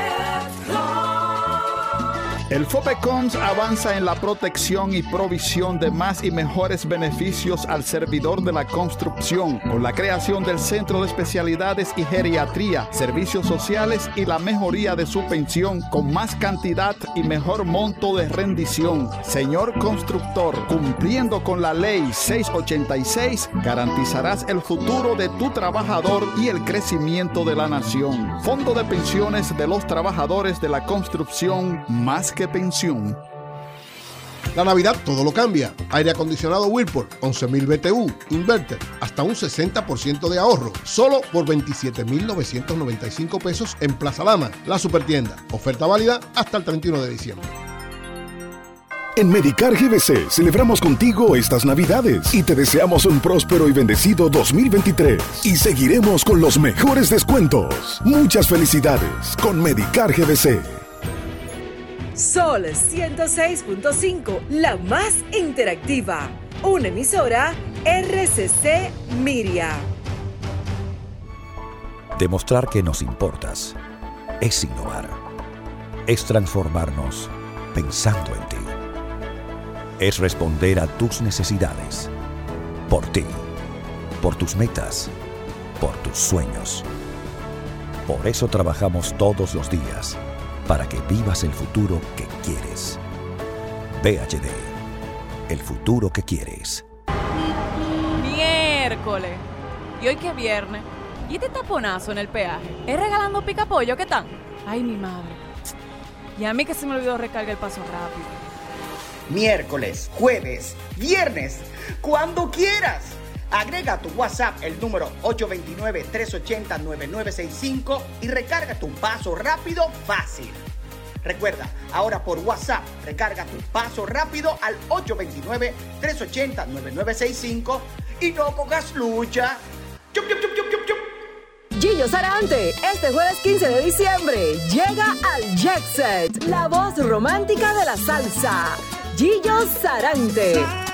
El FOPECONS avanza en la protección y provisión de más y mejores beneficios al servidor de la construcción con la creación del Centro de Especialidades y Geriatría, Servicios Sociales y la mejoría de su pensión con más cantidad y mejor monto de rendición. Señor constructor, cumpliendo con la ley 686, garantizarás el futuro de tu trabajador y el crecimiento de la nación. Fondo de pensiones de los trabajadores de la construcción más que pensión.
La Navidad todo lo cambia. Aire acondicionado Whirlpool, 11.000 BTU, inverter, hasta un 60% de ahorro, solo por 27.995 pesos en Plaza Lama, la supertienda. Oferta válida hasta el 31 de diciembre.
En Medicar GBC celebramos contigo estas Navidades y te deseamos un próspero y bendecido 2023. Y seguiremos con los mejores descuentos. Muchas felicidades con Medicar GBC.
Sol 106.5, la más interactiva. Una emisora RCC Miria.
Demostrar que nos importas es innovar. Es transformarnos pensando en ti. Es responder a tus necesidades. Por ti. Por tus metas. Por tus sueños. Por eso trabajamos todos los días. Para que vivas el futuro que quieres. VHD. El futuro que quieres.
Miércoles. Y hoy es viernes. ¿Y este taponazo en el peaje? ¿Es regalando pica pollo? ¿Qué tal? Ay, mi madre. Y a mí que se me olvidó recargar el paso rápido.
miércoles, jueves, viernes, cuando quieras. Agrega a tu WhatsApp el número 829-380-9965 y recarga tu paso rápido fácil. Recuerda, ahora por WhatsApp, recarga tu paso rápido al 829-380-9965 y no cojas lucha. Chup, chup, chup.
Gillo Sarante, este jueves 15 de diciembre, llega al Jet Set, la voz romántica de la salsa. Gillo Sarante.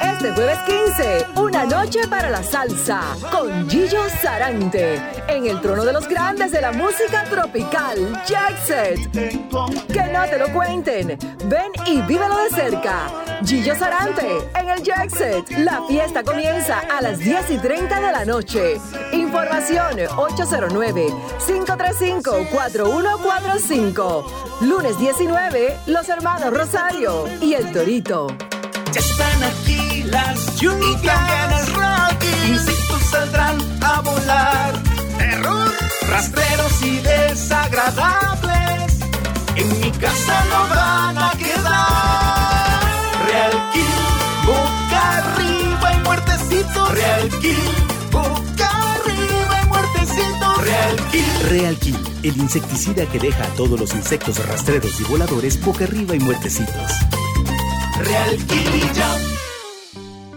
Este jueves 15, una noche para la salsa, con Gillo Sarante, en el trono de los grandes de la música tropical, Jet Set. Que no te lo cuenten, ven y vívelo de cerca. Gillo Sarante, en el Jet Set. La fiesta comienza a las 10 y 30 de la noche. Información 809-535-4145. Lunes 19, Los Hermanos Rosario y El Torito.
Están aquí las lluvias. Y también. Insectos saldrán a volar. Terror. Rastreros y desagradables. En mi casa no van a quedar. Real Kill, boca arriba y muertecito. Real Kill, boca arriba y muertecito. Real Kill.
Real Kill, el insecticida que deja a todos los insectos rastreros y voladores boca arriba y muertecitos.
Real Kill y ya.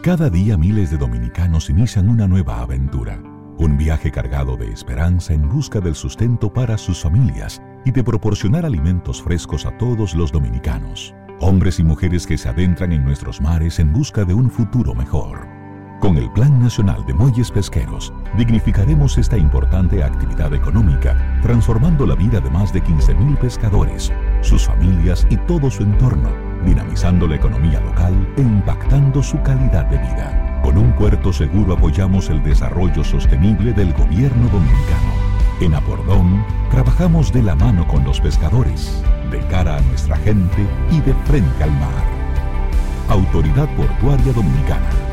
Cada día miles de dominicanos inician una nueva aventura, un viaje cargado de esperanza en busca del sustento para sus familias y de proporcionar alimentos frescos a todos los dominicanos, hombres y mujeres que se adentran en nuestros mares en busca de un futuro mejor. Con el Plan Nacional de Muelles Pesqueros, dignificaremos esta importante actividad económica, transformando la vida de más de 15.000 pescadores, sus familias y todo su entorno, dinamizando la economía local e impactando su calidad de vida. Con un puerto seguro apoyamos el desarrollo sostenible del gobierno dominicano. En Apordón, trabajamos de la mano con los pescadores, de cara a nuestra gente y de frente al mar. Autoridad Portuaria Dominicana.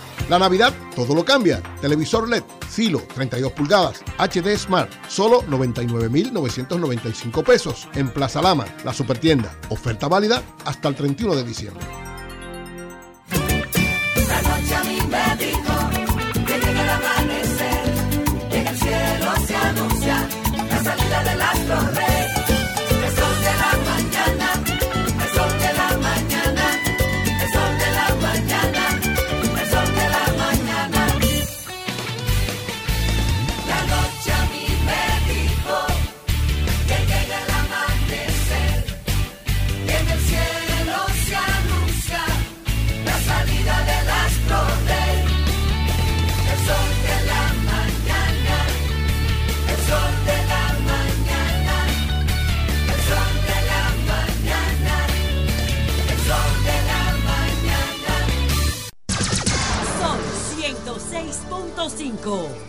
La Navidad todo lo cambia. Televisor LED, Filo, 32 pulgadas, HD Smart, solo 99,995 pesos en Plaza Lama, la supertienda. Oferta válida hasta el 31 de diciembre.
Llega el cielo se anuncia la salida del astro rey.
Son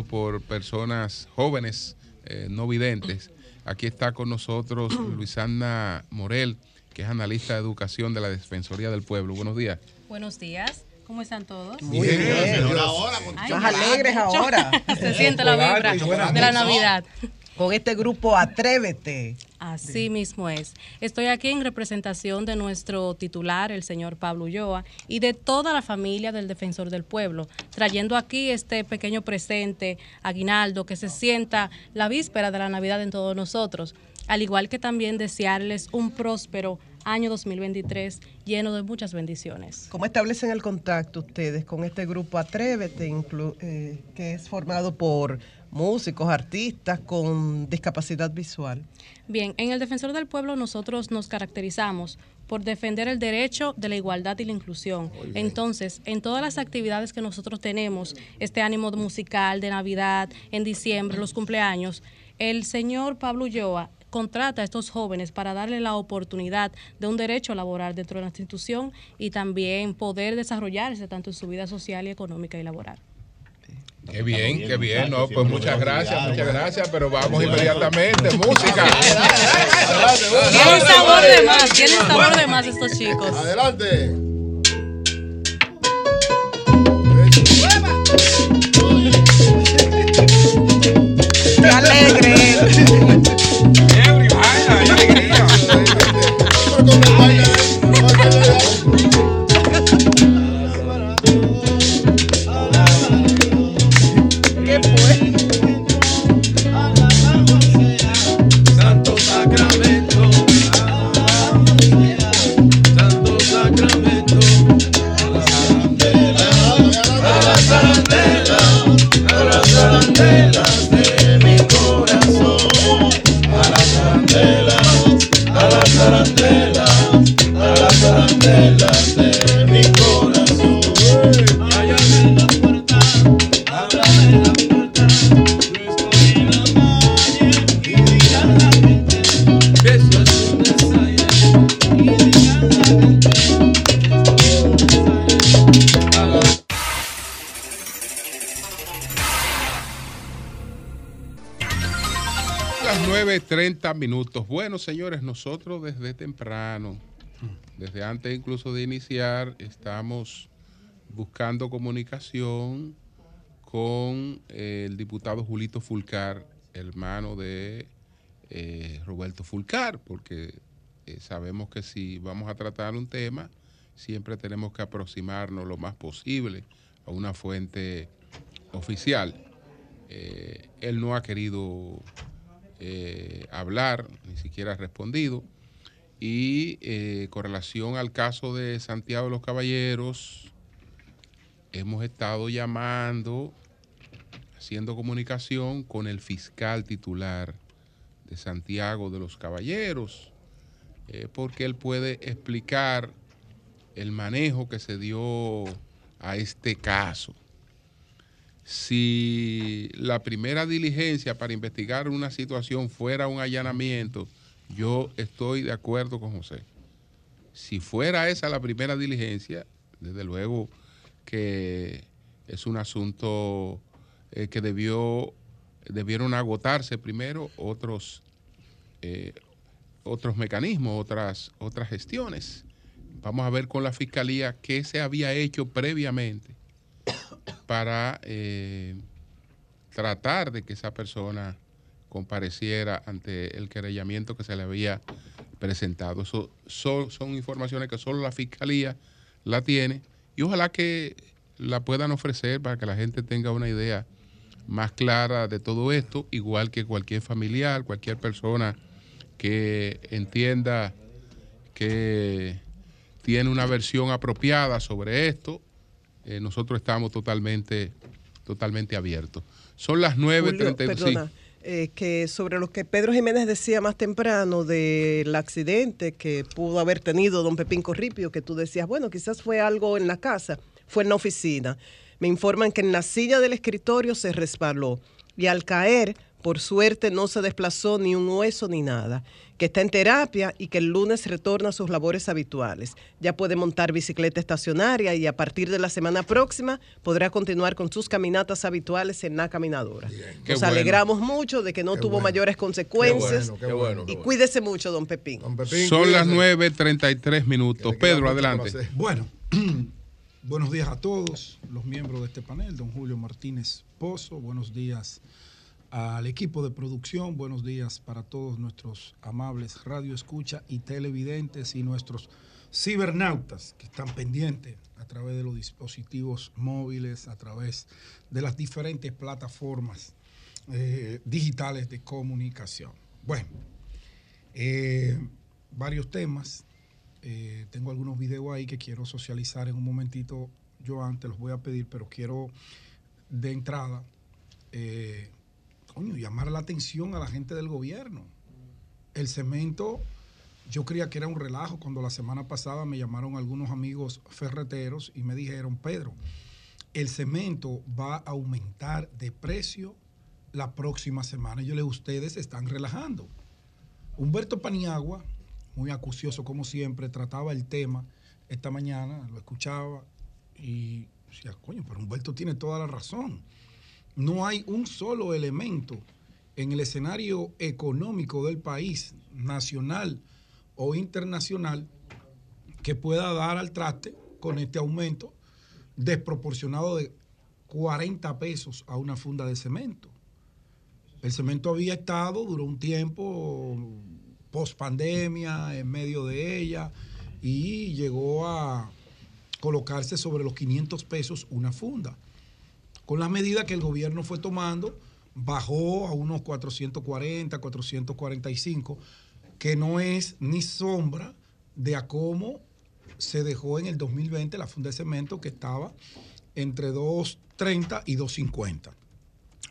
por personas jóvenes eh, no videntes. Aquí está con nosotros Luisana Morel, que es analista de educación de la Defensoría del Pueblo. Buenos días.
Buenos días. ¿Cómo están todos?
Muy bien, Dios.
Ahora,
alegres ahora.
Se siente la vibra de la Navidad.
Con este grupo Atrévete.
Así mismo es. Estoy aquí en representación de nuestro titular, el señor Pablo Ulloa, y de toda la familia del Defensor del Pueblo, trayendo aquí este pequeño presente, aguinaldo, que se sienta la víspera de la Navidad en todos nosotros, al igual que también desearles un próspero año 2023 lleno de muchas bendiciones.
¿Cómo establecen el contacto ustedes con este grupo Atrévete, eh, que es formado por músicos, artistas con discapacidad visual?
Bien, en el Defensor del Pueblo nosotros nos caracterizamos por defender el derecho de la igualdad y la inclusión. Entonces, en todas las actividades que nosotros tenemos, este ánimo musical de Navidad, en diciembre, los cumpleaños, el señor Pablo Ulloa contrata a estos jóvenes para darle la oportunidad de un derecho laboral dentro de nuestra institución y también poder desarrollarse tanto en su vida social y económica y laboral.
Qué bien, qué bien. No, pues muchas gracias, muchas gracias, pero vamos inmediatamente. Música.
Tienen sabor de más, tienen sabor de más estos chicos.
Adelante.
¡Qué alegre!
Minutos. Bueno, señores, nosotros desde temprano, desde antes incluso de iniciar, estamos buscando comunicación con eh, el diputado Julito Fulcar, hermano de eh, Roberto Fulcar, porque eh, sabemos que si vamos a tratar un tema, siempre tenemos que aproximarnos lo más posible a una fuente oficial. Eh, él no ha querido eh, hablar, ni siquiera ha respondido. Y eh, con relación al caso de Santiago de los Caballeros, hemos estado llamando, haciendo comunicación con el fiscal titular de Santiago de los Caballeros, eh, porque él puede explicar el manejo que se dio a este caso. Si la primera diligencia para investigar una situación fuera un allanamiento, yo estoy de acuerdo con José. Si fuera esa la primera diligencia, desde luego que es un asunto eh, que debió debieron agotarse primero otros eh, otros mecanismos, otras otras gestiones. Vamos a ver con la fiscalía qué se había hecho previamente para eh, tratar de que esa persona compareciera ante el querellamiento que se le había presentado. Son, son informaciones que solo la fiscalía la tiene y ojalá que la puedan ofrecer para que la gente tenga una idea más clara de todo esto, igual que cualquier familiar, cualquier persona que entienda que tiene una versión apropiada sobre esto, eh, nosotros estamos totalmente, totalmente abiertos. Son las 9.30.
Perdona, eh, que sobre lo que Pedro Jiménez decía más temprano del accidente que pudo haber tenido don Pepín Corripio, que tú decías, bueno, quizás fue algo en la casa, fue en la oficina. Me informan que en la silla del escritorio se resbaló y al caer, por suerte, no se desplazó ni un hueso ni nada, que está en terapia y que el lunes retorna a sus labores habituales. Ya puede montar bicicleta estacionaria y a partir de la semana próxima podrá continuar con sus caminatas habituales en la caminadora. Nos
bueno.
alegramos mucho de que no tuvo mayores consecuencias.
bueno, qué bueno, qué
y cuídese mucho, don Pepín.
Son las 9.33 minutos. Pedro, adelante.
Bueno, buenos días a todos los miembros de este panel, don Julio Martínez Pozo, buenos días al equipo de producción, buenos días para todos nuestros amables radio escucha y televidentes y nuestros cibernautas que están pendientes a través de los dispositivos móviles, a través de las diferentes plataformas eh, digitales de comunicación. Bueno, eh, varios temas. Eh, tengo algunos videos ahí que quiero socializar en un momentito. Yo antes los voy a pedir, pero quiero de entrada, coño, llamar la atención a la gente del gobierno. El cemento, yo creía que era un relajo cuando la semana pasada me llamaron algunos amigos ferreteros y me dijeron, Pedro, el cemento va a aumentar de precio la próxima semana. Y yo le ustedes están relajando. Humberto Paniagua, muy acucioso como siempre, trataba el tema esta mañana, lo escuchaba y decía, coño, pero Humberto tiene toda la razón. No hay un solo elemento en el escenario económico del país, nacional o internacional, que pueda dar al traste con este aumento desproporcionado de 40 pesos a una funda de cemento. El cemento había estado, duró un tiempo, post pandemia, en medio de ella, y llegó a colocarse sobre los 500 pesos una funda. Con la medida que el gobierno fue tomando, bajó a unos 440, 445, que no es ni sombra de a cómo se dejó en el 2020 la funda de cemento que estaba entre 230 y 250,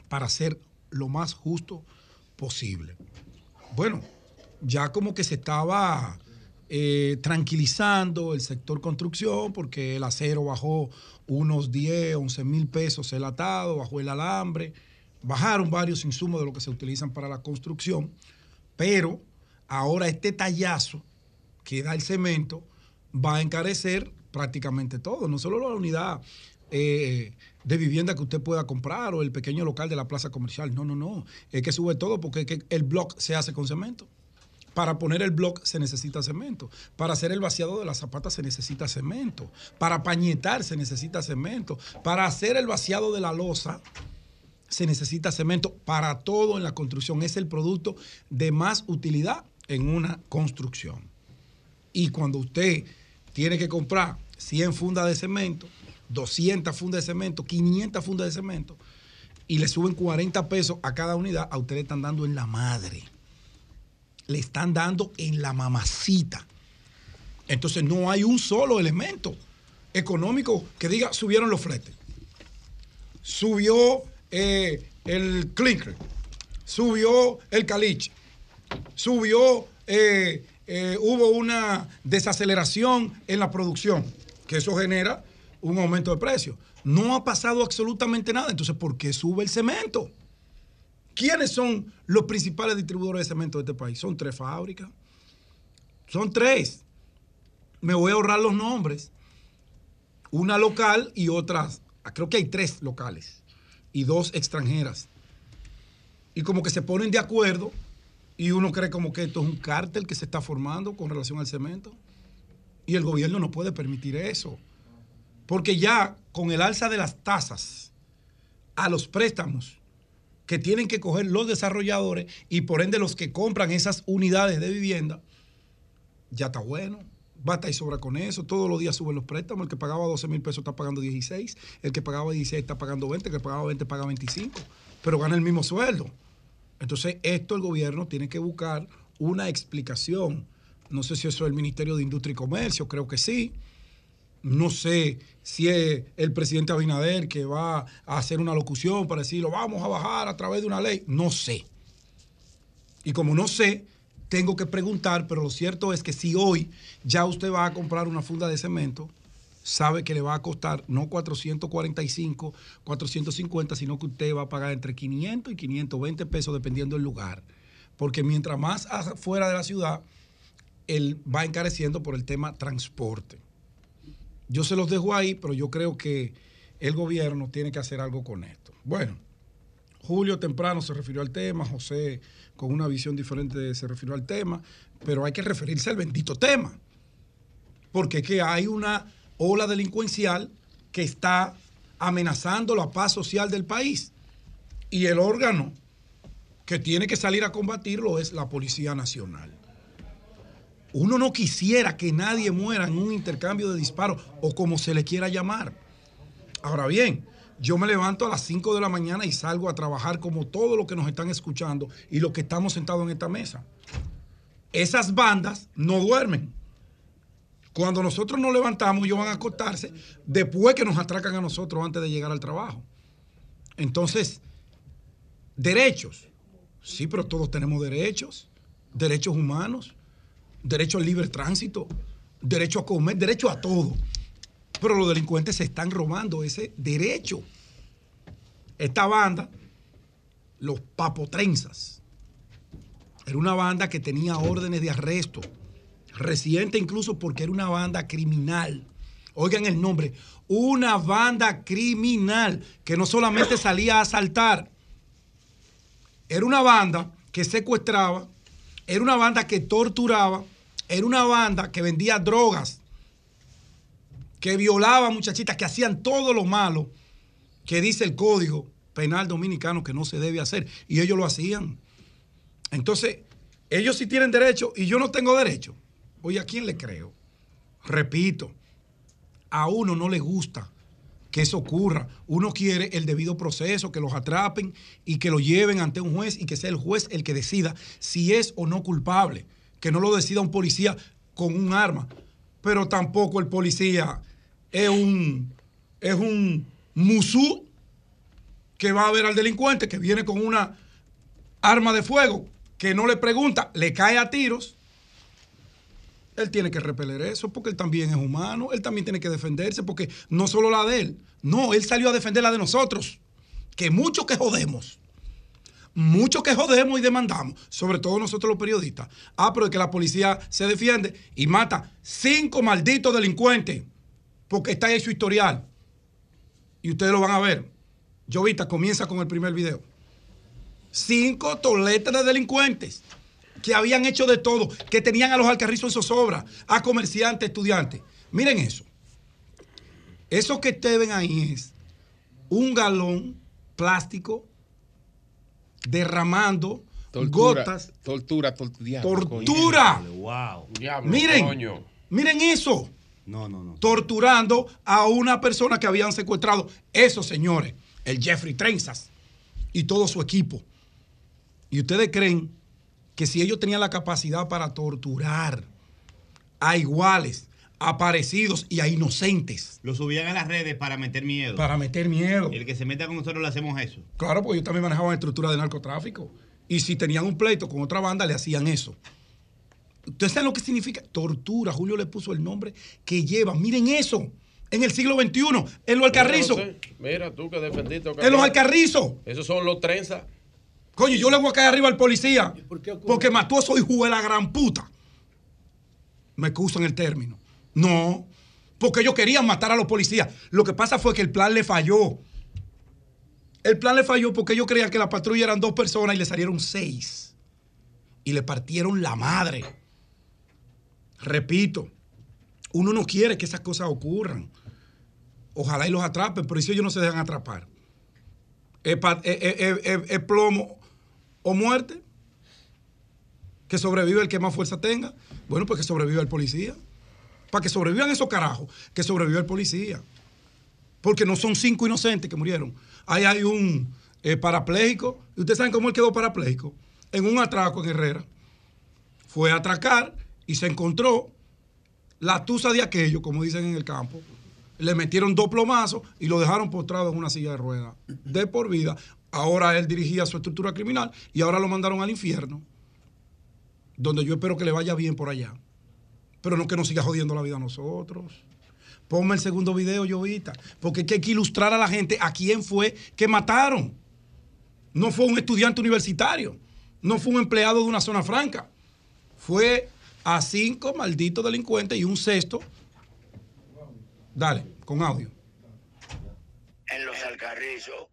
para ser lo más justo posible. Bueno, ya como que se estaba eh, tranquilizando el sector construcción porque el acero bajó unos 10, 11 mil pesos el atado, bajó el alambre, bajaron varios insumos de lo que se utilizan para la construcción, pero ahora este tallazo que da el cemento va a encarecer prácticamente todo, no solo la unidad eh, de vivienda que usted pueda comprar o el pequeño local de la plaza comercial. No, no, no. Es que sube todo porque el blog se hace con cemento. Para poner el blog se necesita cemento. Para hacer el vaciado de las zapatas se necesita cemento. Para pañetar se necesita cemento. Para hacer el vaciado de la losa se necesita cemento. Para todo en la construcción es el producto de más utilidad en una construcción. Y cuando usted tiene que comprar 100 fundas de cemento, 200 fundas de cemento, 500 fundas de cemento, y le suben 40 pesos a cada unidad, a usted le están dando en la madre. Le están dando en la mamacita. Entonces no hay un solo elemento económico que diga subieron los fletes. Subió eh, el clinker. Subió el caliche. Subió, eh, eh, hubo una desaceleración en la producción, que eso genera un aumento de precio. No ha pasado absolutamente nada. Entonces, ¿por qué sube el cemento? ¿Quiénes son los principales distribuidores de cemento de este país? Son tres fábricas. Son tres. Me voy a ahorrar los nombres. Una local y otras. Creo que hay tres locales y dos extranjeras. Y como que se ponen de acuerdo y uno cree como que esto es un cártel que se está formando con relación al cemento. Y el gobierno no puede permitir eso. Porque ya con el alza de las tasas a los préstamos que tienen que coger los desarrolladores y por ende los que compran esas unidades de vivienda, ya está bueno. Basta y sobra con eso. Todos los días suben los préstamos. El que pagaba 12 mil pesos está pagando 16. El que pagaba 16 está pagando 20. El que pagaba 20 paga 25. Pero gana el mismo sueldo. Entonces, esto el gobierno tiene que buscar una explicación. No sé si eso es el Ministerio de Industria y Comercio, creo que sí. No sé si es el presidente Abinader que va a hacer una locución para decir, lo vamos a bajar a través de una ley. No sé. Y como no sé, tengo que preguntar, pero lo cierto es que si hoy ya usted va a comprar una funda de cemento, sabe que le va a costar no 445, 450, sino que usted va a pagar entre 500 y 520 pesos dependiendo del lugar. Porque mientras más fuera de la ciudad, él va encareciendo por el tema transporte. Yo se los dejo ahí, pero yo creo que el gobierno tiene que hacer algo con esto. Bueno, Julio temprano se refirió al tema, José con una visión diferente se refirió al tema, pero hay que referirse al bendito tema. Porque es que hay una ola delincuencial que está amenazando la paz social del país. Y el órgano que tiene que salir a combatirlo es la Policía Nacional. Uno no quisiera que nadie muera en un intercambio de disparos o como se le quiera llamar. Ahora bien, yo me levanto a las 5 de la mañana y salgo a trabajar como todos los que nos están escuchando y los que estamos sentados en esta mesa. Esas bandas no duermen. Cuando nosotros nos levantamos, ellos van a acostarse después que nos atracan a nosotros antes de llegar al trabajo. Entonces, derechos. Sí, pero todos tenemos derechos. Derechos humanos, derecho al libre tránsito, derecho a comer, derecho a todo. Pero los delincuentes se están robando ese derecho. Esta banda, los papotrenzas, era una banda que tenía órdenes de arresto, reciente incluso porque era una banda criminal. Oigan el nombre, una banda criminal que no solamente salía a asaltar, era una banda que secuestraba, era una banda que torturaba, era una banda que vendía drogas, que violaba muchachitas, que hacían todo lo malo que dice el código penal dominicano que no se debe hacer. Y ellos lo hacían. Entonces, ellos sí tienen derecho y yo no tengo derecho. Oye, ¿a quién le creo? Repito, a uno no le gusta que eso ocurra. Uno quiere el debido proceso, que los atrapen y que lo lleven ante un juez y que sea el juez el que decida si es o no culpable. Que no lo decida un policía con un arma. Pero tampoco el policía es un, es un musú que va a ver al delincuente que viene con una arma de fuego, que no le pregunta, le cae a tiros. Él tiene que repeler eso porque él también es humano, él también tiene que defenderse porque no solo la de él, no, él salió a defender la de nosotros, que mucho que jodemos, mucho que jodemos y demandamos, sobre todo nosotros los periodistas. Ah, pero es que la policía se defiende y mata cinco malditos delincuentes porque está ahí su historial. y ustedes lo van a ver. Jovita comienza con el primer video. Cinco toletas de delincuentes que habían hecho de todo, que tenían a los alcarrizos en zozobra, a comerciantes, estudiantes. Miren eso. Eso que ustedes ven ahí es un galón plástico derramando
Tortura,
gotas.
Tortura, tortura.
¡Tortura!
Wow.
Miren,
coño.
miren eso.
No, no, no.
Torturando a una persona que habían secuestrado. Esos señores, el Jeffrey Trenzas y todo su equipo. ¿Y ustedes creen que si ellos tenían la capacidad para torturar a iguales, a parecidos y a inocentes,
Lo subían a las redes para meter miedo.
para meter miedo?
El que se meta con nosotros le hacemos eso.
Claro, porque ellos también manejaban estructura de narcotráfico. Y si tenían un pleito con otra banda, le hacían eso. ¿Ustedes saben lo que significa? Tortura. Julio le puso el nombre que lleva. Miren eso. En el siglo XXI, en los alcarrizos.
Mira tú que defendiste.
En los alcarrizos.
Esos son los trenzas.
Coño, yo le voy a caer arriba al policía porque mató a su hijo de la gran puta. Me excusan el término. No, porque ellos querían matar a los policías. Lo que pasa fue que el plan le falló. El plan le falló porque ellos creían que la patrulla eran dos personas y le salieron seis. Y le partieron la madre. Repito, uno no quiere que esas cosas ocurran. Ojalá y los atrapen, pero si ellos no se dejan atrapar. Es, pa- es- es- es- es- es plomo o muerte. Que sobrevive el que más fuerza tenga. Bueno, pues que sobreviva el policía. Para que sobrevivan esos carajos, que sobreviva el policía. Porque no son cinco inocentes que murieron. Ahí hay un eh, parapléjico. ¿Y ustedes saben cómo él quedó parapléjico? En un atraco en Herrera. Fue a atracar y se encontró la tusa de aquello, como dicen en el campo. Le metieron dos plomazos y lo dejaron postrado en una silla de ruedas. De por vida. Ahora él dirigía su estructura criminal y ahora lo mandaron al infierno. Donde yo espero que le vaya bien por allá. Pero no que nos siga jodiendo la vida a nosotros. Ponme el segundo video, Llovita. Porque hay que ilustrar a la gente a quién fue que mataron. No fue un estudiante universitario. No fue un empleado de una zona franca. Fue a cinco malditos delincuentes y un sexto. Dale, con audio.
en los Alcarrizos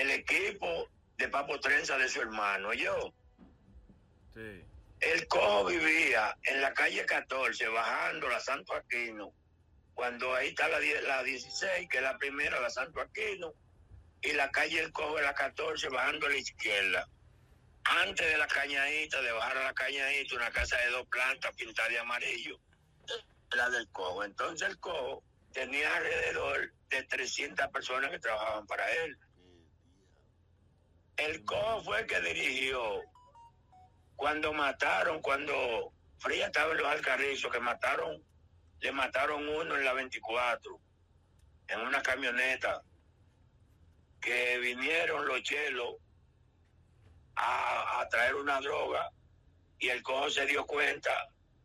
el equipo de Papo Trenza de su hermano, yo. El cojo vivía en la calle 14, bajando la Santo Aquino, cuando ahí está la, la 16, que es la primera, la Santo Aquino, y la calle El Cojo de la 14, bajando a la izquierda. Antes de la cañadita, de bajar a la cañadita, una casa de dos plantas pintada de amarillo, la del Cojo. Entonces el Cojo tenía alrededor de 300 personas que trabajaban para él. El Cojo fue el que dirigió cuando mataron, cuando Fría estaba en los Alcarrizos, que mataron, le mataron uno en la 24, en una camioneta, que vinieron los chelos a, a traer una droga y el cojo se dio cuenta,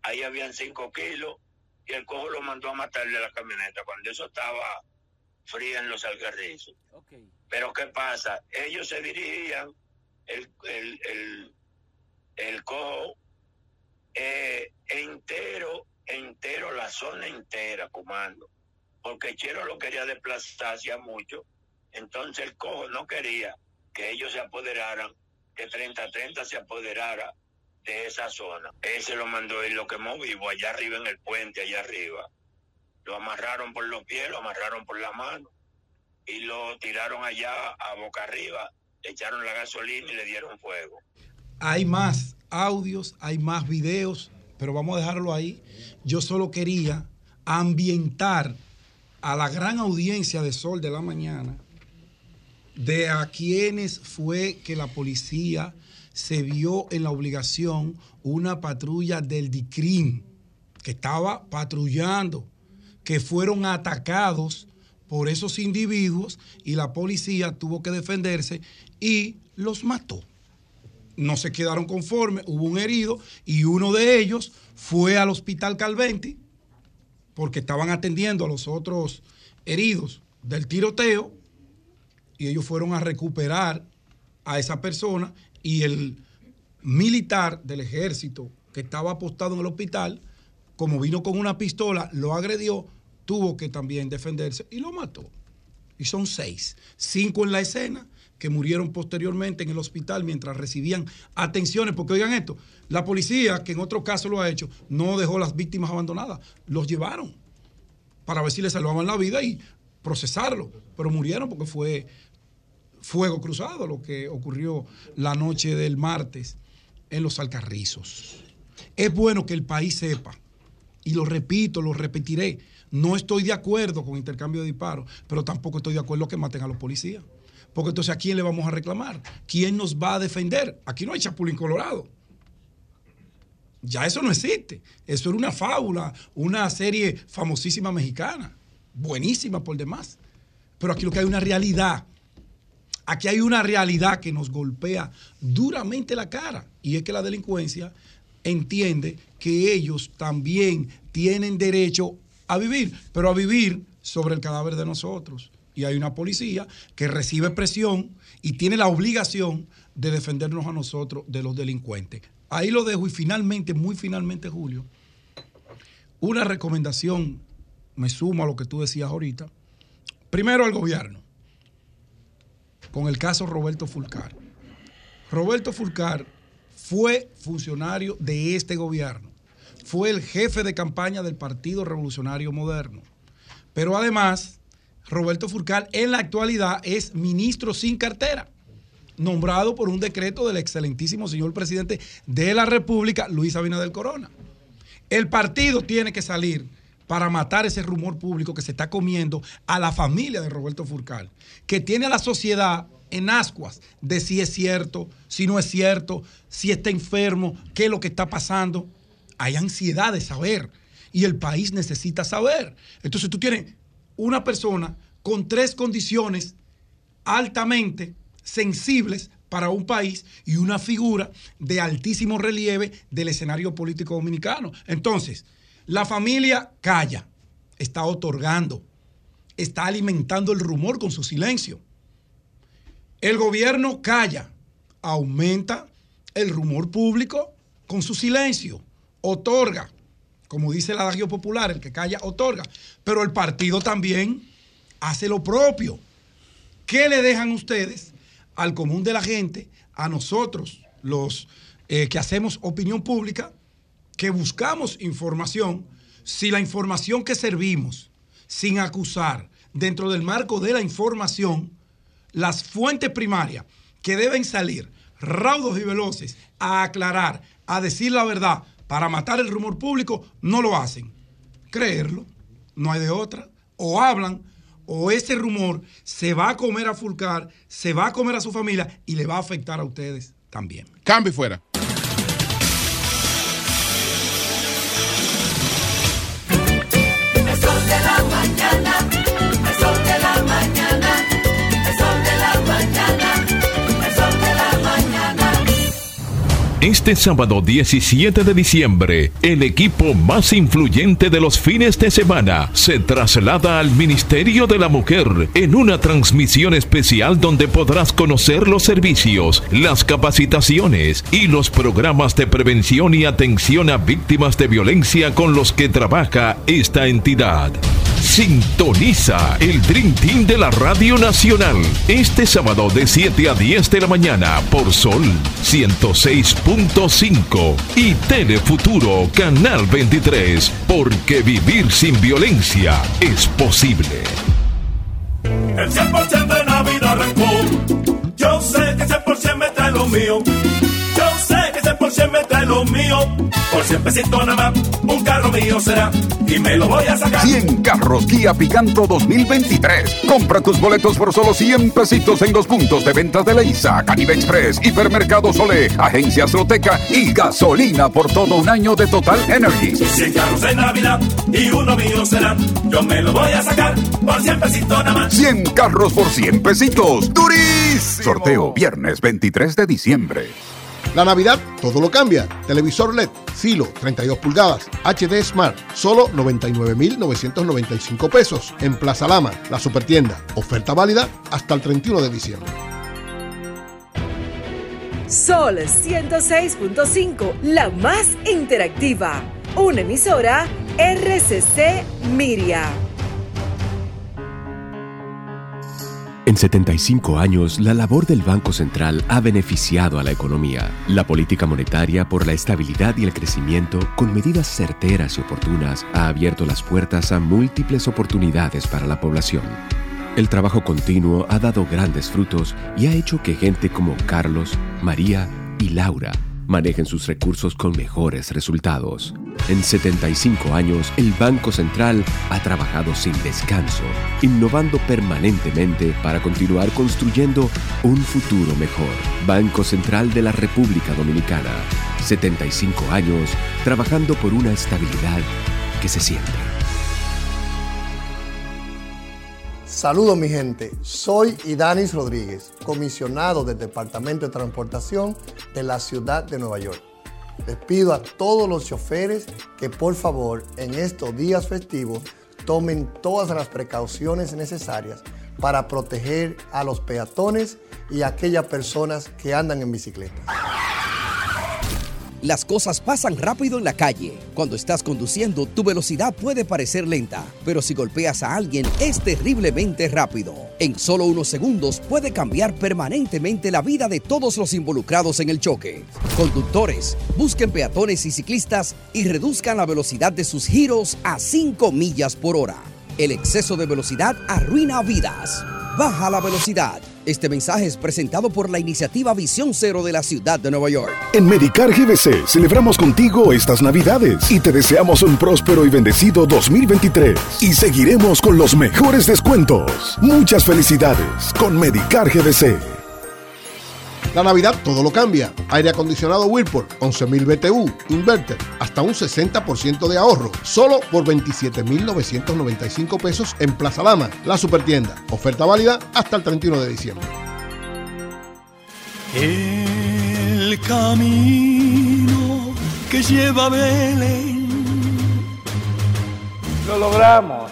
ahí habían cinco kilos y el cojo lo mandó a matarle a la camioneta cuando eso estaba fría en los alcarrizos. Pero ¿qué pasa? Ellos se dirigían, el, el, el, cojo eh, entero, entero, la zona entera, comando. Porque Chero lo quería desplazar hacía mucho. Entonces el cojo no quería que ellos se apoderaran, que 30-30 se apoderara de esa zona. Él se lo mandó y lo quemó vivo allá arriba en el puente, allá arriba. Lo amarraron por los pies, lo amarraron por la mano y lo tiraron allá a boca arriba, echaron la gasolina y le dieron fuego.
Hay más audios, hay más videos, pero vamos a dejarlo ahí. Yo solo quería ambientar a la gran audiencia de Sol de la Mañana de a quienes fue que la policía se vio en la obligación una patrulla del DICRIM que estaba patrullando, que fueron atacados por esos individuos y la policía tuvo que defenderse y los mató. No se quedaron conformes, hubo un herido y uno de ellos fue al hospital Calventi porque estaban atendiendo a los otros heridos del tiroteo y ellos fueron a recuperar a esa persona y el militar del ejército que estaba apostado en el hospital, como vino con una pistola, lo agredió, tuvo que también defenderse y lo mató. y son seis. Cinco en la escena que murieron posteriormente en el hospital mientras recibían atenciones, porque oigan esto, la policía, que en otro caso lo ha hecho, no dejó las víctimas abandonadas, los llevaron para ver si les salvaban la vida y procesarlo, pero murieron porque fue fuego cruzado lo que ocurrió la noche del martes en los Alcarrizos. Es bueno que el país sepa, y lo repito, lo repetiré, no estoy de acuerdo con intercambio de disparos, pero tampoco estoy de acuerdo que maten a los policías. Porque entonces, ¿a quién le vamos a reclamar? ¿Quién nos va a defender? Aquí no hay chapulín colorado. Ya eso no existe. Eso era una fábula, una serie famosísima mexicana, buenísima por demás. Pero aquí lo que hay una realidad. Aquí hay una realidad que nos golpea duramente la cara. Y es que la delincuencia entiende que ellos también tienen derecho a vivir, pero a vivir sobre el cadáver de nosotros. Y hay una policía que recibe presión y tiene la obligación de defendernos a nosotros de los delincuentes. Ahí lo dejo y finalmente, muy finalmente, Julio, una recomendación, me sumo a lo que tú decías ahorita. Primero al gobierno, con el caso Roberto Fulcar. Roberto Fulcar fue funcionario de este gobierno, fue el jefe de campaña del Partido Revolucionario Moderno, pero además Roberto Fulcar en la actualidad es ministro sin cartera, nombrado por un decreto del excelentísimo señor presidente de la República, Luis Abinader Corona. El partido tiene que salir para matar ese rumor público que se está comiendo a la familia de Roberto Fulcar, que tiene a la sociedad en ascuas de si es cierto, si no es cierto, si está enfermo, qué es lo que está pasando. Hay ansiedad de saber y el país necesita saber. Entonces tú tienes una persona con tres condiciones altamente sensibles para un país y una figura de altísimo relieve del escenario político dominicano. Entonces, la familia calla, está otorgando, está alimentando el rumor con su silencio. El gobierno calla, aumenta el rumor público con su silencio, otorga, como dice el adagio popular, el que calla otorga, pero el partido también hace lo propio. ¿Qué le dejan ustedes al común de la gente, a nosotros, los eh, que hacemos opinión pública, que buscamos información, si la información que servimos, sin acusar, dentro del marco de la información, las fuentes primarias que deben salir raudos y veloces a aclarar, a decir la verdad, para matar el rumor público, no lo hacen. Creerlo, no hay de otra. O hablan, o ese rumor se va a comer a Fulcar, se va a comer a su familia y le va a afectar a ustedes también.
Cambio fuera.
Este sábado 17 de diciembre, el equipo más influyente de los fines de semana se traslada al Ministerio de la Mujer en una transmisión especial donde podrás conocer los servicios, las capacitaciones y los programas de prevención y atención a víctimas de violencia con los que trabaja esta entidad. Sintoniza el Dream Team de la Radio Nacional este sábado de 7 a 10 de la mañana por Sol 106.5 y Telefuturo Canal 23, porque vivir sin violencia es posible.
El 100% de Navidad arrancó. Yo sé que 100% me trae lo mío. 100% me trae lo mío. Por 100 pesitos nada más, un carro mío será. Y me lo voy a sacar.
100 carros Kia Picanto 2023. Compra tus boletos por solo 100 pesitos en los puntos de ventas de Leisa, Caribe Express, Hipermercado Sole, Agencia Azteca y gasolina por todo un año de Total Energy.
100 carros de Navidad y uno mío será. Yo me lo voy a sacar por 100 pesitos nada más.
100 carros por 100 pesitos. ¡Durísimo! Sorteo viernes 23 de diciembre.
La Navidad todo lo cambia. Televisor LED, Filo, 32 pulgadas, HD Smart, solo 99,995 pesos en Plaza Lama, la supertienda. Oferta válida hasta el 31 de diciembre.
Sol 106.5, la más interactiva. Una emisora RCC Miria.
En 75 años, la labor del Banco Central ha beneficiado a la economía. La política monetaria por la estabilidad y el crecimiento, con medidas certeras y oportunas, ha abierto las puertas a múltiples oportunidades para la población. El trabajo continuo ha dado grandes frutos y ha hecho que gente como Carlos, María y Laura manejen sus recursos con mejores resultados. En 75 años, el Banco Central ha trabajado sin descanso, innovando permanentemente para continuar construyendo un futuro mejor. Banco Central de la República Dominicana. 75 años trabajando por una estabilidad que se siente.
Saludos mi gente, soy Idanis Rodríguez, comisionado del Departamento de Transportación de la ciudad de Nueva York. Les pido a todos los choferes que por favor en estos días festivos tomen todas las precauciones necesarias para proteger a los peatones y a aquellas personas que andan en bicicleta.
Las cosas pasan rápido en la calle. Cuando estás conduciendo, tu velocidad puede parecer lenta, pero si golpeas a alguien es terriblemente rápido. En solo unos segundos puede cambiar permanentemente la vida de todos los involucrados en el choque. Conductores, busquen peatones y ciclistas y reduzcan la velocidad de sus giros a 5 millas por hora. El exceso de velocidad arruina vidas. Baja la velocidad. Este mensaje es presentado por la iniciativa Visión Cero de la ciudad de Nueva York.
En Medicar GBC celebramos contigo estas Navidades y te deseamos un próspero y bendecido 2023. Y seguiremos con los mejores descuentos. Muchas felicidades con Medicar GBC.
La Navidad todo lo cambia. Aire acondicionado Whirlpool, 11.000 BTU, inverter, hasta un 60% de ahorro, solo por 27.995 pesos en Plaza Lama, la supertienda. Oferta válida hasta el 31 de diciembre.
El camino que lleva a Belén.
Lo logramos.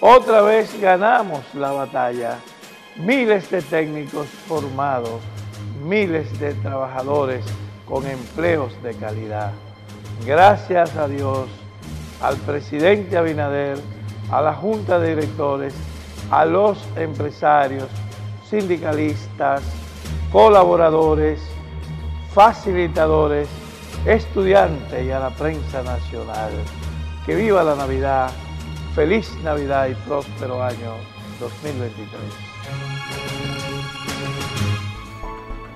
Otra vez ganamos la batalla. Miles de técnicos formados, miles de trabajadores con empleos de calidad. Gracias a Dios, al presidente Abinader, a la junta de directores, a los empresarios, sindicalistas, colaboradores, facilitadores, estudiantes y a la prensa nacional. Que viva la Navidad, feliz Navidad y próspero año 2023.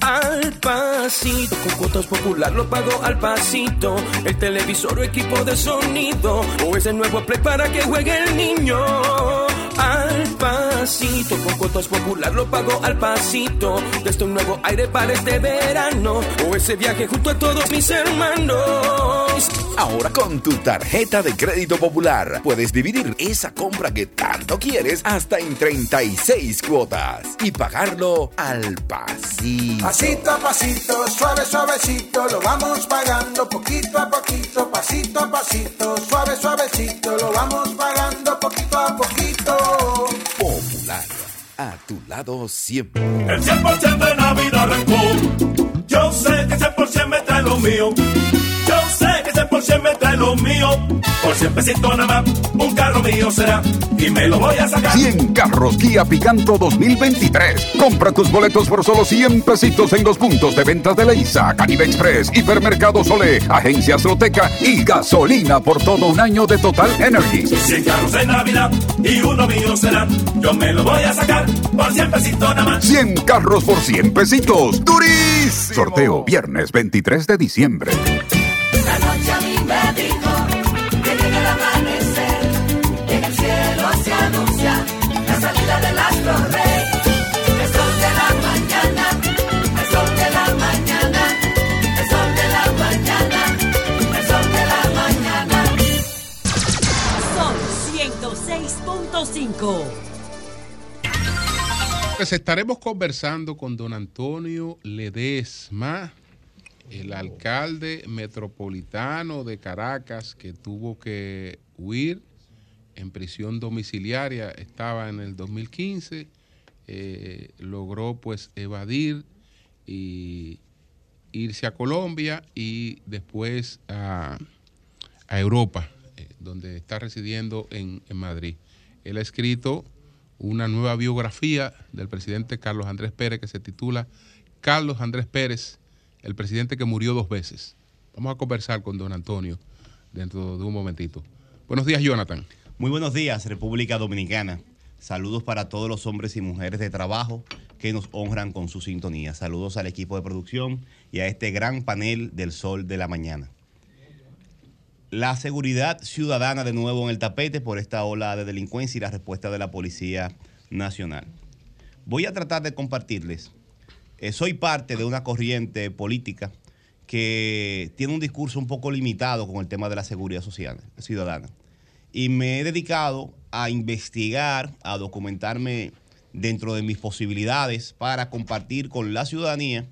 Al pasito, con cuotas popular lo pago al pasito. El televisor o equipo de sonido, o ese nuevo play para que juegue el niño. Al pasito, con cuotas popular lo pago al pasito. Desde un nuevo aire para este verano, o ese viaje junto a todos mis hermanos.
Ahora con tu tarjeta de crédito popular puedes dividir esa compra que tanto quieres hasta en 36 cuotas y pagarlo al pasito.
Pasito a pasito, suave, suavecito, lo vamos pagando poquito a poquito, pasito a pasito, suave, suavecito, lo vamos pagando poquito a poquito.
Popular, a tu lado siempre.
El 100% de Navidad arrancó. Yo sé que ese por cien me trae lo mío. Por cien me trae lo mío. Por cien pesitos nada más, un carro mío será. Y me lo voy a sacar.
100 carros Kia Picanto 2023. Compra tus boletos por solo 100 pesitos en los puntos de ventas de Leisa, Caribe Express, Hipermercado Sole, Agencias Loteca y gasolina por todo un año de Total Energy.
100 carros de Navidad y uno mío será. Yo me lo voy a sacar por cien pesitos nada más.
100 carros por 100 pesitos. ¡Durísimo! Sorteo viernes 23 de diciembre.
Pues estaremos conversando con don Antonio Ledesma, el alcalde metropolitano de Caracas que tuvo que huir en prisión domiciliaria, estaba en el 2015, eh, logró pues evadir y irse a Colombia y después a, a Europa, eh, donde está residiendo en Madrid. Él ha escrito una nueva biografía del presidente Carlos Andrés Pérez que se titula Carlos Andrés Pérez, el presidente que murió dos veces. Vamos a conversar con don Antonio dentro de un momentito. Buenos días, Jonathan.
Muy buenos días, República Dominicana. Saludos para todos los hombres y mujeres de trabajo que nos honran con su sintonía. Saludos al equipo de producción y a este gran panel del sol de la mañana. La seguridad ciudadana de nuevo en el tapete por esta ola de delincuencia y la respuesta de la Policía Nacional. Voy a tratar de compartirles. eh, soy parte de una corriente política que tiene un discurso un poco limitado con el tema de la seguridad social, ciudadana. Y me he dedicado a investigar, a documentarme dentro de mis posibilidades para compartir con la ciudadanía,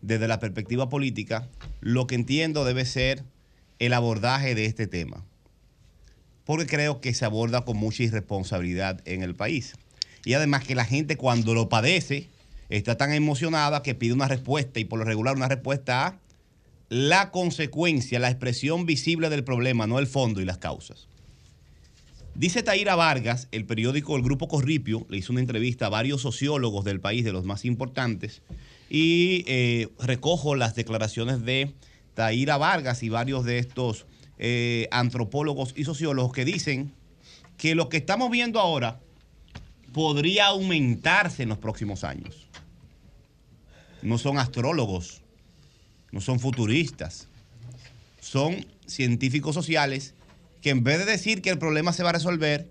desde la perspectiva política, lo que entiendo debe ser el abordaje de este tema. Porque creo que se aborda con mucha irresponsabilidad en el país. Y además que la gente cuando lo padece está tan emocionada que pide una respuesta y por lo regular una respuesta a la consecuencia, la expresión visible del problema, no el fondo y las causas. Dice Taira Vargas, el periódico El Grupo Corripio le hizo una entrevista a varios sociólogos del país, de los más importantes, y eh, recojo las declaraciones de Taira Vargas y varios de estos eh, antropólogos y sociólogos que dicen que lo que estamos viendo ahora podría aumentarse en los próximos años. No son astrólogos, no son futuristas, son científicos sociales que en vez de decir que el problema se va a resolver,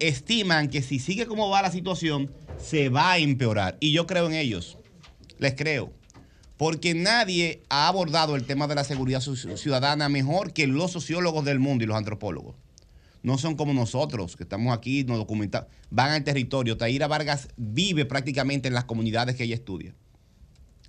estiman que si sigue como va la situación, se va a empeorar. Y yo creo en ellos, les creo, porque nadie ha abordado el tema de la seguridad ciu- ciudadana mejor que los sociólogos del mundo y los antropólogos. No son como nosotros, que estamos aquí, nos documentamos, van al territorio. Taira Vargas vive prácticamente en las comunidades que ella estudia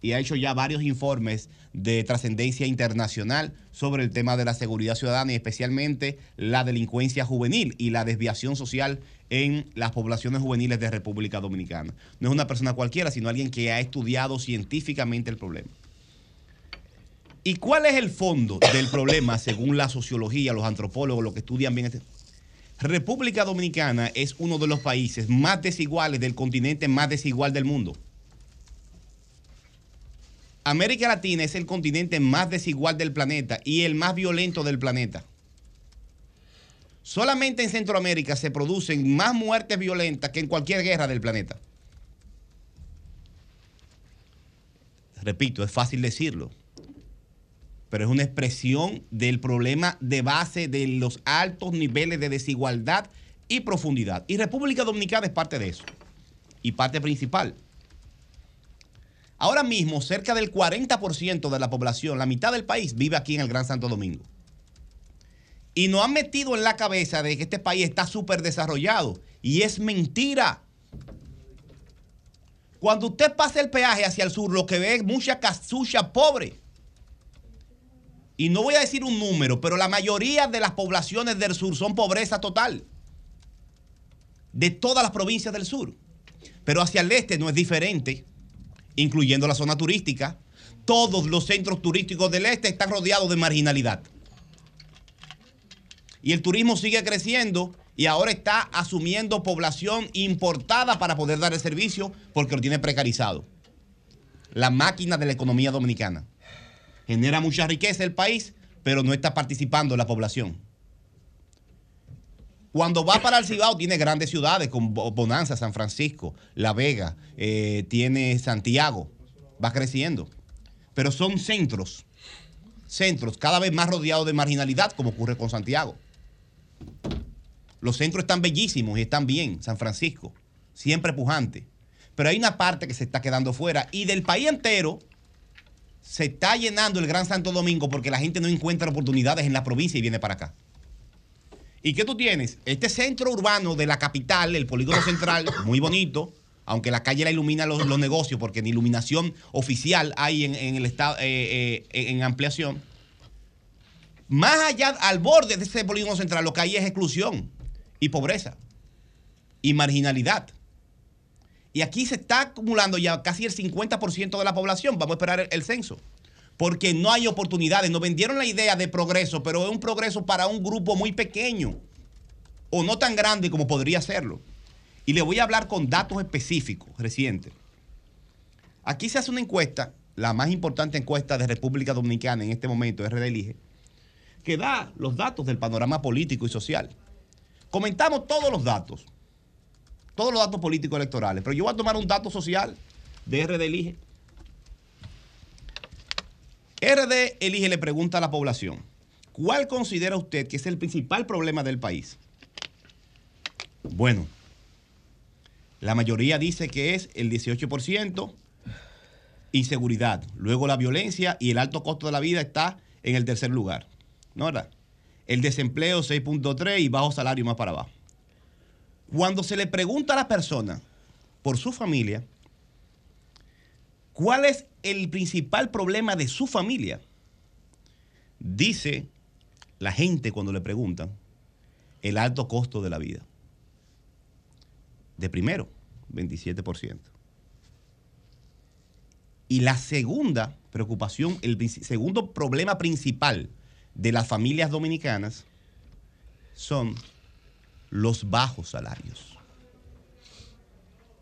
y ha hecho ya varios informes de trascendencia internacional sobre el tema de la seguridad ciudadana y especialmente la delincuencia juvenil y la desviación social en las poblaciones juveniles de República Dominicana. No es una persona cualquiera, sino alguien que ha estudiado científicamente el problema. ¿Y cuál es el fondo del problema según la sociología, los antropólogos, los que estudian bien este? República Dominicana es uno de los países más desiguales del continente más desigual del mundo. América Latina es el continente más desigual del planeta y el más violento del planeta. Solamente en Centroamérica se producen más muertes violentas que en cualquier guerra del planeta. Repito, es fácil decirlo, pero es una expresión del problema de base de los altos niveles de desigualdad y profundidad. Y República Dominicana es parte de eso, y parte principal. Ahora mismo, cerca del 40% de la población, la mitad del país, vive aquí en el Gran Santo Domingo. Y nos han metido en la cabeza de que este país está súper desarrollado. Y es mentira. Cuando usted pasa el peaje hacia el sur, lo que ve es mucha casucha pobre. Y no voy a decir un número, pero la mayoría de las poblaciones del sur son pobreza total. De todas las provincias del sur. Pero hacia el este no es diferente incluyendo la zona turística. Todos los centros turísticos del este están rodeados de marginalidad. Y el turismo sigue creciendo y ahora está asumiendo población importada para poder dar el servicio porque lo tiene precarizado. La máquina de la economía dominicana. Genera mucha riqueza el país, pero no está participando la población. Cuando va para el Cibao tiene grandes ciudades como Bo- Bonanza, San Francisco, La Vega, eh, tiene Santiago, va creciendo. Pero son centros, centros cada vez más rodeados de marginalidad como ocurre con Santiago. Los centros están bellísimos y están bien, San Francisco, siempre pujante. Pero hay una parte que se está quedando fuera y del país entero se está llenando el Gran Santo Domingo porque la gente no encuentra oportunidades en la provincia y viene para acá. ¿Y qué tú tienes? Este centro urbano de la capital, el polígono central, muy bonito, aunque la calle la ilumina los, los negocios, porque ni iluminación oficial hay en, en el estado eh, eh, en ampliación. Más allá, al borde de ese polígono central, lo que hay es exclusión y pobreza y marginalidad. Y aquí se está acumulando ya casi el 50% de la población. Vamos a esperar el, el censo. Porque no hay oportunidades. Nos vendieron la idea de progreso, pero es un progreso para un grupo muy pequeño. O no tan grande como podría serlo. Y le voy a hablar con datos específicos recientes. Aquí se hace una encuesta, la más importante encuesta de República Dominicana en este momento, RD Elige, que da los datos del panorama político y social. Comentamos todos los datos, todos los datos políticos electorales, pero yo voy a tomar un dato social de RD Elige. RD Elige le pregunta a la población, ¿cuál considera usted que es el principal problema del país? Bueno, la mayoría dice que es el 18% inseguridad. Luego la violencia y el alto costo de la vida está en el tercer lugar. ¿No verdad? El desempleo 6.3 y bajo salario más para abajo. Cuando se le pregunta a la persona por su familia, ¿cuál es el principal problema de su familia? Dice la gente cuando le preguntan el alto costo de la vida. De primero, 27%. Y la segunda preocupación, el segundo problema principal de las familias dominicanas son los bajos salarios.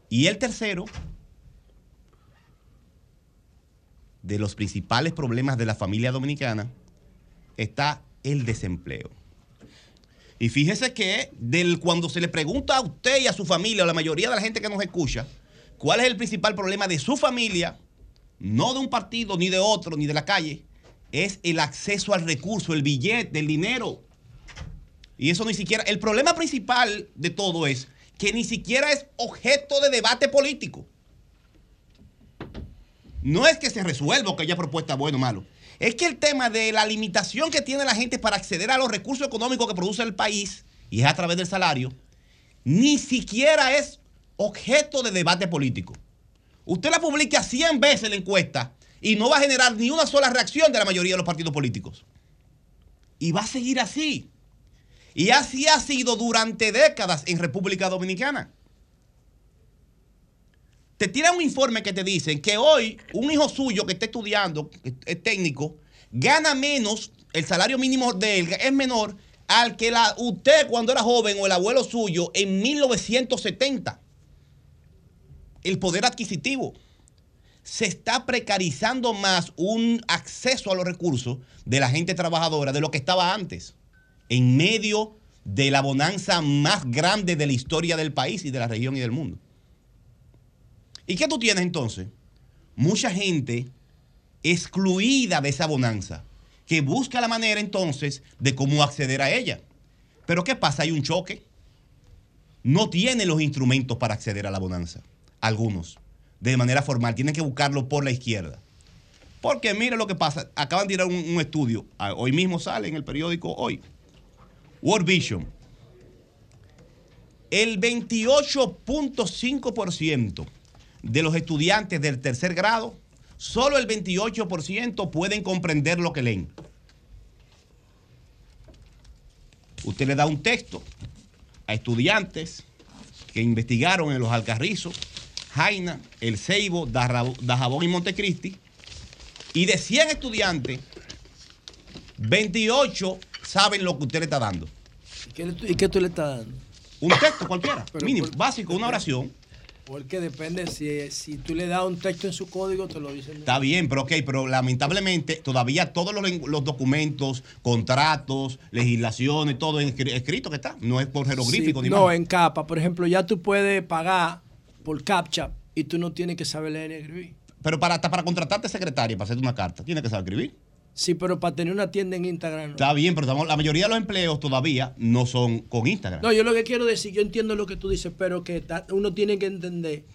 Y el tercero, de los principales problemas de la familia dominicana, está el desempleo. Y fíjese que del, cuando se le pregunta a usted y a su familia, o a la mayoría de la gente que nos escucha, cuál es el principal problema de su familia, no de un partido, ni de otro, ni de la calle, es el acceso al recurso, el billete, el dinero. Y eso ni siquiera, el problema principal de todo es que ni siquiera es objeto de debate político. No es que se resuelva que haya propuesta bueno o malo. Es que el tema de la limitación que tiene la gente para acceder a los recursos económicos que produce el país, y es a través del salario, ni siquiera es objeto de debate político. Usted la publica 100 veces la encuesta y no va a generar ni una sola reacción de la mayoría de los partidos políticos. Y va a seguir así. Y así ha sido durante décadas en República Dominicana. Te tiran un informe que te dicen que hoy un hijo suyo que esté estudiando, es técnico, gana menos, el salario mínimo de él es menor al que la, usted cuando era joven o el abuelo suyo en 1970. El poder adquisitivo. Se está precarizando más un acceso a los recursos de la gente trabajadora de lo que estaba antes, en medio de la bonanza más grande de la historia del país y de la región y del mundo. ¿Y qué tú tienes entonces? Mucha gente excluida de esa bonanza, que busca la manera entonces de cómo acceder a ella. Pero ¿qué pasa? Hay un choque. No tienen los instrumentos para acceder a la bonanza. Algunos, de manera formal, tienen que buscarlo por la izquierda. Porque mire lo que pasa. Acaban de tirar un, un estudio. Hoy mismo sale en el periódico Hoy. World Vision. El 28.5% de los estudiantes del tercer grado, solo el 28% pueden comprender lo que leen. Usted le da un texto a estudiantes que investigaron en los Alcarrizos, Jaina, El Ceibo, Dajabón y Montecristi, y de 100 estudiantes, 28 saben lo que usted le está dando.
¿Y qué, ¿Y qué tú le estás dando?
Un texto cualquiera,
Pero
mínimo,
por-
básico, una oración.
Porque depende, si, si tú le das un texto en su código, te lo dicen.
Está bien, pero ok, pero lamentablemente todavía todos los, los documentos, contratos, legislaciones, todo en escri- escrito que está. No es por jeroglífico
Sí,
ni
no,
más.
en capa. Por ejemplo, ya tú puedes pagar por CAPTCHA y tú no tienes que saber leer ni escribir.
Pero para, hasta para contratarte secretaria, para hacerte una carta, tienes que saber escribir.
Sí, pero para tener una tienda en Instagram. No,
Está bien, pero estamos- la mayoría de los empleos todavía no son con Instagram.
No, yo lo que quiero decir, yo entiendo lo que tú dices, pero que ta- uno tiene que entender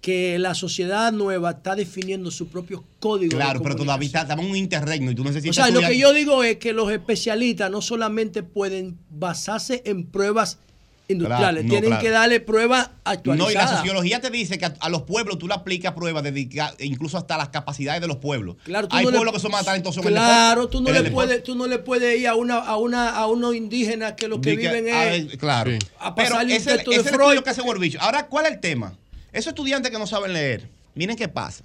que la sociedad nueva está definiendo su propio código. de
claro, pero todavía estamos en un interregno y tú
O
necesitas.
sea, lo que yo digo es que los especialistas no solamente pueden basarse en pruebas industriales.
Claro, no,
Tienen
claro.
que darle pruebas
No, y la
actualizadas.
sociología te dice que a, a los pueblos tú le aplicas pruebas, dedica- incluso hasta las capacidades de los pueblos.
Claro, tú
Hay
no le-
pueblos que son más talentosos en el
Claro, tú no,
el
le puedes, tú no le puedes ir a una, a una, a unos indígenas que lo que viven
a
es
claro.
a
Pero
un
ese,
texto
ese
de
es el
Freud.
estudio que hace Vision. Ahora, ¿cuál es el tema? Esos estudiantes que no saben leer, miren qué pasa.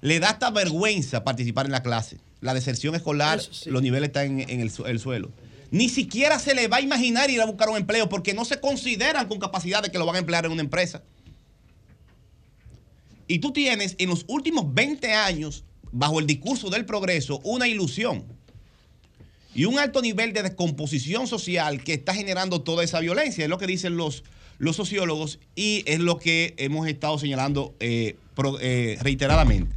Le da hasta vergüenza participar en la clase. La deserción escolar, los niveles están en, en el, el suelo. Ni siquiera se le va a imaginar ir a buscar un empleo porque no se consideran con capacidad de que lo van a emplear en una empresa. Y tú tienes en los últimos 20 años, bajo el discurso del progreso, una ilusión y un alto nivel de descomposición social que está generando toda esa violencia. Es lo que dicen los, los sociólogos y es lo que hemos estado señalando eh, eh, reiteradamente.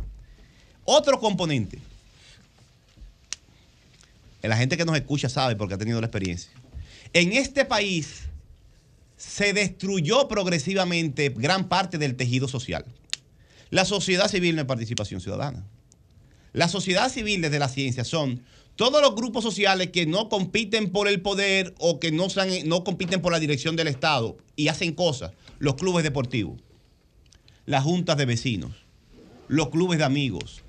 Otro componente. La gente que nos escucha sabe porque ha tenido la experiencia. En este país se destruyó progresivamente gran parte del tejido social. La sociedad civil no es participación ciudadana. La sociedad civil desde la ciencia son todos los grupos sociales que no compiten por el poder o que no, no compiten por la dirección del Estado y hacen cosas. Los clubes deportivos, las juntas de vecinos, los clubes de amigos,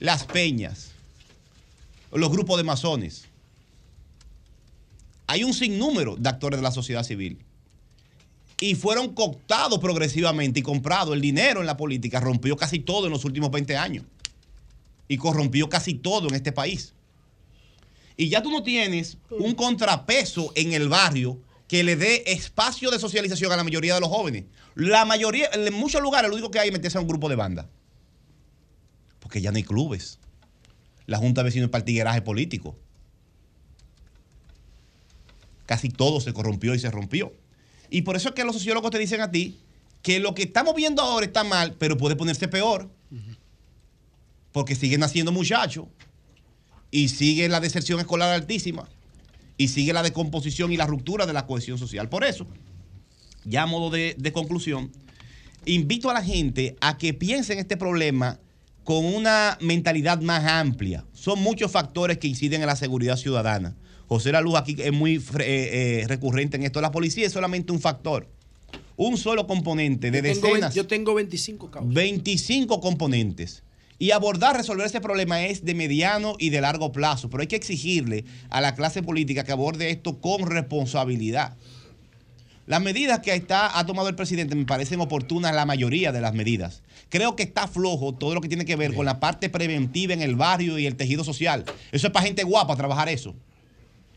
las peñas, los grupos de masones. Hay un sinnúmero de actores de la sociedad civil. Y fueron cooptados progresivamente y comprados. El dinero en la política rompió casi todo en los últimos 20 años y corrompió casi todo en este país. Y ya tú no tienes un contrapeso en el barrio que le dé espacio de socialización a la mayoría de los jóvenes. La mayoría, en muchos lugares, lo único que hay es meterse a un grupo de banda. Porque ya no hay clubes. La Junta de Vecinos partigueraje político. Casi todo se corrompió y se rompió. Y por eso es que los sociólogos te dicen a ti que lo que estamos viendo ahora está mal, pero puede ponerse peor porque siguen naciendo muchachos y sigue la deserción escolar altísima y sigue la descomposición y la ruptura de la cohesión social. Por eso, ya a modo de, de conclusión, invito a la gente a que piense en este problema con una mentalidad más amplia. Son muchos factores que inciden en la seguridad ciudadana. José La Luz aquí es muy eh, eh, recurrente en esto. La policía es solamente un factor. Un solo componente de
Yo tengo,
decenas.
yo tengo 25 causas.
25 componentes. Y abordar, resolver ese problema es de mediano y de largo plazo, pero hay que exigirle a la clase política que aborde esto con responsabilidad. Las medidas que está, ha tomado el presidente me parecen oportunas, la mayoría de las medidas. Creo que está flojo todo lo que tiene que ver con la parte preventiva en el barrio y el tejido social. Eso es para gente guapa trabajar eso.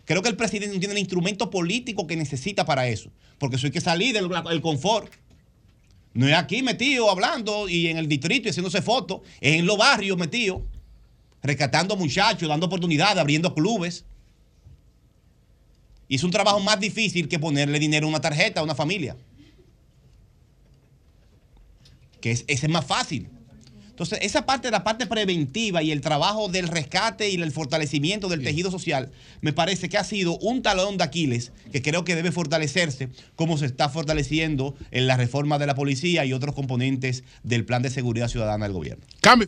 Creo que el presidente no tiene el instrumento político que necesita para eso, porque eso hay que salir del confort. No es aquí metido hablando y en el distrito y haciéndose fotos, es en los barrios metido, rescatando muchachos, dando oportunidades, abriendo clubes. Y es un trabajo más difícil que ponerle dinero en una tarjeta a una familia. Que es, ese es más fácil. Entonces, esa parte, la parte preventiva y el trabajo del rescate y el fortalecimiento del tejido social, me parece que ha sido un talón de Aquiles que creo que debe fortalecerse, como se está fortaleciendo en la reforma de la policía y otros componentes del plan de seguridad ciudadana del gobierno.
Cambio.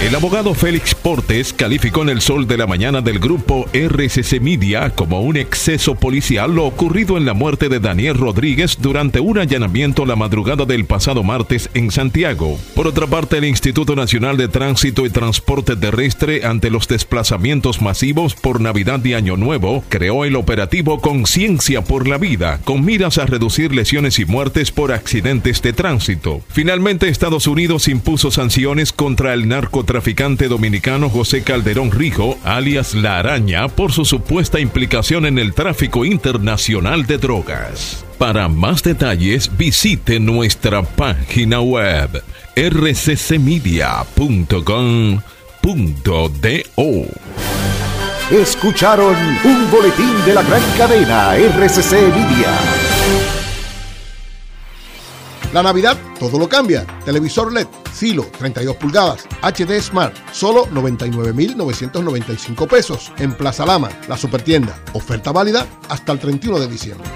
El abogado Félix Portes calificó en el sol de la mañana del grupo RCC Media como un exceso policial lo ocurrido en la muerte de Daniel Rodríguez durante un allanamiento la madrugada del pasado martes en Santiago. Por otra parte, el Instituto Nacional de Tránsito y Transporte Terrestre ante los desplazamientos masivos por Navidad y Año Nuevo creó el operativo Conciencia por la Vida con miras a reducir lesiones y muertes por accidentes de tránsito. Finalmente, Estados Unidos impuso sanciones contra el narcotraficante dominicano José Calderón Rijo, alias La Araña, por su supuesta implicación en el tráfico internacional de drogas. Para más detalles, visite nuestra página web rccmedia.com.do.
Escucharon un boletín de la gran cadena RCC Media.
La Navidad todo lo cambia. Televisor LED, Silo, 32 pulgadas, HD Smart, solo 99,995 pesos. En Plaza Lama, la supertienda. Oferta válida hasta el 31 de diciembre.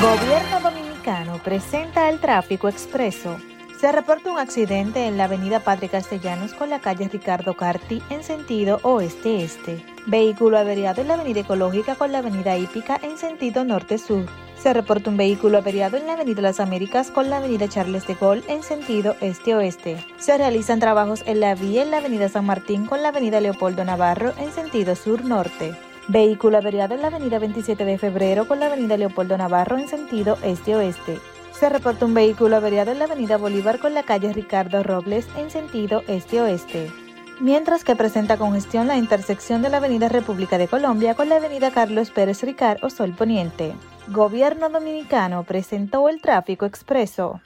Gobierno Dominicano presenta el tráfico expreso. Se reporta un accidente en la avenida Padre Castellanos con la calle Ricardo Carti en sentido oeste-este. Vehículo averiado en la avenida Ecológica con la avenida Hípica en sentido norte-sur. Se reporta un vehículo averiado en la avenida Las Américas con la avenida Charles de Gaulle en sentido este-oeste. Se realizan trabajos en la vía en la avenida San Martín con la avenida Leopoldo Navarro en sentido sur-norte. Vehículo averiado en la avenida 27 de febrero con la avenida Leopoldo Navarro en sentido este-oeste. Se reporta un vehículo averiado en la avenida Bolívar con la calle Ricardo Robles en sentido este-oeste. Mientras que presenta congestión la intersección de la avenida República de Colombia con la avenida Carlos Pérez Ricard o Sol Poniente. Gobierno Dominicano presentó el tráfico expreso.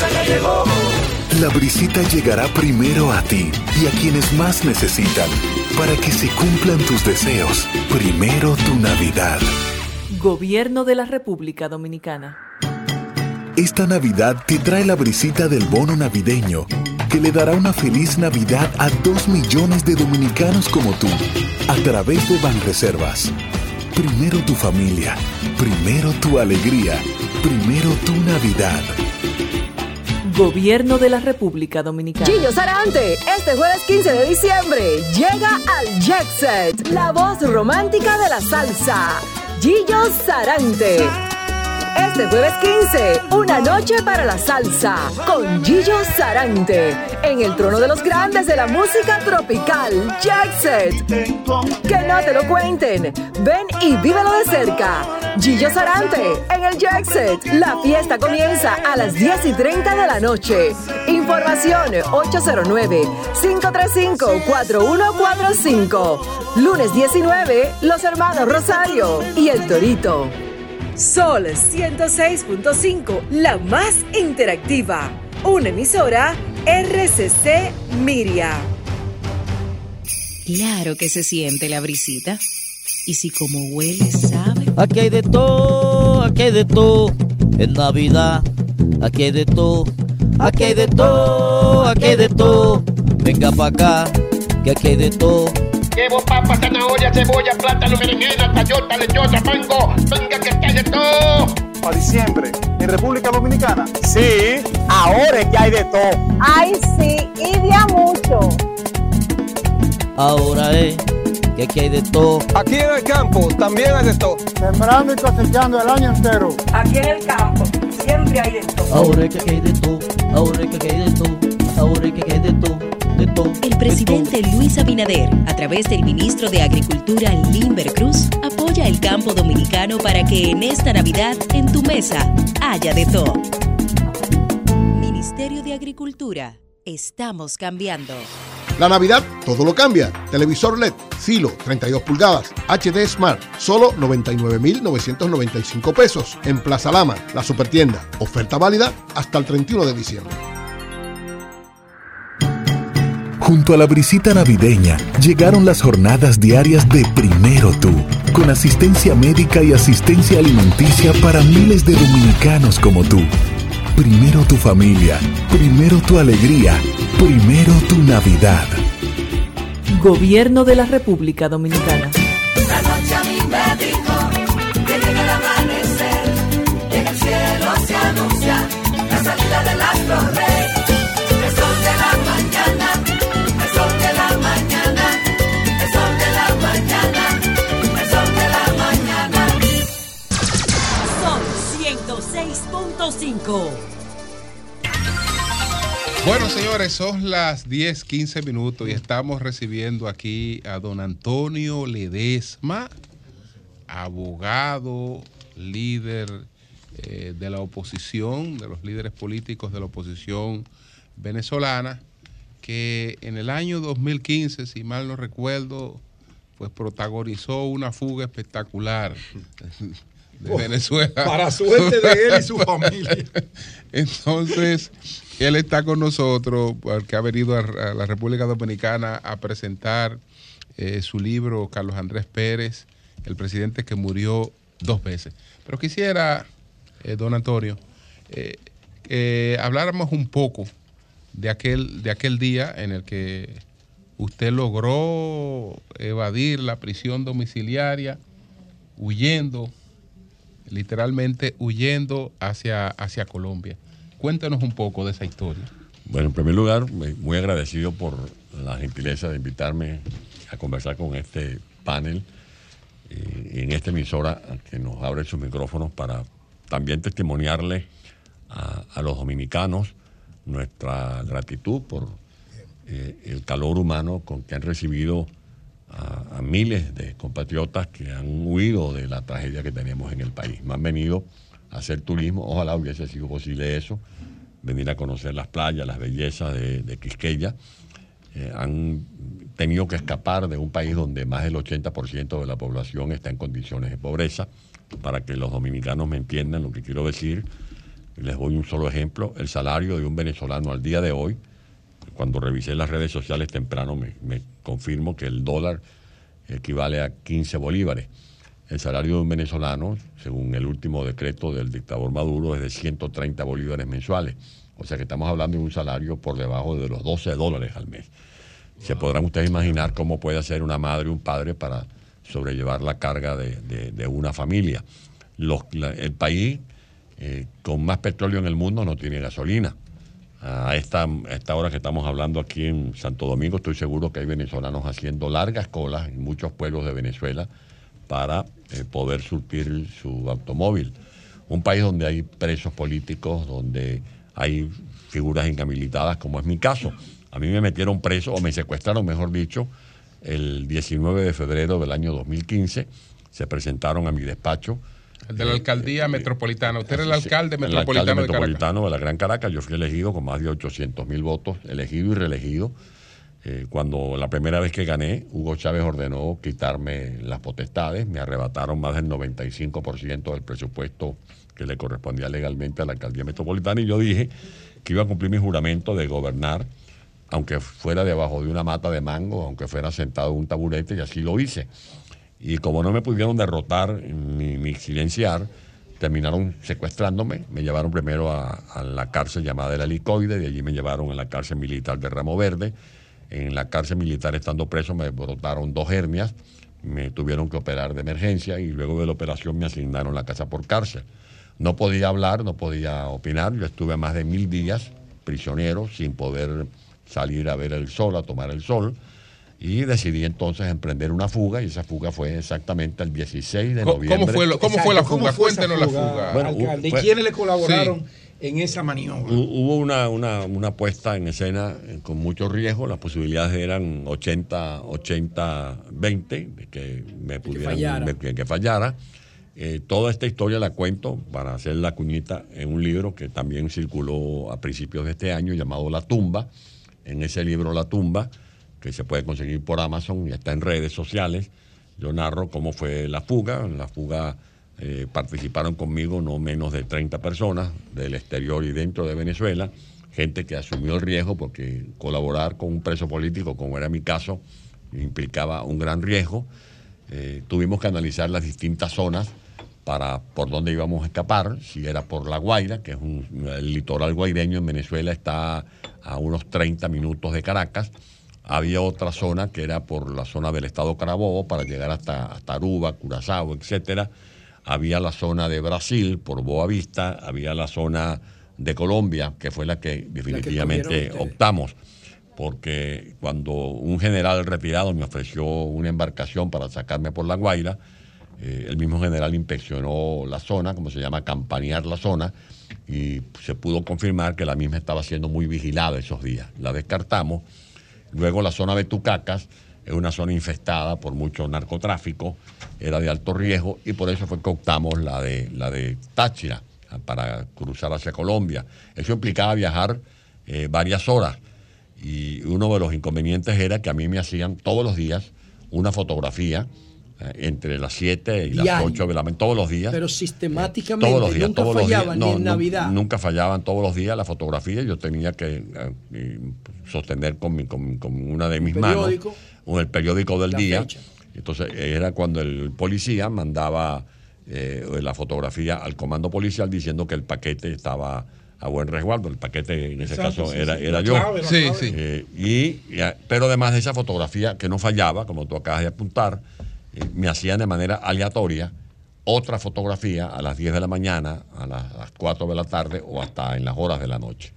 Brisa ya llegó.
La brisita llegará primero a ti y a quienes más necesitan para que se cumplan tus deseos. Primero tu Navidad.
Gobierno de la República Dominicana.
Esta Navidad te trae la brisita del bono navideño que le dará una feliz Navidad a dos millones de dominicanos como tú a través de Banreservas. Primero tu familia, primero tu alegría, primero tu Navidad.
Gobierno de la República Dominicana.
Gillo Sarante, este jueves 15 de diciembre llega al Jet Set, la voz romántica de la salsa. Gillo Sarante. Este jueves 15, una noche para la salsa con Gillo Sarante en el trono de los grandes de la música tropical, Jet Set. Que no te lo cuenten, ven y vívelo de cerca. Gillo Sarante en el Jet Set. La fiesta comienza a las 10 y 30 de la noche. Información 809-535-4145. Lunes 19, Los Hermanos Rosario y El Torito.
Sol 106.5, la más interactiva. Una emisora RCC Miria.
Claro que se siente la brisita. Y si como huele, sabe.
Aquí hay de todo, aquí hay de todo. En Navidad, aquí hay de todo. Aquí hay de todo, aquí hay de todo. Venga pa' acá, que aquí hay de todo.
Llevo papa, zanahoria, cebolla, plátano, berenjena, tallota, lechosa, mango. Venga que está de todo.
Para diciembre, en República Dominicana. Sí, ahora es que hay de todo.
Ay, sí, y de a mucho.
Ahora es que aquí hay de todo.
Aquí en el campo también hay de todo.
Sembrando y cosechando el año entero.
Aquí en el campo siempre hay de todo.
Ahora es que aquí hay de todo. Ahora es que aquí hay de todo. Ahora es que aquí hay de todo. De todo.
El presidente Luis Abinader, a través del ministro de Agricultura Limber Cruz, apoya el campo dominicano para que en esta Navidad en tu mesa haya de todo. Ministerio de Agricultura. Estamos cambiando.
La Navidad todo lo cambia. Televisor LED, Silo, 32 pulgadas, HD Smart, solo 99,995 pesos. En Plaza Lama, la supertienda. Oferta válida hasta el 31 de diciembre.
Junto a la brisita navideña llegaron las jornadas diarias de Primero Tú, con asistencia médica y asistencia alimenticia para miles de dominicanos como tú. Primero tu familia, primero tu alegría, primero tu Navidad.
Gobierno de la República Dominicana.
La noche a mí me dijo que llega el amanecer, en el cielo se anuncia la salida del astro rey.
10.5.
Bueno, señores, son las 10, 15 minutos y estamos recibiendo aquí a don Antonio Ledesma, abogado, líder eh, de la oposición, de los líderes políticos de la oposición venezolana, que en el año 2015, si mal no recuerdo, pues protagonizó una fuga espectacular de Venezuela.
para suerte de él y su familia.
Entonces, él está con nosotros porque ha venido a, a la República Dominicana a presentar eh, su libro Carlos Andrés Pérez, el presidente que murió dos veces. Pero quisiera, eh, don Antonio, eh, que habláramos un poco de aquel, de aquel día en el que usted logró evadir la prisión domiciliaria huyendo, literalmente huyendo hacia, hacia Colombia. Cuéntanos un poco de esa historia.
Bueno, en primer lugar, muy agradecido por la gentileza de invitarme a conversar con este panel eh, en esta emisora que nos abre sus micrófonos para también testimoniarle a, a los dominicanos nuestra gratitud por eh, el calor humano con que han recibido a, miles de compatriotas que han huido de la tragedia que tenemos en el país. Me han venido a hacer turismo, ojalá hubiese sido posible eso, venir a conocer las playas, las bellezas de, de Quisqueya. Eh, han tenido que escapar de un país donde más del 80% de la población está en condiciones de pobreza. Para que los dominicanos me entiendan lo que quiero decir, les doy un solo ejemplo. El salario de un venezolano al día de hoy, cuando revisé las redes sociales temprano, me, me confirmo que el dólar equivale a 15 bolívares. El salario de un venezolano, según el último decreto del dictador Maduro, es de 130 bolívares mensuales. O sea que estamos hablando de un salario por debajo de los 12 dólares al mes. Se podrán ustedes imaginar cómo puede hacer una madre o un padre para sobrellevar la carga de, de- de una familia. Los- la- el país eh, con más petróleo en el mundo no tiene gasolina. A esta, esta hora que estamos hablando aquí en Santo Domingo, estoy seguro que hay venezolanos haciendo largas colas en muchos pueblos de Venezuela para eh, poder surtir su automóvil. Un país donde hay presos políticos, donde hay figuras inhabilitadas, como es mi caso. A mí me metieron preso, o me secuestraron, mejor dicho, el 19 de febrero del año 2015. Se presentaron a mi despacho
El de la alcaldía metropolitana. Usted era el alcalde
el
metropolitano
alcalde
de
metropolitano de la Gran Caracas. Yo fui elegido con más de 800 mil votos, elegido y reelegido. Eh, cuando la primera vez que gané, Hugo Chávez ordenó quitarme las potestades, me arrebataron más del 95% del presupuesto que le correspondía legalmente a la alcaldía metropolitana y yo dije que iba a cumplir mi juramento de gobernar, aunque fuera debajo de una mata de mango, aunque fuera sentado en un taburete, y así lo hice. Y como no me pudieron derrotar ni, silenciar, terminaron secuestrándome. Me llevaron primero a, a la cárcel llamada el Helicoide, de allí me llevaron a la cárcel militar de Ramo Verde. En la cárcel militar, estando preso, me brotaron dos hernias, me tuvieron que operar de emergencia y luego de la operación me asignaron la casa por cárcel. No podía hablar, no podía opinar. Yo estuve más de mil días prisionero sin poder salir a ver el sol, a tomar el sol. Y decidí entonces emprender una fuga y esa fuga fue exactamente el 16 de
¿Cómo-
noviembre.
cómo fue lo- cómo fue la
Exacto, ¿cómo
fuga?
fue
Cuéntenos la fuga,
Bueno,
alcalde? ¿Y
fue-
quiénes le colaboraron en esa maniobra?
Hu- Hubo una, una, una puesta en escena eh, con mucho riesgo. Las posibilidades eran 80, 80, 20, de que me pudieran
fallara.
me- que, que fallara. Eh, toda esta historia la cuento para hacer la cuñita en un libro que también circuló a principios de este año llamado La Tumba. En ese libro La Tumba, que se puede conseguir por Amazon y está en redes sociales, yo narro cómo fue la fuga. En la fuga eh, participaron conmigo no menos de 30 personas del exterior y dentro de Venezuela, gente que asumió el riesgo porque colaborar con un preso político, como era mi caso, implicaba un gran riesgo. Eh, tuvimos que analizar las distintas zonas para por dónde íbamos a escapar, si era por La Guaira, que es un, el litoral guaireño en Venezuela está a unos 30 minutos de Caracas. Había otra zona que era por la zona del estado Carabobo para llegar hasta, hasta Aruba, Curazao, etcétera. Había la zona de Brasil por Boa Vista, había la zona de Colombia, que fue la que definitivamente optamos, porque cuando un general retirado me ofreció una embarcación para sacarme por La Guaira, Eh, el mismo general inspeccionó la zona, como se llama, campanear la zona, y se pudo confirmar que la misma estaba siendo muy vigilada esos días. La descartamos. Luego la zona de Tucacas es una zona infestada por mucho narcotráfico, era de alto riesgo y por eso fue que optamos la de, la de Táchira para cruzar hacia Colombia. Eso implicaba viajar eh, varias horas y uno de los inconvenientes era que a mí me hacían todos los días una fotografía entre las 7 y las
Diario.
8 de la mañana, todos los días.
Pero sistemáticamente,
Todos los días,
nunca
todos los días.
fallaban,
No,
ni en Navidad.
Nunca fallaban todos los días la fotografía. Yo tenía que eh, eh, sostener con, mi- con- con una de mis manos el periódico del día.
fecha.
Entonces era cuando el policía mandaba eh, la fotografía al comando policial diciendo que el paquete estaba a buen resguardo. El paquete en ese
Exacto,
caso
sí,
era,
sí.
era
La
yo.
clave, la Sí, clave. sí.
Eh, y, pero además de esa fotografía que no fallaba, como tú acabas de apuntar, eh, me hacían de manera aleatoria otra fotografía a las 10 de la mañana, a las, a las 4 de la tarde o hasta en las horas de la noche.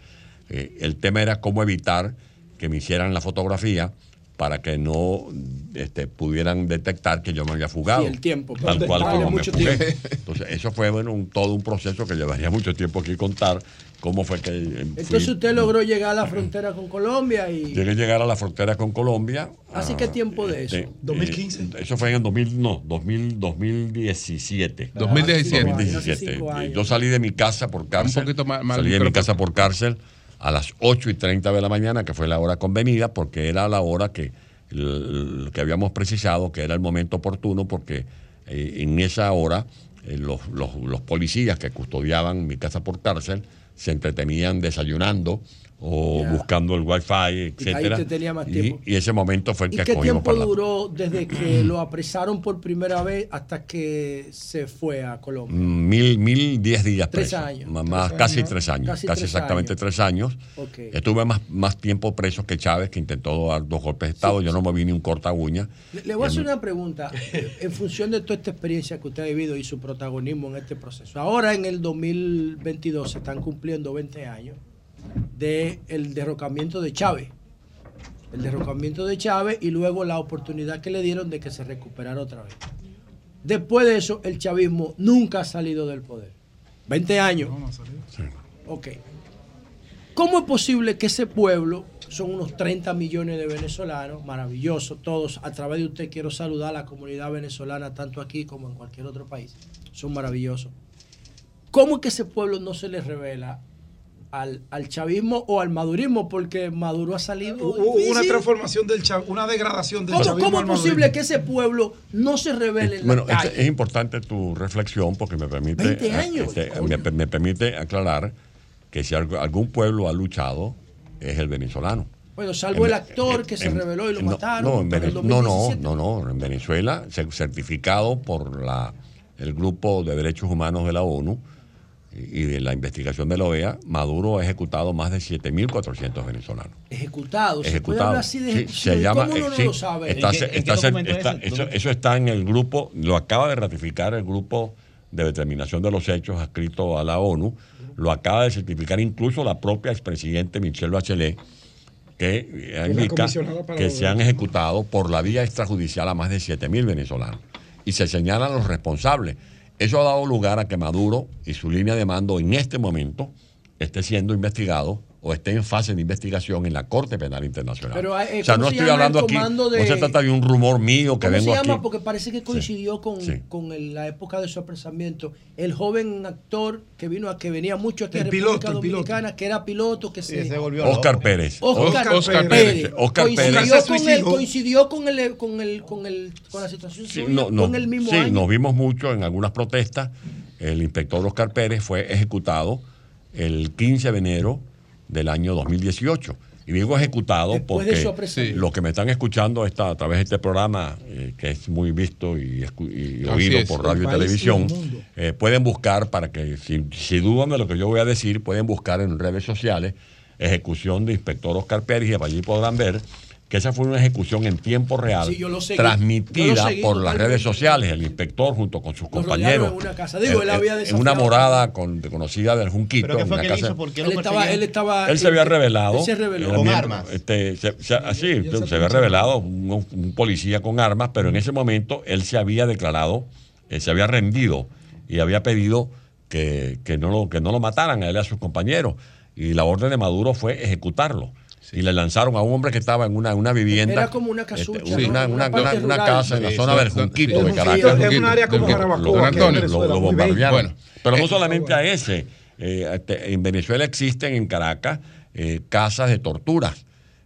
Eh, el tema era cómo evitar que me hicieran la fotografía para que no este, pudieran detectar que yo me había fugado.
Sí, el tiempo,
Tal cual como me fugué. Entonces, eso fue bueno, un- todo un proceso que llevaría mucho tiempo aquí contar cómo fue que eh, fui-
Entonces usted logró llegar a la frontera con Colombia y...
Llegué a llegar a la frontera con Colombia.
¿Hace qué tiempo de eso?
Eh, eh, eso fue en el 2000, no, 2000, 2017.
2017.
2017.
Hace cinco años.
Yo salí de mi casa por cárcel.
poquito más- más
salí de mi casa por cárcel a las 8 y 30 de la mañana, que fue la hora convenida, porque era la hora que, el- que habíamos precisado que era el momento oportuno, porque eh, en esa hora eh, los, los- los policías que custodiaban mi casa por cárcel se entretenían desayunando o buscando el wifi,
Y
etcétera.
te tenía más
Y-. Y, ese momento fue el
¿Y
que
qué
cogimos
tiempo
para la-
duró desde que lo apresaron por primera vez hasta que se fue a Colombia?
Mm, Mil, mil diez días
Tres
preso.
años.
Más,
Tres
casi
años.
tres años.
Casi
Casi,
tres
exactamente
años.
tres años. Estuve más, más tiempo preso que Chávez, que intentó dar dos golpes de Estado. Yo no me vi ni un corta uña.
Le, le voy a hacer una pregunta en función de toda esta experiencia que usted ha vivido y su protagonismo en este proceso. Ahora en el 2022 se están cumpliendo 20 años del derrocamiento de Chávez. El derrocamiento de Chávez y luego la oportunidad que le dieron de que se recuperara otra vez. Después de eso, el chavismo nunca ha salido del poder. 20 años. Ok. ¿Cómo es posible que ese pueblo, son unos 30 millones de venezolanos, maravillosos, todos, a través de usted quiero saludar a la comunidad venezolana, tanto aquí como en cualquier otro país, son maravillosos. ¿Cómo es que ese pueblo no se le revela al, al chavismo o al madurismo? Porque Maduro ha salido...
Hubo una transformación del chav- una degradación del
¿Cómo,
chavismo
cómo es posible que ese pueblo no se revele en
Bueno,
la
es, es importante tu reflexión porque me permite,
20
eh,
años,
este, me, me permite aclarar que si algo- algún pueblo ha luchado es el venezolano.
Bueno, salvo
En-
el actor que se
en-
reveló y lo
no,
mataron.
No, en
en el
Vene- no, no,
2017.
no, no, en Venezuela, ce- certificado por la, el Grupo de Derechos Humanos de la ONU y de la investigación de la OEA, Maduro ha ejecutado más de 7.400 venezolanos.
Ejecutado. ¿Se puede de
Sí, se llama,
¿Cómo uno
eh,
no
sí,
lo sabe?
está-
¿En qué- en qué
está-
documento
está-
es
eso,
eso?
está en el grupo, lo acaba de ratificar el grupo de determinación de los hechos adscrito a la ONU, lo acaba de certificar incluso la propia expresidente Michelle Bachelet, que indica que se han ejecutado por la vía extrajudicial a más de 7 mil venezolanos. Y se señalan los responsables. Eso ha dado lugar a que Maduro y su línea de mando en este momento esté siendo investigado o esté en fase de investigación en la Corte Penal Internacional.
Pero, eh,
o sea,
¿cómo
no
se
estoy hablando aquí,
de-
no se trata de un rumor mío que
¿Cómo
vengo
se llama?
aquí.
Porque parece que coincidió con,
sí.
con el- la época de su apresamiento. El joven actor que vino a que venía mucho aquí a República
piloto.
Dominicana, que era piloto, que se,
Oscar Pérez.
Oscar,
Oscar
Pérez.
Pérez. Oscar
coincidió,
Pérez.
Con el, coincidió con el, con el, con el, con la situación
Sí,
suya,
no, no,
con el mismo
sí,
año.
nos vimos mucho en algunas protestas. El inspector Oscar Pérez fue ejecutado el 15 de enero del año 2018. Y digo ejecutado
Después
porque los que me están escuchando está, a través de este programa, eh, que es muy visto y, y oído
es,
por radio y televisión, eh, pueden buscar para que, si, si dudan de lo que yo voy a decir, pueden buscar en redes sociales ejecución de inspector Oscar Pérez y allí podrán ver que esa fue una ejecución en tiempo real,
Sí, yo lo seguí. Yo
transmitida
lo seguí
por las redes sociales, el inspector junto con sus compañeros.
en una casa. Digo, él había
en una
desafiado.
morada con, conocida del Junquito.
¿Pero qué
en
fue que él
casa-
hizo? ¿Por qué Él estaba- él estaba-
Él se había revelado.
él se reveló. Con
miembro-
armas.
Este, se- se, había revelado un, un policía con armas, pero en ese momento él se había declarado eh, se había rendido y había pedido que, que no lo, que no lo mataran a él y a sus compañeros. Y la orden de Maduro fue ejecutarlo. Y le lanzaron a un hombre que estaba en una, una vivienda.
Era como una casucha.
este, una,
¿no?
una- una- casa en la
Sí,
zona del Junquito de
sí,
Caracas.
es un área como Jarabacoa,
lo- bombardearon.
bello.
Pero no solamente a ese. Eh, este, en Venezuela existen en Caracas eh, casas de torturas.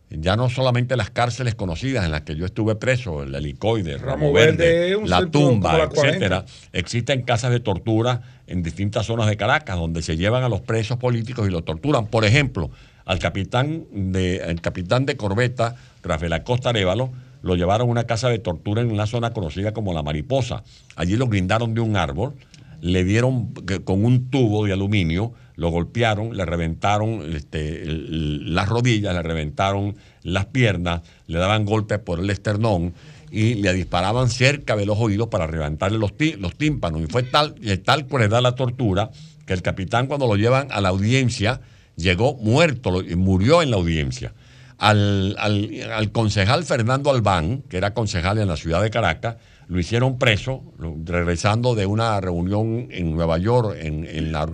Ya no solamente las cárceles conocidas en las que yo estuve preso, el helicoide, Ramo
Ramo
Verde,
Verde,
la tumba,
la 40.
etcétera. Existen casas de tortura en distintas zonas de Caracas donde se llevan a los presos políticos y los torturan. Por ejemplo, al capitán de, el capitán de corbeta, Rafael Acosta Arevalo, lo llevaron a una casa de tortura en una zona conocida como La Mariposa. Allí lo brindaron de un árbol, le dieron con un tubo de aluminio, lo golpearon, le reventaron este, las rodillas, le reventaron las piernas, le daban golpes por el esternón y le disparaban cerca de los oídos para levantarle los, los tímpanos. Y fue tal, tal crueldad la tortura que el capitán cuando lo llevan a la audiencia llegó muerto murió en la audiencia. Al, al- al concejal Fernando Albán, que era concejal en la ciudad de Caracas, lo hicieron preso, regresando de una reunión en Nueva York, en, en la,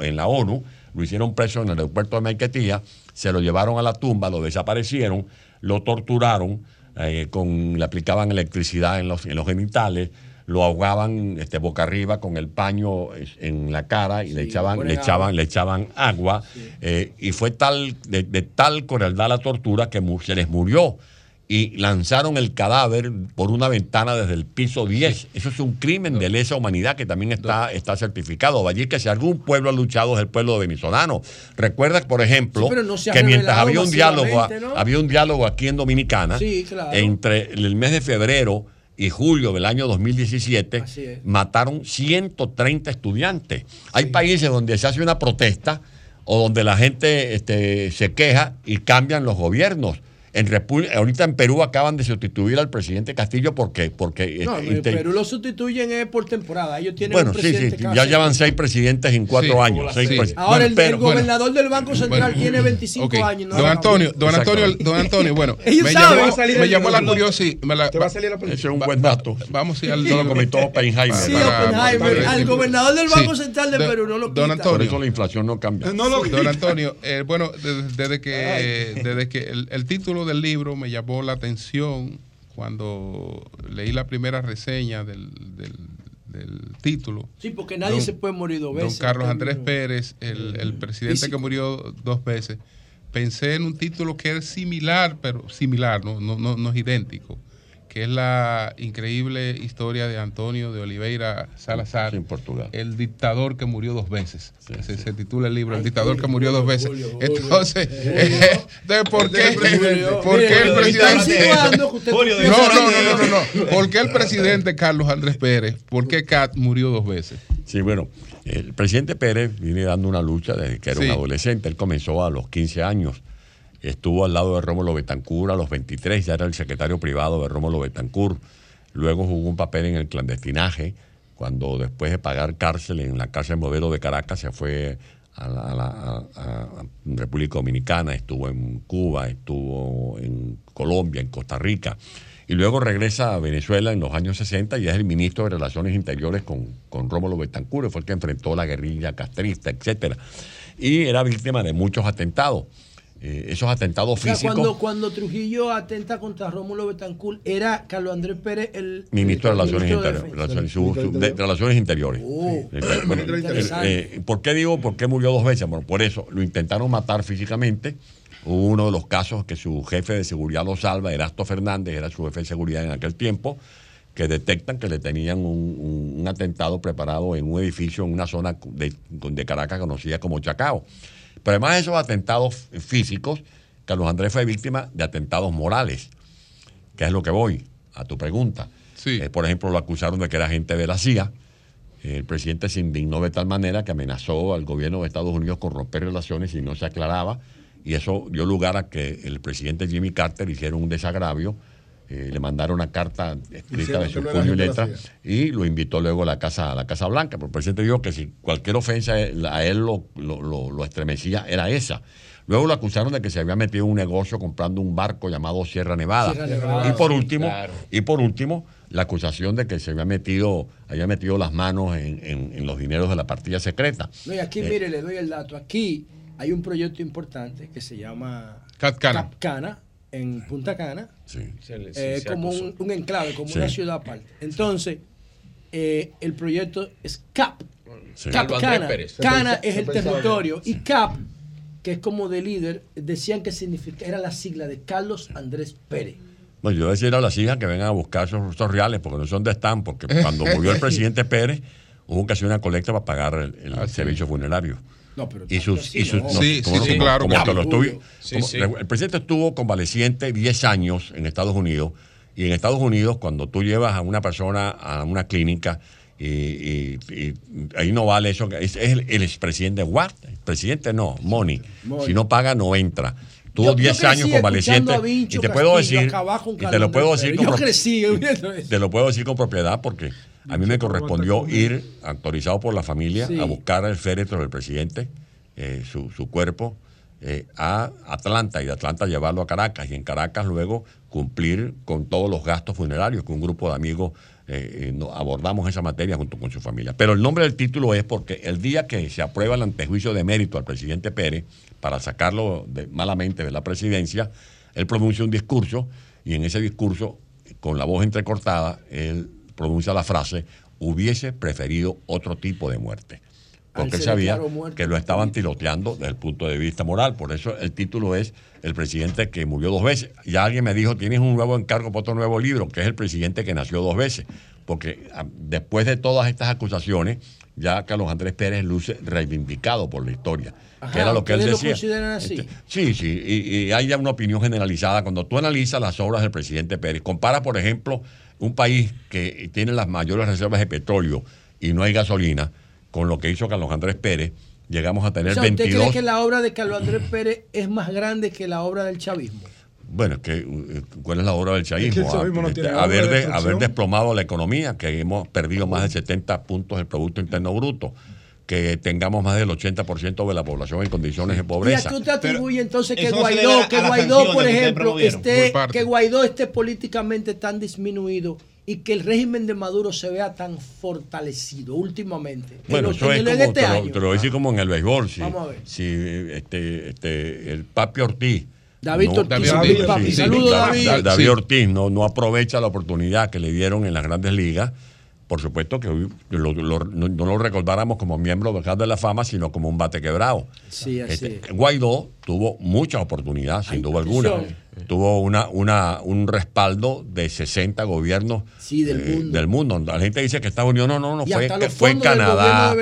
en la ONU, lo hicieron preso en el aeropuerto de Maiquetía, se lo llevaron a la tumba, lo desaparecieron, lo torturaron, eh, con, le aplicaban electricidad en los, en los genitales, lo ahogaban este, boca arriba con el paño en la cara y le echaban, le
agua.
echaban, le echaban agua. eh, y fue tal, de, de tal crueldad la tortura que se les murió. Y lanzaron el cadáver por una ventana desde el piso 10. Eso es un crimen de lesa humanidad que también está, está certificado. Allí que si algún pueblo ha luchado es el pueblo venezolano. Recuerda, por ejemplo,
no
que mientras había un diálogo, había un diálogo aquí en Dominicana,
claro.
entre el mes de febrero y julio del año 2017,
Así es.
mataron 130 estudiantes. Hay países donde se hace una protesta o donde la gente este, se queja y cambian los gobiernos. En Repu- ahorita en Perú acaban de sustituir al presidente Castillo porque... porque
No,
este,
en Perú lo sustituyen eh, por temporada. Ellos tienen
bueno,
un
sí, sí,
presidente
sí,
cada
ya llevan seis presidentes en cuatro
Sí,
años. seis
sí.
pres-
Ahora
Bueno,
el,
pero-
el gobernador del Banco Central
Bueno,
tiene 25
ok.
años. ¿no?
Don Antonio, don Antonio, don Antonio, bueno,
Ellos
me
saben.
llamó, me
el-
llamó la curiosidad. me la-
Te va a salir la
es un buen dato.
Vamos a ir al
Eso lo comentó Oppenheimer.
Sí, al gobernador del Banco. Central de Perú no lo
Don.
Por
Antonio.
eso la inflación no cambia.
No lo
Don Antonio, eh, bueno, desde, que, desde que el, el título del libro me llamó la atención cuando leí la primera reseña del, del- del título.
Sí, porque nadie
Don-
se puede morir dos
Don
veces.
Carlos
en
Andrés Pérez, el, el presidente
Físico.
que murió dos veces, pensé en un título que es similar, pero similar, no, no, no, no es idéntico, que es la increíble historia de Antonio de Oliveira Salazar,
en Portugal.
el dictador que murió dos veces. se, se titula el libro, El dictador que murió dos veces. Entonces,
Julio.
entonces, ¿por qué,
Julio.
¿por qué el presidente... No, no, no, no, no, no. ¿Por qué el presidente Carlos Andrés Pérez, por qué Cat murió dos veces?
Sí, bueno, el presidente Pérez viene dando una lucha desde que era
Sí.
un adolescente. Él comenzó a los 15 años. Estuvo al lado de Rómulo Betancourt a los 23, ya era el secretario privado de Rómulo Betancourt. Luego jugó un papel en el clandestinaje, cuando después de pagar cárcel en la cárcel modelo de Caracas se fue a la, a la- República Dominicana, estuvo en Cuba, estuvo en Colombia, en Costa Rica. Y luego regresa a Venezuela en los años 60 y es el ministro de Relaciones Interiores con, con Rómulo Betancourt, fue el que enfrentó la guerrilla castrista, etcétera. Y era víctima de muchos atentados. Eh, esos atentados
O sea,
físicos.
cuando, cuando Trujillo atenta contra Rómulo Betancourt, era Carlos Andrés Pérez el
Ministro de Relaciones Interiores. Relaciones- su- su- de- de Relaciones Interiores.
Oh,
Eh, bueno, eh, ¿Por qué digo por qué murió dos veces? Bueno, por eso lo intentaron matar físicamente. Hubo uno de los casos que su jefe de seguridad lo salva, Erasto Fernández, era su jefe de seguridad en aquel tiempo, que detectan que le tenían un, un- un atentado preparado en un edificio en una zona de, de Caracas conocida como Chacao. Pero además de esos atentados físicos, Carlos Andrés fue víctima de atentados morales que es lo que voy a tu pregunta. Eh, por ejemplo, lo acusaron de que era agente de la CIA. El presidente se indignó de tal manera que amenazó al gobierno de Estados Unidos con romper relaciones y no se aclaraba. Y eso dio lugar a que el presidente Jimmy Carter hiciera un desagravio. Eh, le mandaron una carta escrita de su puño y letra y lo invitó luego a la Casa, a la casa Blanca. Pero el presidente dijo que si cualquier ofensa a él lo, lo- lo- lo estremecía, era esa. Luego lo acusaron de que se había metido en un negocio comprando un barco llamado Sierra Nevada.
Sierra Nevada,
y por
sí,
último,
claro.
y por último, la acusación de que se había metido, había metido las manos en, en- en los dineros de la partida secreta.
No, y aquí,
Eh,
mire, le doy el dato. Aquí hay un proyecto importante que se llama
Catcana.
Capcana, en Punta Cana.
Sí.
Eh, como un, un enclave, como una ciudad aparte. Entonces, eh, el proyecto es CAP.
Sí.
Cap Cana. Cana es el territorio. Y CAP, que es como de líder, decían que significa, era la sigla de Carlos Andrés Pérez.
Bueno, yo voy a decir a las hijas que vengan a buscar esos, esos reales, porque no sé dónde están, porque cuando murió el presidente Pérez, hubo que hacer una colecta para pagar el, el servicio funerario.
No, pero
y sus, y sus
no. Sí,
como-
sí, sí,
como-
claro,
como
claro.
que lo estuvi-
Sí,
como-
sí.
El presidente estuvo convaleciente 10 años en Estados Unidos, y en Estados Unidos, cuando tú llevas a una persona a una clínica, y, y- y ahí no vale eso, es, es el, el expresidente Watt, el presidente no, Money.
Money.
Si no paga, no entra. Tuvo
Yo- yo
10
crecí
años convaleciente. Y te puedo decir, y te lo puedo decir con te lo puedo decir con propiedad porque a mí me correspondió ir, autorizado por la familia,
Sí.
a buscar el féretro del presidente, eh, su, su cuerpo, eh, a Atlanta y de Atlanta llevarlo a Caracas y en Caracas luego cumplir con todos los gastos funerarios que un grupo de amigos eh, no- abordamos esa materia junto con su familia. Pero el nombre del título es porque el día que se aprueba el antejuicio de mérito al presidente Pérez para sacarlo de- malamente de la presidencia, él pronuncia un discurso y en ese discurso, con la voz entrecortada, él pronuncia la frase, hubiese preferido otro tipo de muerte. Porque él sabía que lo estaban tiroteando desde el punto de vista moral. Por eso el título es El presidente que murió dos veces. Ya alguien me dijo, tienes un nuevo encargo para otro nuevo libro, que es El presidente que nació dos veces. Porque ah, después de todas estas acusaciones, ya Carlos Andrés Pérez luce reivindicado por la historia.
Ajá,
que era lo que él
¿ustedes lo
decía.
consideran así?
Este, Sí, sí, y, y hay ya una opinión generalizada. Cuando tú analizas las obras del presidente Pérez, compara, por ejemplo, un país que tiene las mayores reservas de petróleo y no hay gasolina, con lo que hizo Carlos Andrés Pérez, llegamos a tener
O sea, ¿usted
22.
cree que la obra de Carlos Andrés Pérez es más grande que la obra del chavismo?
Bueno, es que, eh, ¿cuál es la obra del
Es que
chavismo?
el chavismo no
Ah,
tiene
este, haber, de- haber desplomado la economía, que hemos perdido más de 70 puntos del Producto Interno Bruto, que tengamos más del 80% de la población en condiciones de
¿Y a
pobreza.
qué usted atribuye entonces que Guaidó, que Guaidó, por ejemplo, esté, que Guaidó esté políticamente tan disminuido y que el régimen de Maduro se vea tan fortalecido últimamente? En
Bueno, eso es
en el-
como,
este
te lo,
año.
te lo voy a decir como en el béisbol. Si,
Vamos a ver.
si este, este, el Papi Ortiz.
David Ortiz,
David
David, papi.
sí. Ortiz no, no aprovecha la oportunidad que le dieron en las grandes ligas. Por supuesto que hoy lo- lo- no, lo recordáramos como miembro de la Fama, sino como un bate quebrado.
Sí, así
Este,
es.
Guaidó tuvo mucha oportunidad, sin duda alguna. Tuvo una, una, un respaldo de 60 gobiernos
Sí, del
eh,
mundo.
del mundo. La gente dice que Estados Unidos no, no, no, fue, fue en Canadá.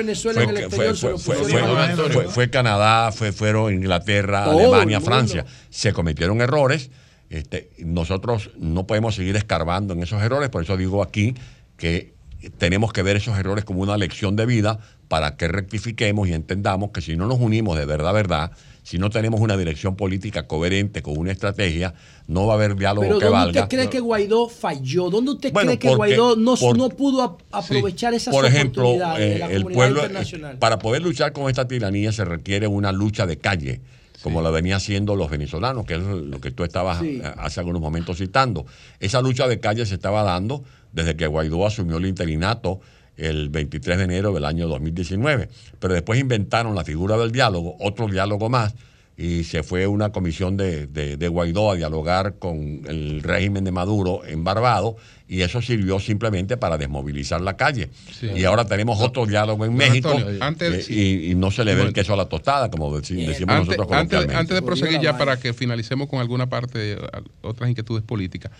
fue, Canadá, fue, fueron Inglaterra,
Todo
Alemania. Francia. Se cometieron errores. Este, nosotros no podemos seguir escarbando en esos errores, por eso digo aquí que tenemos que ver esos errores como una lección de vida para que rectifiquemos y entendamos que si no nos unimos de verdad, verdad, si no tenemos una dirección política coherente con una estrategia, no va a haber diálogo
Pero
que
¿dónde
valga.
usted cree que Guaidó falló? ¿Dónde usted
Bueno,
cree que
porque-
Guaidó no,
por-
no pudo ap- aprovechar esas
Por ejemplo,
oportunidades de
eh,
la
el
comunidad
pueblo, eh,
internacional?
para poder luchar con esta tiranía se requiere una lucha de calle, como la venía haciendo los venezolanos, que es lo que tú estabas
Sí.
hace algunos momentos citando. Esa lucha de calle se estaba dando desde que Guaidó asumió el interinato el 23 de enero del año 2019. Pero después inventaron la figura del diálogo, otro diálogo más, y se fue una comisión de, de- de Guaidó a dialogar con el régimen de Maduro en Barbados, y eso sirvió simplemente para desmovilizar la calle.
Sí.
Y ahora tenemos otro diálogo en México,
Antonio, antes-
eh, y, y no se le ve el queso a la tostada, como deci- decimos
Antes,
nosotros
antes,
coloquialmente.
antes de proseguir ya para que finalicemos con alguna parte, eh, otras inquietudes políticas.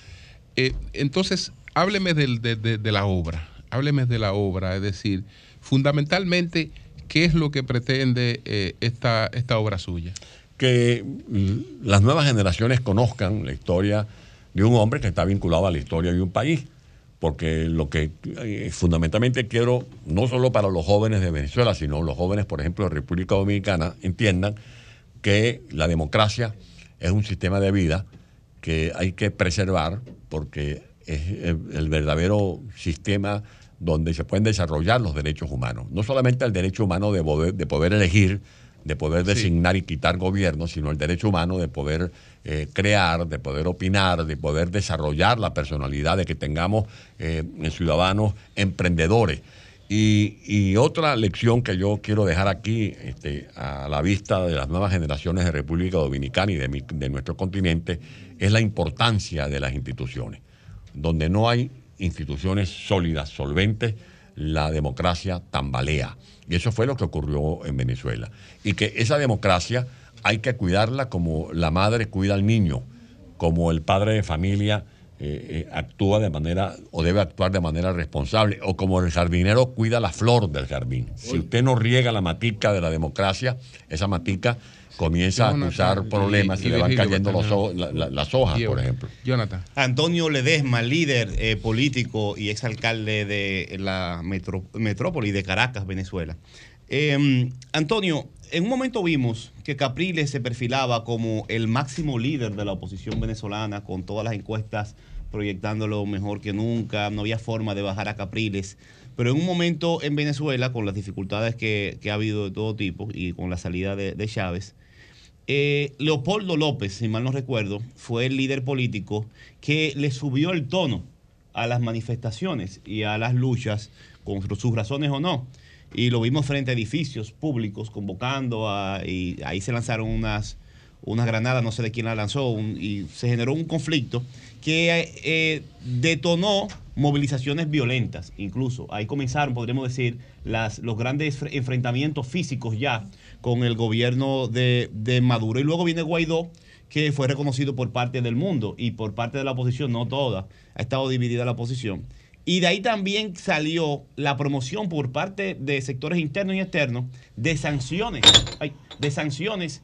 Eh, entonces, hábleme de la obra, hábleme de la obra, es decir, fundamentalmente, ¿qué es lo que pretende eh, esta, esta obra suya?
que mm, las nuevas generaciones conozcan la historia de un hombre que está vinculado a la historia de un país. Porque lo que eh, fundamentalmente quiero, no solo para los jóvenes de Venezuela, sino los jóvenes, por ejemplo, de República Dominicana, entiendan que la democracia es un sistema de vida que hay que preservar porque es el, el verdadero sistema donde se pueden desarrollar los derechos humanos. No solamente el derecho humano de poder, de poder elegir de poder designar y quitar gobiernos, sino el derecho humano de poder eh, crear, de poder opinar, de poder desarrollar la personalidad, de que tengamos eh, ciudadanos emprendedores. Y, y otra lección que yo quiero dejar aquí este, a la vista de las nuevas generaciones de República Dominicana y de, mi- de nuestro continente es la importancia de las instituciones. Donde no hay instituciones sólidas, solventes, la democracia tambalea. Y eso fue lo que ocurrió en Venezuela. Y que esa democracia hay que cuidarla como la madre cuida al niño, como el padre de familia eh, eh, actúa de manera o debe actuar de manera responsable, o como el jardinero cuida la flor del jardín. Si usted no riega la matica de la democracia, esa matica comienza a acusar problemas y,
y
le van cayendo los
Castañón.
ho- la- la- las hojas, por ejemplo.
Jonathan.
Antonio Ledesma, líder eh, político y exalcalde de la metro- metrópoli de Caracas, Venezuela. Eh, Antonio, en un momento vimos que Capriles se perfilaba como el máximo líder de la oposición venezolana, con todas las encuestas proyectándolo mejor que nunca, no había forma de bajar a Capriles. Pero en un momento en Venezuela, con las dificultades que, que ha habido de todo tipo y con la salida de, de Chávez, eh, Leopoldo López, si mal no recuerdo, fue el líder político que le subió el tono a las manifestaciones y a las luchas, con sus razones o no. Y lo vimos frente a edificios públicos convocando y ahí se lanzaron unas, unas granadas, no sé de quién la lanzó, un- y se generó un conflicto que eh, detonó movilizaciones violentas, incluso. Ahí comenzaron, podríamos decir, las, los grandes fre- enfrentamientos físicos ya con el gobierno de, de Maduro. Y luego viene Guaidó, que fue reconocido por parte del mundo y por parte de la oposición, no toda, ha estado dividida la oposición. Y de ahí también salió la promoción por parte de sectores internos y externos de sanciones, de sanciones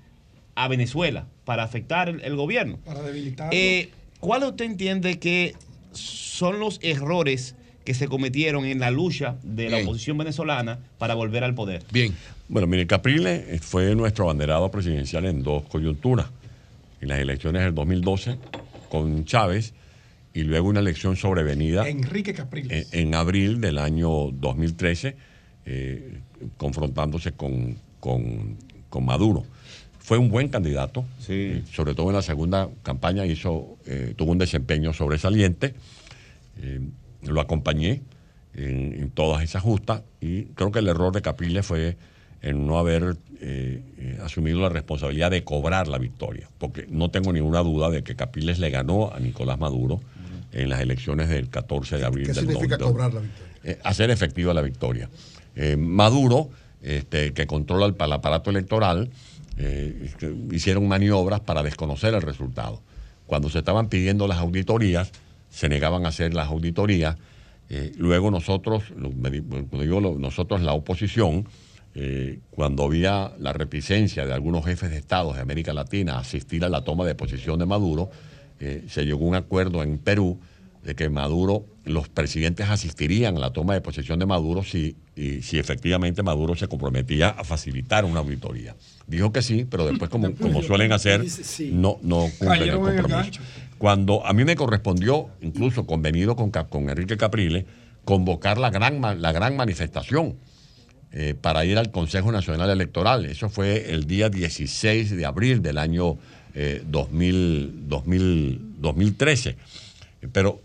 a Venezuela para afectar el, el gobierno.
Para debilitarlo.
Eh, ¿Cuál usted entiende que son los errores que se cometieron en la lucha de la
Bien.
oposición venezolana para volver al poder?
Bien.
Bueno, mire, Capriles fue nuestro abanderado presidencial en dos coyunturas. En las elecciones del 2012 con Chávez y luego una elección sobrevenida
Enrique Capriles.
en, en abril del año 2013, eh, confrontándose con, con- con Maduro. Fue un buen candidato, eh, sobre todo en la segunda campaña hizo, eh, tuvo un desempeño sobresaliente. Eh, lo acompañé en, en todas esas justas y creo que el error de Capriles fue en no haber eh, asumido la responsabilidad de cobrar la victoria, porque no tengo ninguna duda de que Capriles le ganó a Nicolás Maduro en las elecciones del 14 de abril
¿Qué
del
significa cobrar la victoria?
hacer efectiva la victoria. Maduro, este, que controla el, el aparato electoral, eh, hicieron maniobras para desconocer el resultado. Cuando se estaban pidiendo las auditorías, se negaban a hacer las auditorías. Eh, luego nosotros, digo nosotros la oposición, eh, cuando había la reticencia de algunos jefes de Estado de América Latina a asistir a la toma de posición de Maduro, se llegó a un acuerdo en Perú de que Maduro, los presidentes asistirían a la toma de posesión de Maduro si, y si efectivamente Maduro se comprometía a facilitar una auditoría. Dijo que sí, pero después, como, como suelen hacer, no, no cumplen el compromiso. Cuando a mí me correspondió, incluso convenido con, con Enrique Capriles, convocar la gran, la gran manifestación eh, para ir al Consejo Nacional Electoral. Eso fue el día 16 de abril del año eh, 2000, 2000, 2013. Pero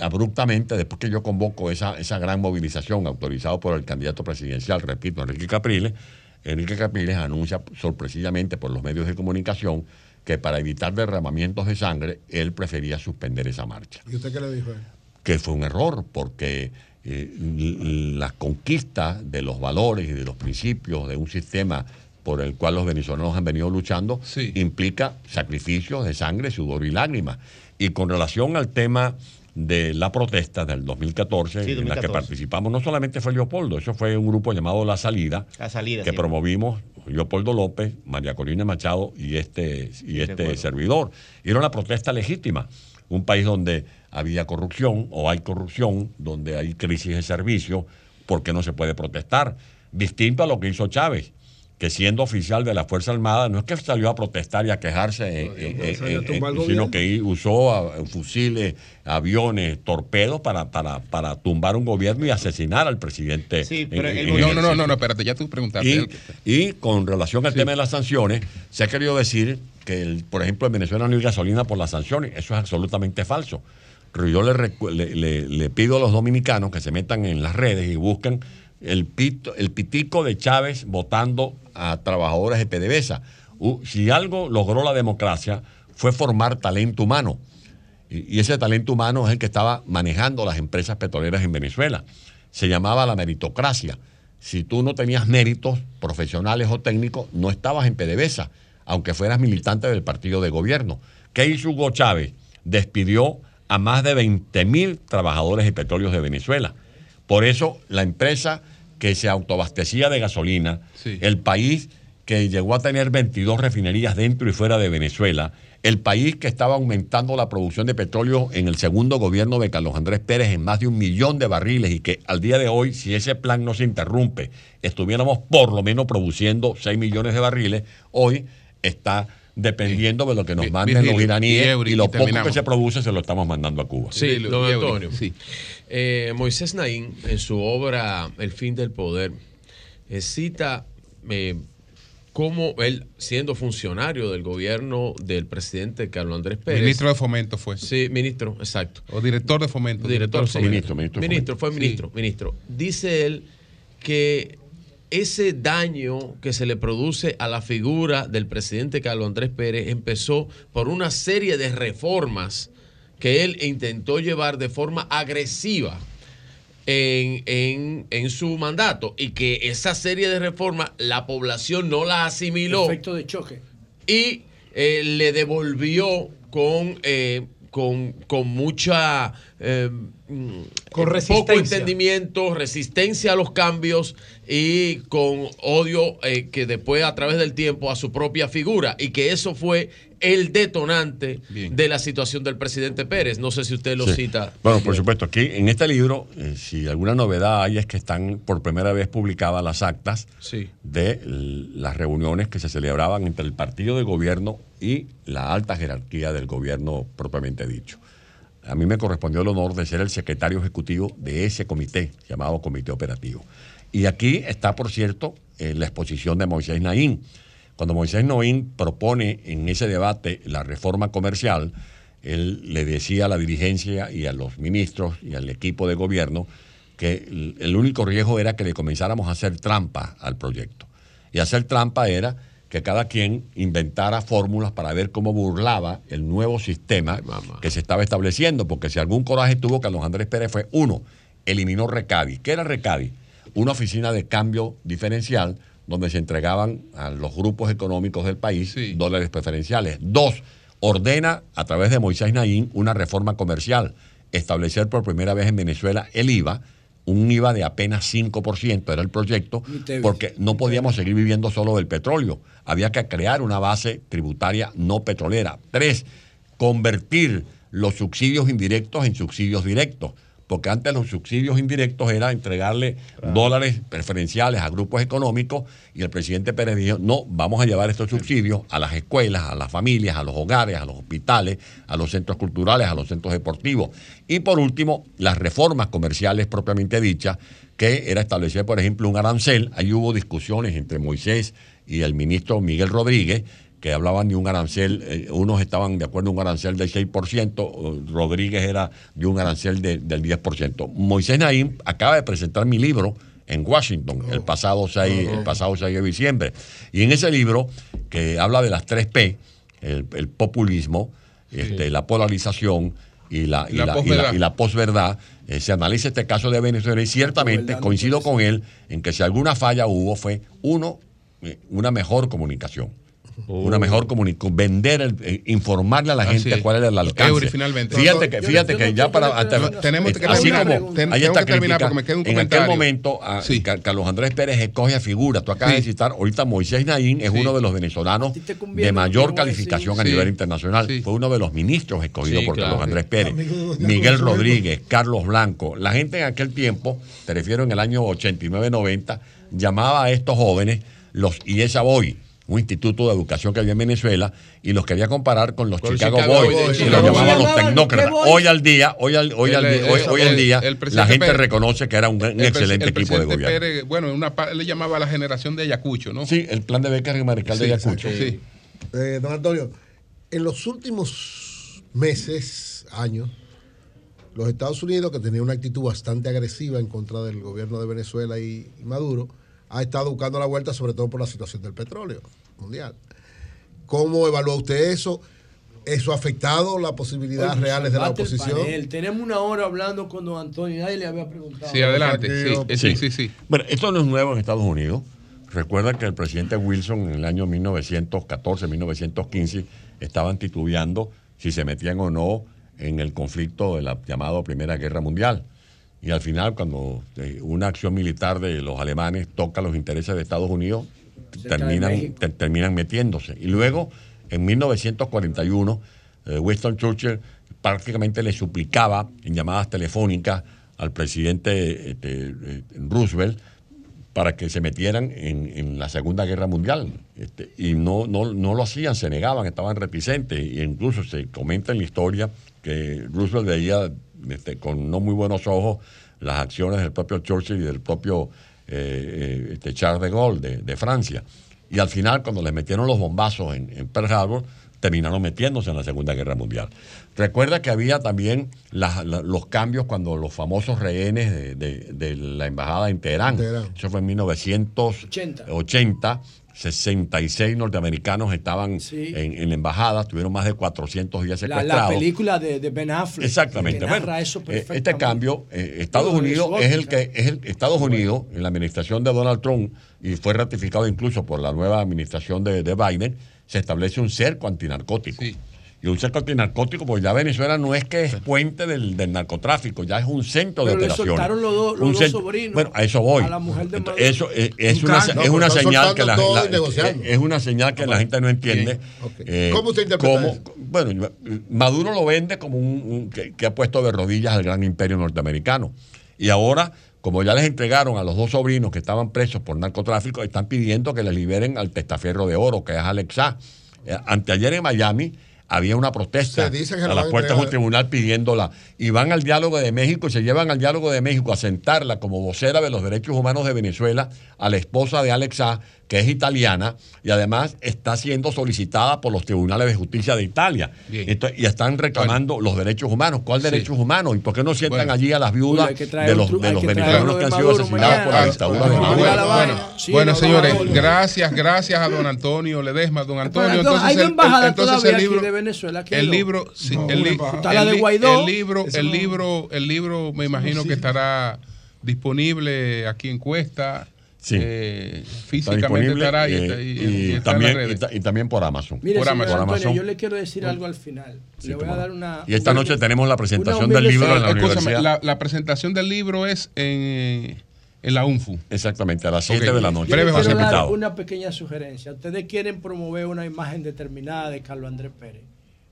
abruptamente, después que yo convoco esa, esa gran movilización autorizado por el candidato presidencial, repito, Enrique Capriles, Enrique Capriles anuncia sorpresivamente por los medios de comunicación que para evitar derramamientos de sangre, él prefería suspender esa marcha
¿Y usted qué le dijo? a él?
que fue un error, porque eh, la conquista de los valores y de los principios de un sistema por el cual los venezolanos han venido luchando implica sacrificios de sangre, sudor y lágrimas. Y con relación al tema de la protesta del 2014,
Sí,
en la que
2014.
participamos, no solamente fue Leopoldo, eso fue un grupo llamado La Salida,
La salida.
que
sí.
promovimos Leopoldo López, María Corina Machado y este, y este
acuerdo.
servidor. Y era una protesta legítima. Un país donde había corrupción o hay corrupción, donde hay crisis de servicio, ¿por qué no se puede protestar? Distinto a lo que hizo Chávez, que siendo oficial de la Fuerza Armada, no es que salió a protestar y a quejarse, eh, eh, eh, eh, sino que usó a- fusiles, aviones, torpedos para, para, para tumbar un gobierno y asesinar al presidente.
Sí,
en- en- en
no,
el
no, no, no, no, espérate, ya tú preguntaste.
y, y con relación al tema de las sanciones, se ha querido decir que, el- por ejemplo, en Venezuela no hay gasolina por las sanciones. Eso es absolutamente falso. Pero yo le, recu- le- le- le pido a los dominicanos que se metan en las redes y busquen el, pito, el pitico de Chávez votando a trabajadores de PDVSA. Si algo logró la democracia fue formar talento humano. Y, y ese talento humano es el que estaba manejando las empresas petroleras en Venezuela. Se llamaba la meritocracia. Si tú no tenías méritos profesionales o técnicos, no estabas en PDVSA, aunque fueras militante del partido de gobierno. ¿Qué hizo Hugo Chávez? Despidió a más de 20 mil trabajadores de petróleos de Venezuela. Por eso la empresa que se autoabastecía de gasolina, el país que llegó a tener 22 refinerías dentro y fuera de Venezuela, el país que estaba aumentando la producción de petróleo en el segundo gobierno de Carlos Andrés Pérez en más de un millón de barriles y que al día de hoy, si ese plan no se interrumpe, estuviéramos por lo menos produciendo 6 millones de barriles, hoy está dependiendo de lo que nos manden los
Virgilio,
iraníes
y
y, lo
y
poco que se produce se lo estamos mandando a Cuba.
Sí, don Antonio.
sí.
Eh, Moisés Naín, en su obra El fin del poder, eh, cita eh, cómo él, siendo funcionario del gobierno del presidente Carlos Andrés Pérez.
Ministro de Fomento fue.
Sí, ministro, exacto.
O director de Fomento.
Director,
de
sí.
Fomento.
Ministro, fue ministro, ministro. Dice él que ese daño que se le produce a la figura del presidente Carlos Andrés Pérez empezó por una serie de reformas que él intentó llevar de forma agresiva en, en- en su mandato y que esa serie de reformas la población no la asimiló
Efecto de choque.
y eh, le devolvió con, eh, con, con mucha eh, mm,
Con
poco entendimiento, resistencia a los cambios y con odio eh, que después a través del tiempo a su propia figura y que eso fue el detonante de la situación del presidente Pérez. No sé si usted lo
Sí.
cita.
Bueno, por supuesto, aquí en este libro, eh, si alguna novedad hay, es que están por primera vez publicadas las actas
Sí.
de las reuniones que se celebraban entre el partido de gobierno y la alta jerarquía del gobierno propiamente dicho. A mí me correspondió el honor de ser el secretario ejecutivo de ese comité, llamado Comité Operativo. Y aquí está, por cierto, eh, la exposición de Moisés Naín. Cuando Moisés Naín propone en ese debate la reforma comercial, él le decía a la dirigencia y a los ministros y al equipo de gobierno que el- único riesgo era que le comenzáramos a hacer trampa al proyecto. Y hacer trampa era que cada quien inventara fórmulas para ver cómo burlaba el nuevo sistema que se estaba estableciendo, porque si algún coraje tuvo Carlos Andrés Pérez fue, uno, eliminó Recavi. ¿Qué era Recavi? Una oficina de cambio diferencial donde se entregaban a los grupos económicos del país dólares preferenciales. Dos, ordena a través de Moisés Naín una reforma comercial, establecer por primera vez en Venezuela el IVA, un IVA de apenas 5% era el proyecto, porque no podíamos seguir viviendo solo del petróleo. Había que crear una base tributaria no petrolera. Tres, convertir los subsidios indirectos en subsidios directos. Porque antes los subsidios indirectos era entregarle dólares preferenciales a grupos económicos y el presidente Pérez dijo, no, vamos a llevar estos subsidios a las escuelas, a las familias, a los hogares, a los hospitales, a los centros culturales, a los centros deportivos. Y por último, las reformas comerciales propiamente dichas, que era establecer, por ejemplo, un arancel. Ahí hubo discusiones entre Moisés y el ministro Miguel Rodríguez, que hablaban de un arancel, eh, unos estaban de acuerdo en un arancel del 6%, o Rodríguez era de un arancel de- del 10%. Moisés Naím acaba de presentar mi libro en Washington el pasado 6, el pasado 6 de diciembre. Y en ese libro, que habla de las tres P, el, el populismo, este, la polarización y la, y
La
la- y
posverdad.
la- y la posverdad, eh, se analiza este caso de Venezuela y ciertamente coincido con él en que si alguna falla hubo fue, uno, eh, una mejor comunicación. Una mejor comunicación, vender, el- eh, informarle a la gente cuál era el alcance.
Eury, finalmente.
Fíjate
No,
que, fíjate
yo
que ya para
Tenemos que
así
terminar,
como
ten-
hay esta
que terminar porque me queda un
en aquel momento a- Carlos Andrés Pérez escoge a figura. Tú acabas de citar, ahorita Moisés Naín es uno de los venezolanos de mayor calificación a nivel internacional. Fue uno de los ministros escogidos por. Carlos Andrés Pérez. Miguel. Rodríguez, Carlos Blanco. La gente en aquel tiempo, te refiero en el año 89-90, llamaba a estos jóvenes los IESA Boy, un instituto de educación que había en Venezuela, y los quería comparar con los
Con
Chicago,
Chicago
Boys,
Boys Chicago.
los llamaban
¿Cómo
los tecnócratas. Hoy al día, hoy al, hoy al,
El-
hoy,
el-
día,
el
la
presidente
gente
Pérez-
reconoce que era un, un
El pres-
excelente
el
equipo de gobierno.
Pérez, bueno, una, le llamaba la generación de Ayacucho, ¿no?
Sí, el plan de becas y mariscal de
Sí,
Ayacucho.
sí.
Eh, don Antonio, en los últimos meses, años, los Estados Unidos, que tenía una actitud bastante agresiva en contra del gobierno de Venezuela y, y Maduro, ha estado buscando la vuelta, sobre todo por la situación del petróleo mundial. ¿Cómo evalúa usted eso? ¿Eso ha afectado las posibilidades
Oye,
reales de la oposición?
Tenemos una hora hablando con don Antonio y nadie le había preguntado.
Sí, adelante. Sí, sí, sí, sí.
Bueno, esto no es nuevo en Estados Unidos. Recuerda que el presidente Wilson en el año 1914, 1915, estaban titubeando si se metían o no en el conflicto de la llamada Primera Guerra Mundial. Y al final, cuando eh, una acción militar de los alemanes toca los intereses de Estados Unidos, terminan, te- terminan metiéndose. Y luego, en 1941, eh, Winston Churchill prácticamente le suplicaba en llamadas telefónicas al presidente este, eh, Roosevelt para que se metieran en, en la Segunda Guerra Mundial. Este, y no, no, no lo hacían, se negaban, estaban reticentes. E incluso se comenta en la historia que Roosevelt veía este, con no muy buenos ojos las acciones del propio Churchill y del propio eh, eh, este, Charles de Gaulle de, de Francia. Y al final, cuando les metieron los bombazos en, en Pearl Harbor, terminaron metiéndose en la Segunda Guerra Mundial. Recuerda que había también la- los cambios cuando los famosos rehenes de, de- de la embajada en Teherán,
Teherán.
eso fue en 1980, 66 norteamericanos estaban
Sí.
en, en la embajada, tuvieron más de 400 días
La,
secuestrados.
la película de, de Ben Affleck.
Exactamente.
que
Bueno,
narra eso
eh, este cambio, eh, Estados Unidos es el que es el Estados Unidos en la administración de Donald Trump y fue ratificado incluso por la nueva administración de, de Biden, se establece un cerco antinarcótico. Y un cerco antinarcótico, pues ya Venezuela no es que es puente del, del narcotráfico, ya es un centro
Pero
de operaciones.
soltaron los dos- los
Un
dos
centro-
sobrinos
Bueno, a eso voy.
a la mujer de
Entonces, eso es, es
Un
una,
no,
es una señal que la- es una señal que la gente no entiende. eh,
¿Cómo usted interpreta
cómo-
eso?
bueno, Maduro lo vende como un, un- que, que ha puesto de rodillas al gran imperio norteamericano. Y ahora, como ya les entregaron a los dos sobrinos que estaban presos por narcotráfico, están pidiendo que les liberen al testaferro de oro, que es Alexa. Eh, anteayer en Miami había una protesta
Se dice que
a las
a
puertas de un tribunal pidiéndola. Y van al diálogo de México y se llevan al diálogo de México a sentarla como vocera de los derechos humanos de Venezuela a la esposa de Alexa, que es italiana, y además está siendo solicitada por los tribunales de justicia de Italia. Entonces, y están reclamando los derechos humanos. ¿Cuál
Sí.
derechos humanos? ¿Y por qué no sientan
Bueno.
allí a las viudas de los, de los venezolanos que han sido asesinados por la dictadura de
Bueno,
Maduro?
bueno,
Bueno,
Sí,
bueno,
no,
señores, gracias, gracias a don Antonio Ledesma. Don Antonio, entonces,
hay una
el- entonces
todavía
el
aquí
libro,
de Venezuela. ¿qué
el libro, sí,
No,
el, libro, el libro, el libro, me imagino que estará disponible aquí en Cuesta.
Sí.
eh,
Está
físicamente
disponible,
estará y,
eh,
en
también,
las redes.
y ta- y también por Amazon.
Mire,
Por
señor
Amazon.
Antonio, yo le quiero decir algo al final.
Sí,
le voy a dar una.
Y esta
una-
noche tenemos la presentación
una
del libro en la universidad.
la, la presentación del libro es en, en la UNFU.
Exactamente, a las 7
Ok.
de la noche.
Yo le
Breve,
Estás
quiero dar
invitado.
una pequeña sugerencia. Ustedes quieren promover una imagen determinada de Carlos Andrés Pérez.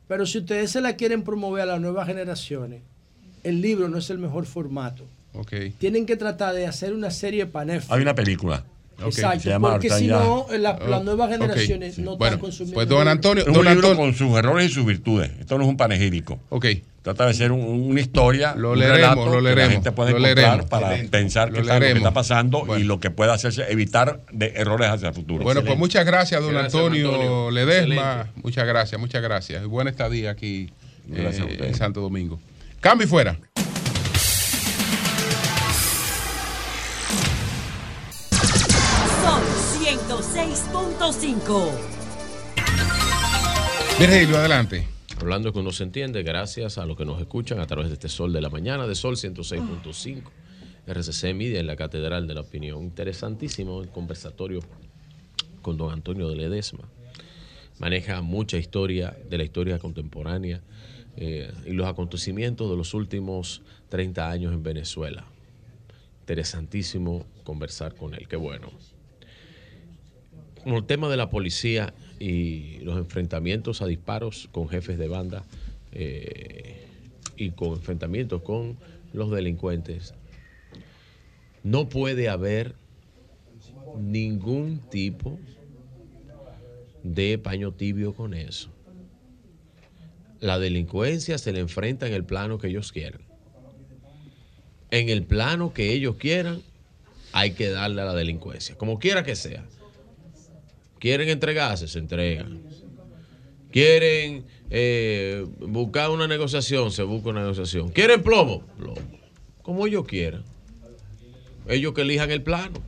Pero si ustedes se la quieren promover a las nuevas generaciones, el libro no es el mejor formato.
Okay.
Tienen que tratar de hacer una serie panef.
Hay una película.
Exacto,
Se llama
porque si no, la- las nuevas generaciones no
Bueno,
están consumiendo.
pues, don. Antonio,
Es un
don
libro
Antonio-
con sus errores y sus virtudes. Esto no es un panegírico.
Ok.
Trata de ser un- una historia,
Lo
un
leeremos,
relato
lo
que la
leeremos,
gente puede
lo
encontrar
leeremos.
para
Excelente.
pensar qué está, lo que
leeremos.
está pasando y lo que puede hacerse evitar de errores hacia el futuro.
Bueno, pues muchas gracias, don
Gracias,
Antonio,
Antonio.
Ledesma.
Excelente.
Muchas gracias, muchas gracias. Buena estadía aquí eh, en Santo Domingo. Cambio y fuera.
106.5.
Virgilio, adelante.
Hablando que uno se entiende, gracias a los que nos escuchan a través de este Sol de la Mañana, de Sol 106.5, RCC Media en la Catedral de la Opinión. Interesantísimo el conversatorio con don Antonio de Ledesma. Maneja mucha historia de la historia contemporánea eh, y los acontecimientos de los últimos 30 años en Venezuela. Interesantísimo conversar con él, qué bueno. Con el tema de la policía y los enfrentamientos a disparos con jefes de banda eh, y con enfrentamientos con los delincuentes, no puede haber ningún tipo de paño tibio con eso. La delincuencia se le enfrenta en el plano que ellos quieran. En el plano que ellos quieran, hay que darle a la delincuencia, como quiera que sea. Quieren entregarse, se entregan. Quieren eh, buscar una negociación, se busca una negociación. ¿Quieren plomo? Plomo. Como ellos quieran. Ellos que elijan el plano.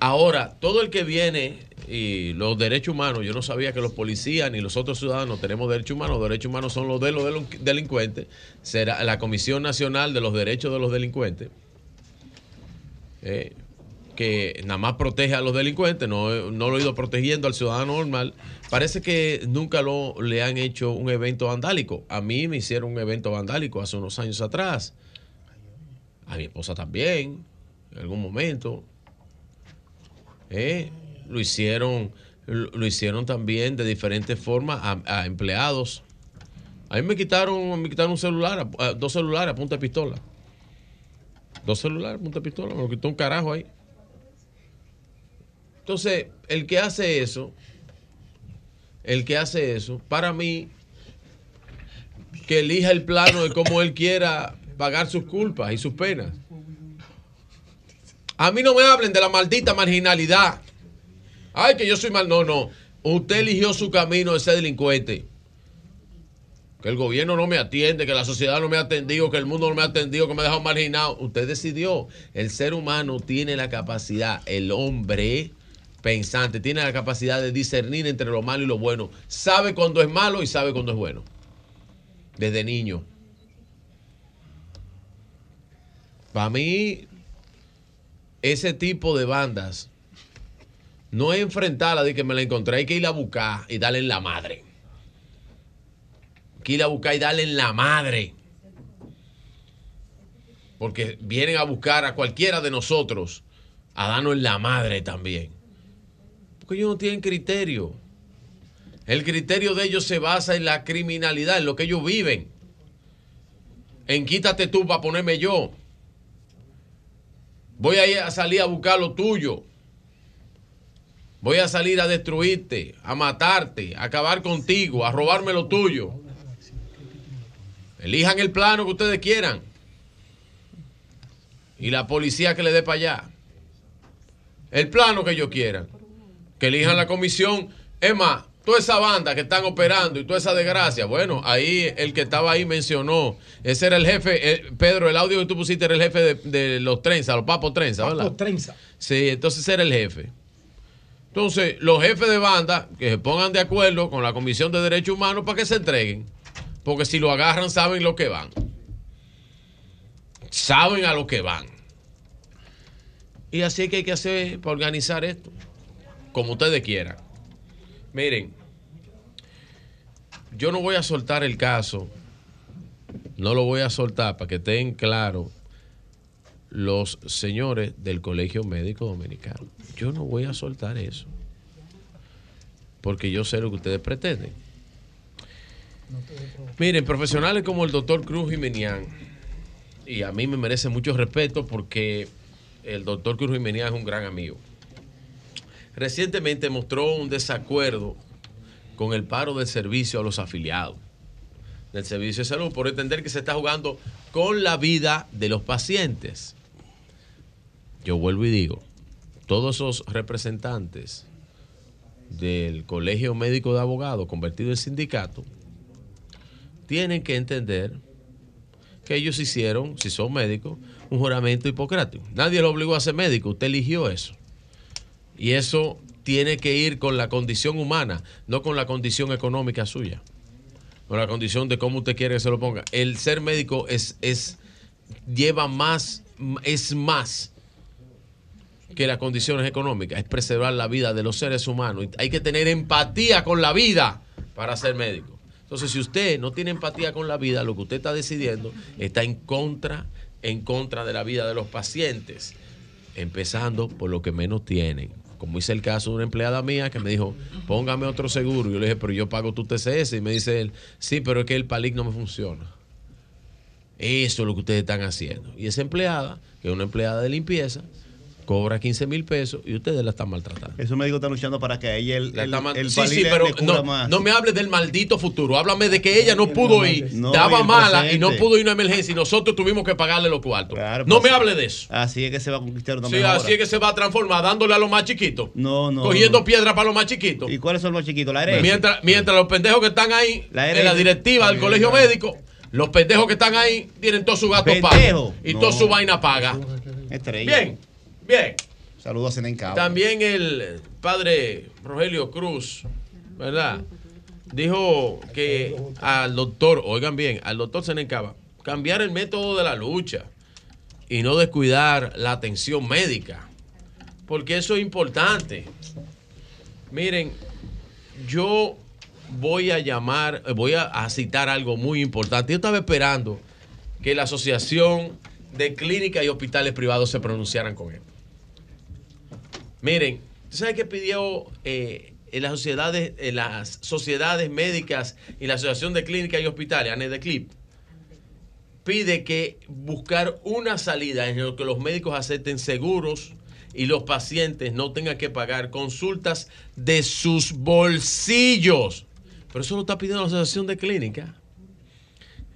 Ahora, todo el que viene y los derechos humanos, yo no sabía que los policías ni los otros ciudadanos tenemos derechos humanos, los derechos humanos son los de los delin- delincuentes, será la Comisión Nacional de los Derechos de los Delincuentes, eh, que nada más protege a los delincuentes, no, no lo ha ido protegiendo al ciudadano normal. Parece que nunca lo, le han hecho un evento vandálico. A mí me hicieron un evento vandálico hace unos años atrás. A mi esposa también, en algún momento. Eh, lo hicieron lo hicieron también de diferentes formas a, empleados. A mí me quitaron, me quitaron un celular, dos celulares a punta de pistola. Dos celulares punta de pistola, me lo quitó un carajo ahí. Entonces, el que hace eso, el que hace eso, para mí, que elija el plano de cómo él quiera pagar sus culpas y sus penas. A mí no me hablen de la maldita marginalidad. Ay, que yo soy mal. No, no. Usted eligió su camino de ser delincuente. Que el gobierno no me atiende, que la sociedad no me ha atendido, que el mundo no me ha atendido, que me ha dejado marginado. Usted decidió. El ser humano tiene la capacidad, el hombre pensante, tiene la capacidad de discernir entre lo malo y lo bueno. Sabe cuando es malo y sabe cuando es bueno. Desde niño. Para mí, ese tipo de bandas no es enfrentarla de que me la encontré, hay que ir a buscar y darle en la madre. Hay que ir a buscar y darle en la madre. Porque vienen a buscar a cualquiera de nosotros a darnos en la madre también. Porque ellos no tienen criterio. El criterio de ellos se basa en la criminalidad, en lo que ellos viven. En quítate tú para ponerme yo. Voy a, a salir a buscar lo tuyo. Voy a salir a destruirte, a matarte, a acabar contigo, a robarme lo tuyo. Elijan el plano que ustedes quieran. Y la policía que le dé para allá. El plano que ellos quieran. Que elijan la comisión. Es más, toda esa banda que están operando y toda esa desgracia. Bueno, ahí el que estaba ahí mencionó. Ese era el jefe. eh, Pedro, el audio que tú pusiste era el jefe de, de los trenzas, los papos trenzas, ¿verdad?
Papo Trenza.
Sí, entonces era el jefe. Entonces, los jefes de banda que se pongan de acuerdo con la Comisión de Derechos Humanos para que se entreguen. Porque si lo agarran, saben lo que van. Saben a lo que van. Y así es que hay que hacer para organizar esto. Como ustedes quieran. Miren, yo no voy a soltar el caso. No lo voy a soltar para que estén claros los señores del Colegio Médico Dominicano. Yo no voy a soltar eso. Porque yo sé lo que ustedes pretenden. Miren, profesionales como el doctor Cruz Jimenián, y a mí me merece mucho respeto porque el doctor Cruz Jimenián es un gran amigo. Recientemente mostró un desacuerdo con el paro del servicio a los afiliados del servicio de salud por entender que se está jugando con la vida de los pacientes. Yo vuelvo y digo, todos esos representantes del Colegio Médico de Abogados convertido en sindicato tienen que entender que ellos hicieron, si son médicos, un juramento hipocrático. Nadie lo obligó a ser médico, usted eligió eso. Y eso tiene que ir con la condición humana, no con la condición económica suya. Con la condición de cómo usted quiere que se lo ponga. El ser médico es, es lleva más, es más que las condiciones económicas, es preservar la vida de los seres humanos. Hay que tener empatía con la vida para ser médico. Entonces, si usted no tiene empatía con la vida, lo que usted está decidiendo está en contra, en contra de la vida de los pacientes, empezando por lo que menos tienen. Como hice el caso de una empleada mía que me dijo, póngame otro seguro. Yo le dije, pero yo pago tu TCS. Y me dice él, sí, pero es que el PALIC no me funciona. Eso es lo que ustedes están haciendo. Y esa empleada, que es una empleada de limpieza, cobra 15 mil pesos y ustedes la están maltratando.
Esos médicos están luchando para que ella el,
La
el,
está
el
sí, sí, pero no,
más.
no me hables del maldito futuro. Háblame de que ella no pudo ir,
No,
estaba mala y no pudo ir a una emergencia y nosotros tuvimos que pagarle los cuartos.
Claro,
no
pues,
me hable de eso.
Así es que se va a conquistar una
Sí,
mejora.
así es que se va a transformar dándole a los más chiquitos.
No, no.
cogiendo
no.
piedra para los más chiquitos.
¿Y cuáles son los chiquitos? La herencia.
Mientras, mientras los pendejos que están ahí
La
en la directiva del colegio médico, los pendejos que están ahí tienen todo su gasto pago y
No.
toda su vaina paga.
Estrella.
Bien, bien.
Saludos a Senencao.
También el padre Rogelio Cruz, ¿verdad? Dijo que al doctor, oigan bien, al doctor Senencaba, cambiar el método de la lucha y no descuidar la atención médica, porque eso es importante. Miren, yo voy a llamar, eh, voy a, a citar algo muy importante. Yo estaba esperando que la Asociación de Clínicas y Hospitales Privados se pronunciaran con esto. Miren, ¿tú sabes qué pidió eh, en las sociedades, en las sociedades médicas y la Asociación de Clínicas y Hospitales, ANEDECLIP? Pide que buscar una salida en la que los médicos acepten seguros y los pacientes no tengan que pagar consultas de sus bolsillos. Pero eso lo está pidiendo la Asociación de Clínicas.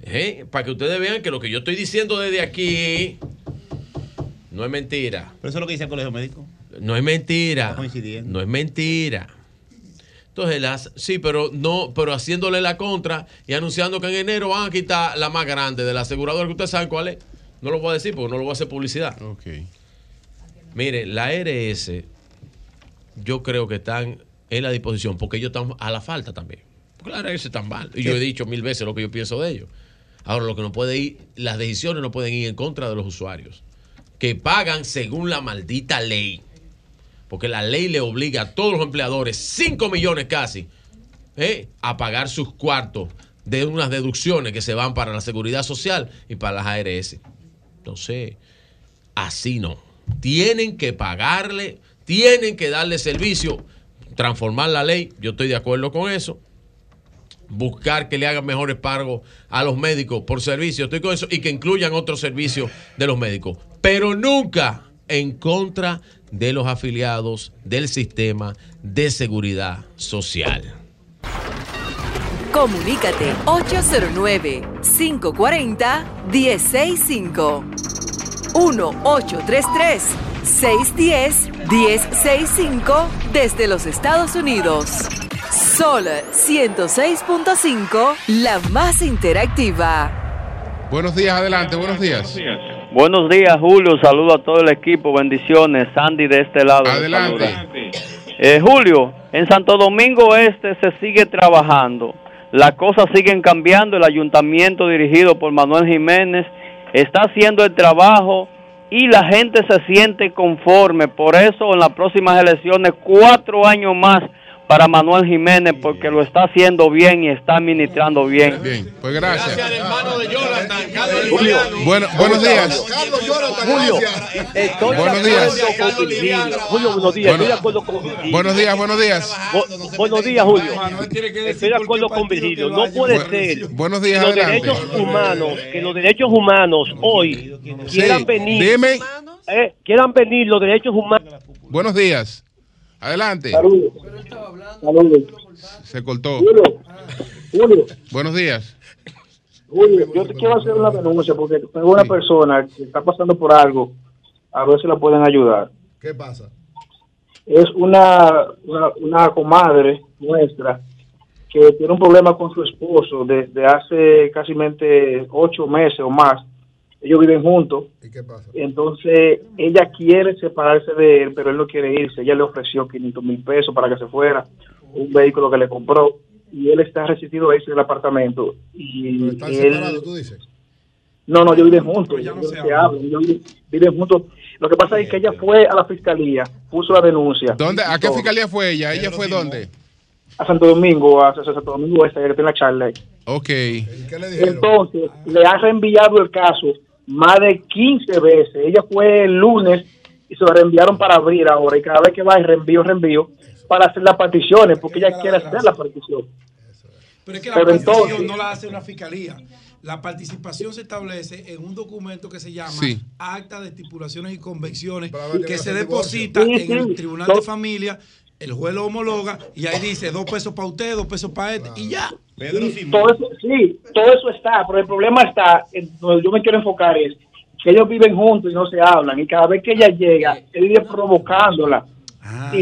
¿Eh? Para que ustedes vean que lo que yo estoy diciendo desde aquí no es mentira.
Pero eso es lo que dice el colegio médico.
No es mentira. No es mentira. Entonces, las, sí, pero no, pero haciéndole la contra y anunciando que en enero van a quitar la más grande de la aseguradora, que ustedes saben cuál es. No lo voy a decir porque no lo voy a hacer publicidad.
Ok.
Mire, la RS, yo creo que están en la disposición, porque ellos están a la falta también. Porque la RS están mal. Y yo he dicho mil veces lo que yo pienso de ellos. Ahora, lo que no puede ir, las decisiones no pueden ir en contra de los usuarios, que pagan según la maldita ley. Porque la ley le obliga a todos los empleadores, 5 millones casi, ¿eh? a pagar sus cuartos de unas deducciones que se van para la seguridad social y para las ARS. Entonces, así no. Tienen que pagarle, tienen que darle servicio, transformar la ley. Yo estoy de acuerdo con eso. Buscar que le hagan mejores pagos a los médicos por servicio, estoy con eso, y que incluyan otros servicios de los médicos. Pero nunca en contra de los afiliados del sistema de seguridad social.
Comunícate 809-540-1065. 1-833-610-1065 desde los Estados Unidos. Sol 106.5, la más interactiva.
Buenos días, adelante, buenos días.
Buenos días, Julio. Saludo a todo el equipo. Bendiciones. Sandy de este lado.
Adelante.
Eh, Julio, en Santo Domingo Este se sigue trabajando. Las cosas siguen cambiando. El ayuntamiento dirigido por Manuel Jiménez está haciendo el trabajo y la gente se siente conforme. Por eso en las próximas elecciones, cuatro años más para Manuel Jiménez porque lo está haciendo bien y está administrando bien.
Bien, pues gracias.
hermano de Jonathan, Carlos
Julio.
Bueno, buenos días.
Julio, estoy
Buenos
de
días.
acuerdo con Virgilio. Julio, buenos días.
Bueno,
estoy de acuerdo con Virgilio.
Buenos días, buenos días.
Bu- buenos días, Julio. Estoy de acuerdo con Virgilio. No puede ser
Buenos días,
que los
adelante.
derechos humanos, que los derechos humanos hoy quieran venir,
dime.
eh, quieran venir los derechos humanos.
Buenos días. Adelante.
Saludos.
Se cortó.
Julio,
Buenos días.
Julio, yo te quiero hacer una denuncia porque tengo una persona que está pasando por algo. A ver si la pueden ayudar.
¿Qué pasa?
es una, una, una comadre nuestra que tiene un problema con su esposo desde hace casi ocho meses o más. Ellos viven juntos.
¿Y qué pasa?
Entonces, ella quiere separarse de él, pero él no quiere irse. Ella le ofreció 500 mil pesos para que se fuera, un vehículo que le compró, y él está resistido a irse del apartamento. Y
¿Están
él-
separados, tú dices?
no, no, ellos viven juntos. ellos no se hablan, ellos viven, viven juntos. Lo que pasa es que ella fue a la fiscalía, puso la denuncia.
¿Dónde, ¿A qué
Todo.
fiscalía fue ella? ¿Ella fue dónde?
A Santo Domingo, a Santo Domingo Este, que en la charla. ahí.
Ok.
Entonces, le han reenviado el caso más de 15 veces. Ella fue el lunes y se lo reenviaron para abrir ahora. Y cada vez que va, y reenvío, reenvío, para hacer las particiones, porque ella quiere hacer la partición.
Pero es que la
Pero
partición
entonces-
no la hace una fiscalía.
La participación se establece en un documento que se llama
Sí.
Acta de estipulaciones y convenciones que se deposita en
Sí,
el Tribunal de Familia. El juez lo homologa y ahí dice dos pesos para usted, dos pesos para este y ya.
Sí, todo eso, sí, todo eso está, pero el problema está, en donde yo me quiero enfocar es que ellos viven juntos y no se hablan, y cada vez que ella llega, él vive provocándola. y
Ah,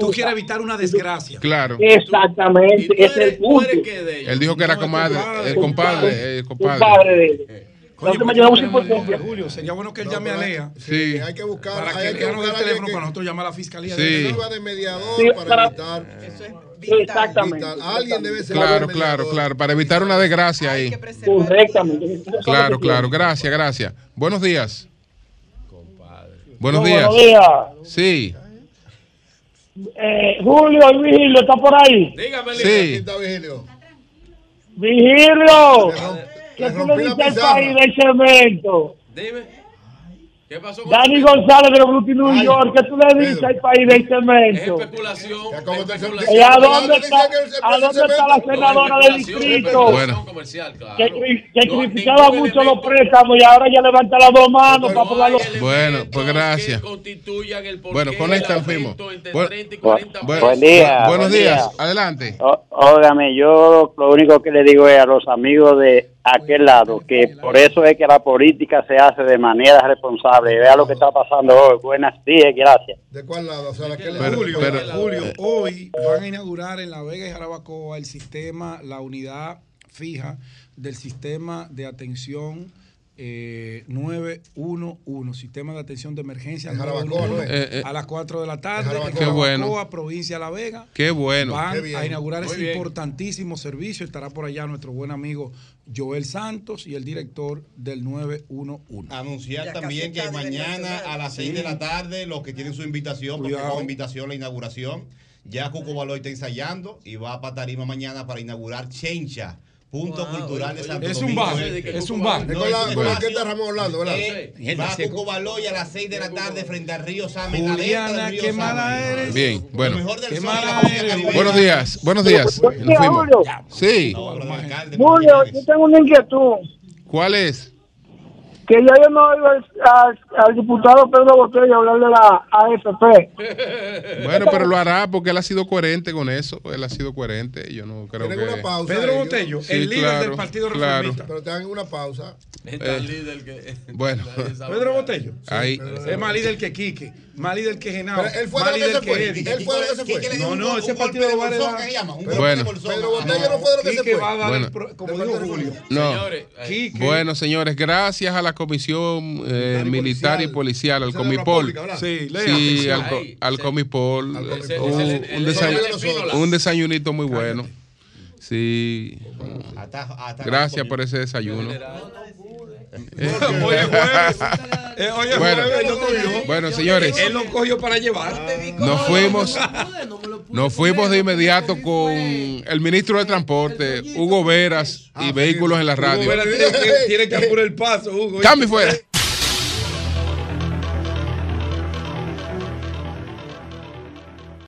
Tú quieres evitar una desgracia.
Claro.
Exactamente, ese es el punto.
Él dijo que era comadre, el compadre, el compadre.
Compadre de él.
Coño,
Entonces me
pues
lleva
no
mucha
tenemos
importancia.
nombre, Julio, sería bueno que él llame a Lea.
Sí.
Hay que buscar,
Para
hay
que
que
el
buscar a
teléfono
alguien
para nosotros llamar a la fiscalía.
Sí.
de
sirva de mediador
Sí,
para,
para-
evitar.
Exactamente.
Vital. Alguien debe ser
Claro,
el
claro, claro, para evitar una desgracia ahí.
Correctamente.
Claro, claro, gracias, gracias. Buenos días. Buenos
No,
días.
buenos días.
Sí,
Eh, Julio y Vigilio, ¿está por ahí?
Dígame,
Sí.
Vigilio.
Vigilio, ¿qué tú le dices al país del cemento?
Dime. ¿Qué pasó con
Dani González de Brooklyn, New York, ¿qué tú le dices al país del cemento?
especulación?
¿Y a dónde está, a dónde está la senadora del distrito? Que, que criticaba mucho los préstamos y ahora ya levanta las dos manos para aprobarlo.
bueno, pues gracias. Bueno, con esta fuimos. Bu- bu-
Buen día,
Buenos
buen
días,
día.
adelante.
Ó- Óigame, yo lo único que le digo es a los amigos de aquel lado que por eso es que la política se hace de manera responsable. Vea lo que está pasando hoy. Buenas días, gracias.
¿De cuál lado? O sea, la que
Julio,
pero-
Julio, hoy van a inaugurar en La Vega y Jarabacoa el sistema, la unidad fija del sistema de atención eh, 911, sistema de atención de emergencia
En Jarabacoa,
911,
¿no? Eh, eh.
a las 4 de la tarde,
Jarabacoa.
en
Qué bueno.
Provincia de La Vega.
Qué bueno.
Van
Qué
a inaugurar
Muy
ese
bien.
importantísimo servicio. Estará por allá nuestro buen amigo Joel Santos y el director del 911.
Anunciar también que mañana a las 6 de la tarde, los que tienen su invitación, porque con invitación la inauguración, ya Cuco Baloy está ensayando y va para Tarima mañana para inaugurar Chencha. Punto cultural de Santo
Es un bar, es un bar.
Es
No,
con la,
es un
con la
espacio,
orquesta Ramón Orlando, ¿verdad?
eh, va Baloy a las 6 de la tarde frente al río Samen. a
Juliana, qué mala
Samen.
eres.
Bien, bueno.
Lo mejor del
Qué
sol,
mala
la música
eres.
caribeña.
Buenos días, buenos días. Nos fuimos. Sí,
Julio, yo tengo una inquietud.
¿cuál es?
Que ya yo no oigo al, al- al diputado Pedro Botella hablar de la AFP.
Bueno, pero lo hará porque él ha sido coherente con eso. Él ha sido coherente. Yo no creo que.
una pausa.
Pedro
ellos.
Botello,
Sí,
el líder
claro,
del Partido
claro.
Reformista.
Pero te dan una pausa.
Es
Eh,
tan líder que.
Bueno,
Pedro Botello.
ahí.
Es más líder que Quique, más líder que Genao,
Pero él fue
más
de lo que
líder
se fue.
Eddie.
Él fue de lo que se fue.
Quique le dio
No,
un
no, ese partido
de
lo va a
bolsón,
dar.
que llama, un
Pero-
golpe
Bueno.
Pedro Botello no fue de lo que se fue.
va a dar
Bueno.
el pro- como dijo Julio.
No. Bueno, señores, gracias a la Comisión eh,
y
Militar y
Policial.
Al Comipol.
Sí,
al, Comipol.
Al Comipol.
Un, un desay- desayunito muy bueno. Sí. Gracias por ese desayuno.
Oye, jueves. Eh, oye,
Bueno.
jueves, él lo cogió.
Bueno, señores.
Él lo cogió para llevar.
Nos fuimos, nos fuimos de inmediato con el ministro de Transporte, Hugo Veras, y Vehículos en la Radio.
Hugo Vera tiene que- tiene que apurar el paso, Hugo.
Cambio fuera.